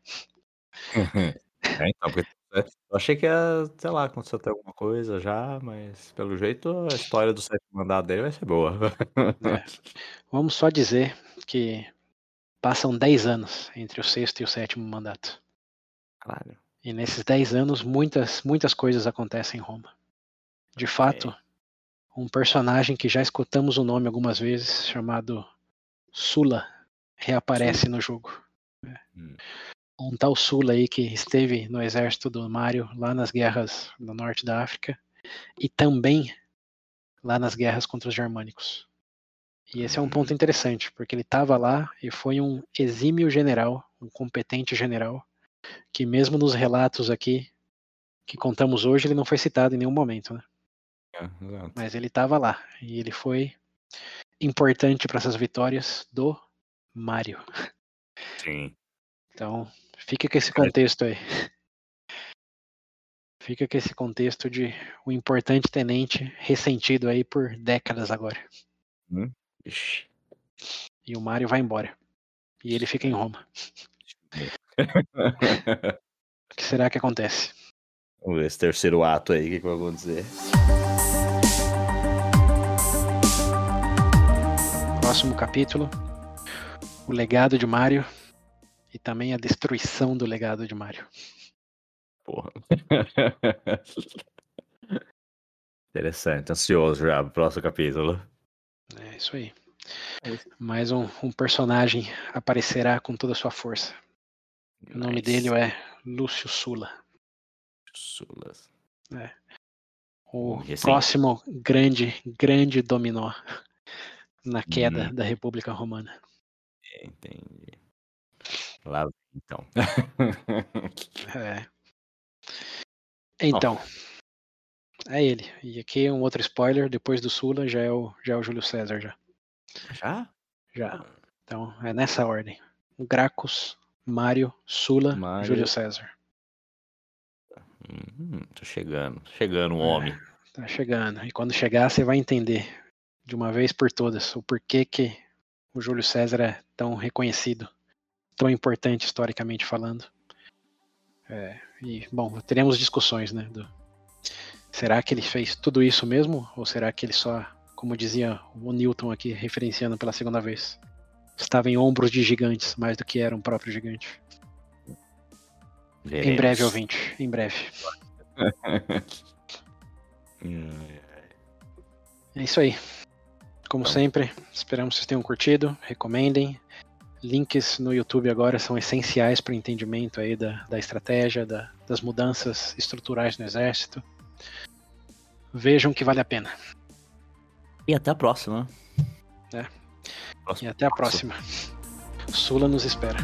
É, então, porque eu achei que ia, sei lá, aconteceu até alguma coisa já, mas pelo jeito a história do sétimo mandado dele vai ser boa. É. Vamos só dizer que passam 10 anos entre o sexto e o sétimo mandato. Claro. E nesses 10 anos, muitas, muitas coisas acontecem em Roma. De fato, um personagem que já escutamos o nome algumas vezes, chamado Sula, reaparece no jogo. Hum. Um tal Sula aí que esteve no exército do Mário lá nas guerras no norte da África e também lá nas guerras contra os germânicos. E esse é um ponto interessante, porque ele estava lá e foi um exímio general, um competente general, que mesmo nos relatos aqui que contamos hoje, ele não foi citado em nenhum momento, né? É. Mas ele estava lá e ele foi importante para essas vitórias do Mário. Sim. Então, fica com esse contexto aí. Fica com esse contexto de um importante tenente ressentido aí por décadas agora. Hum? E o Mário vai embora. E ele fica em Roma. O que será que acontece? Vamos ver esse terceiro ato aí, o que, que vai acontecer. Próximo capítulo: O legado de Mário e também a destruição do legado de Mário. Porra. Interessante, ansioso já pro próximo capítulo. É isso aí. É. Mais um, um personagem aparecerá com toda a sua força. O nome Nice. dele é Lúcio Sula. Sulas. O Recente. próximo grande, grande dominó na queda Hum. da República Romana. Entendi. Lá então. É. Então, é ele. E aqui um outro spoiler, depois do Sula já é o, já é o Júlio César já. Já? já. Então é nessa ordem. Gracchus, Mário, Sula, Mário. Júlio César. Hum, tô chegando. Chegando um É. homem. Tá chegando. E quando chegar, você vai entender de uma vez por todas o porquê que o Júlio César é tão reconhecido, tão importante historicamente falando. É, e, bom, teremos discussões, né? do- será que ele fez tudo isso mesmo? Ou será que ele só, como dizia o Newton aqui, referenciando pela segunda vez, estava em ombros de gigantes mais do que era um próprio gigante? Em Veremos. breve, ouvinte, em breve. É isso aí. Como Então. sempre, esperamos que vocês tenham curtido. Recomendem. Links no YouTube agora são essenciais para o entendimento aí da, da estratégia, da- das mudanças estruturais no exército. Vejam que vale a pena. E até a próxima. É. Próximo E até a próxima. Sula nos espera.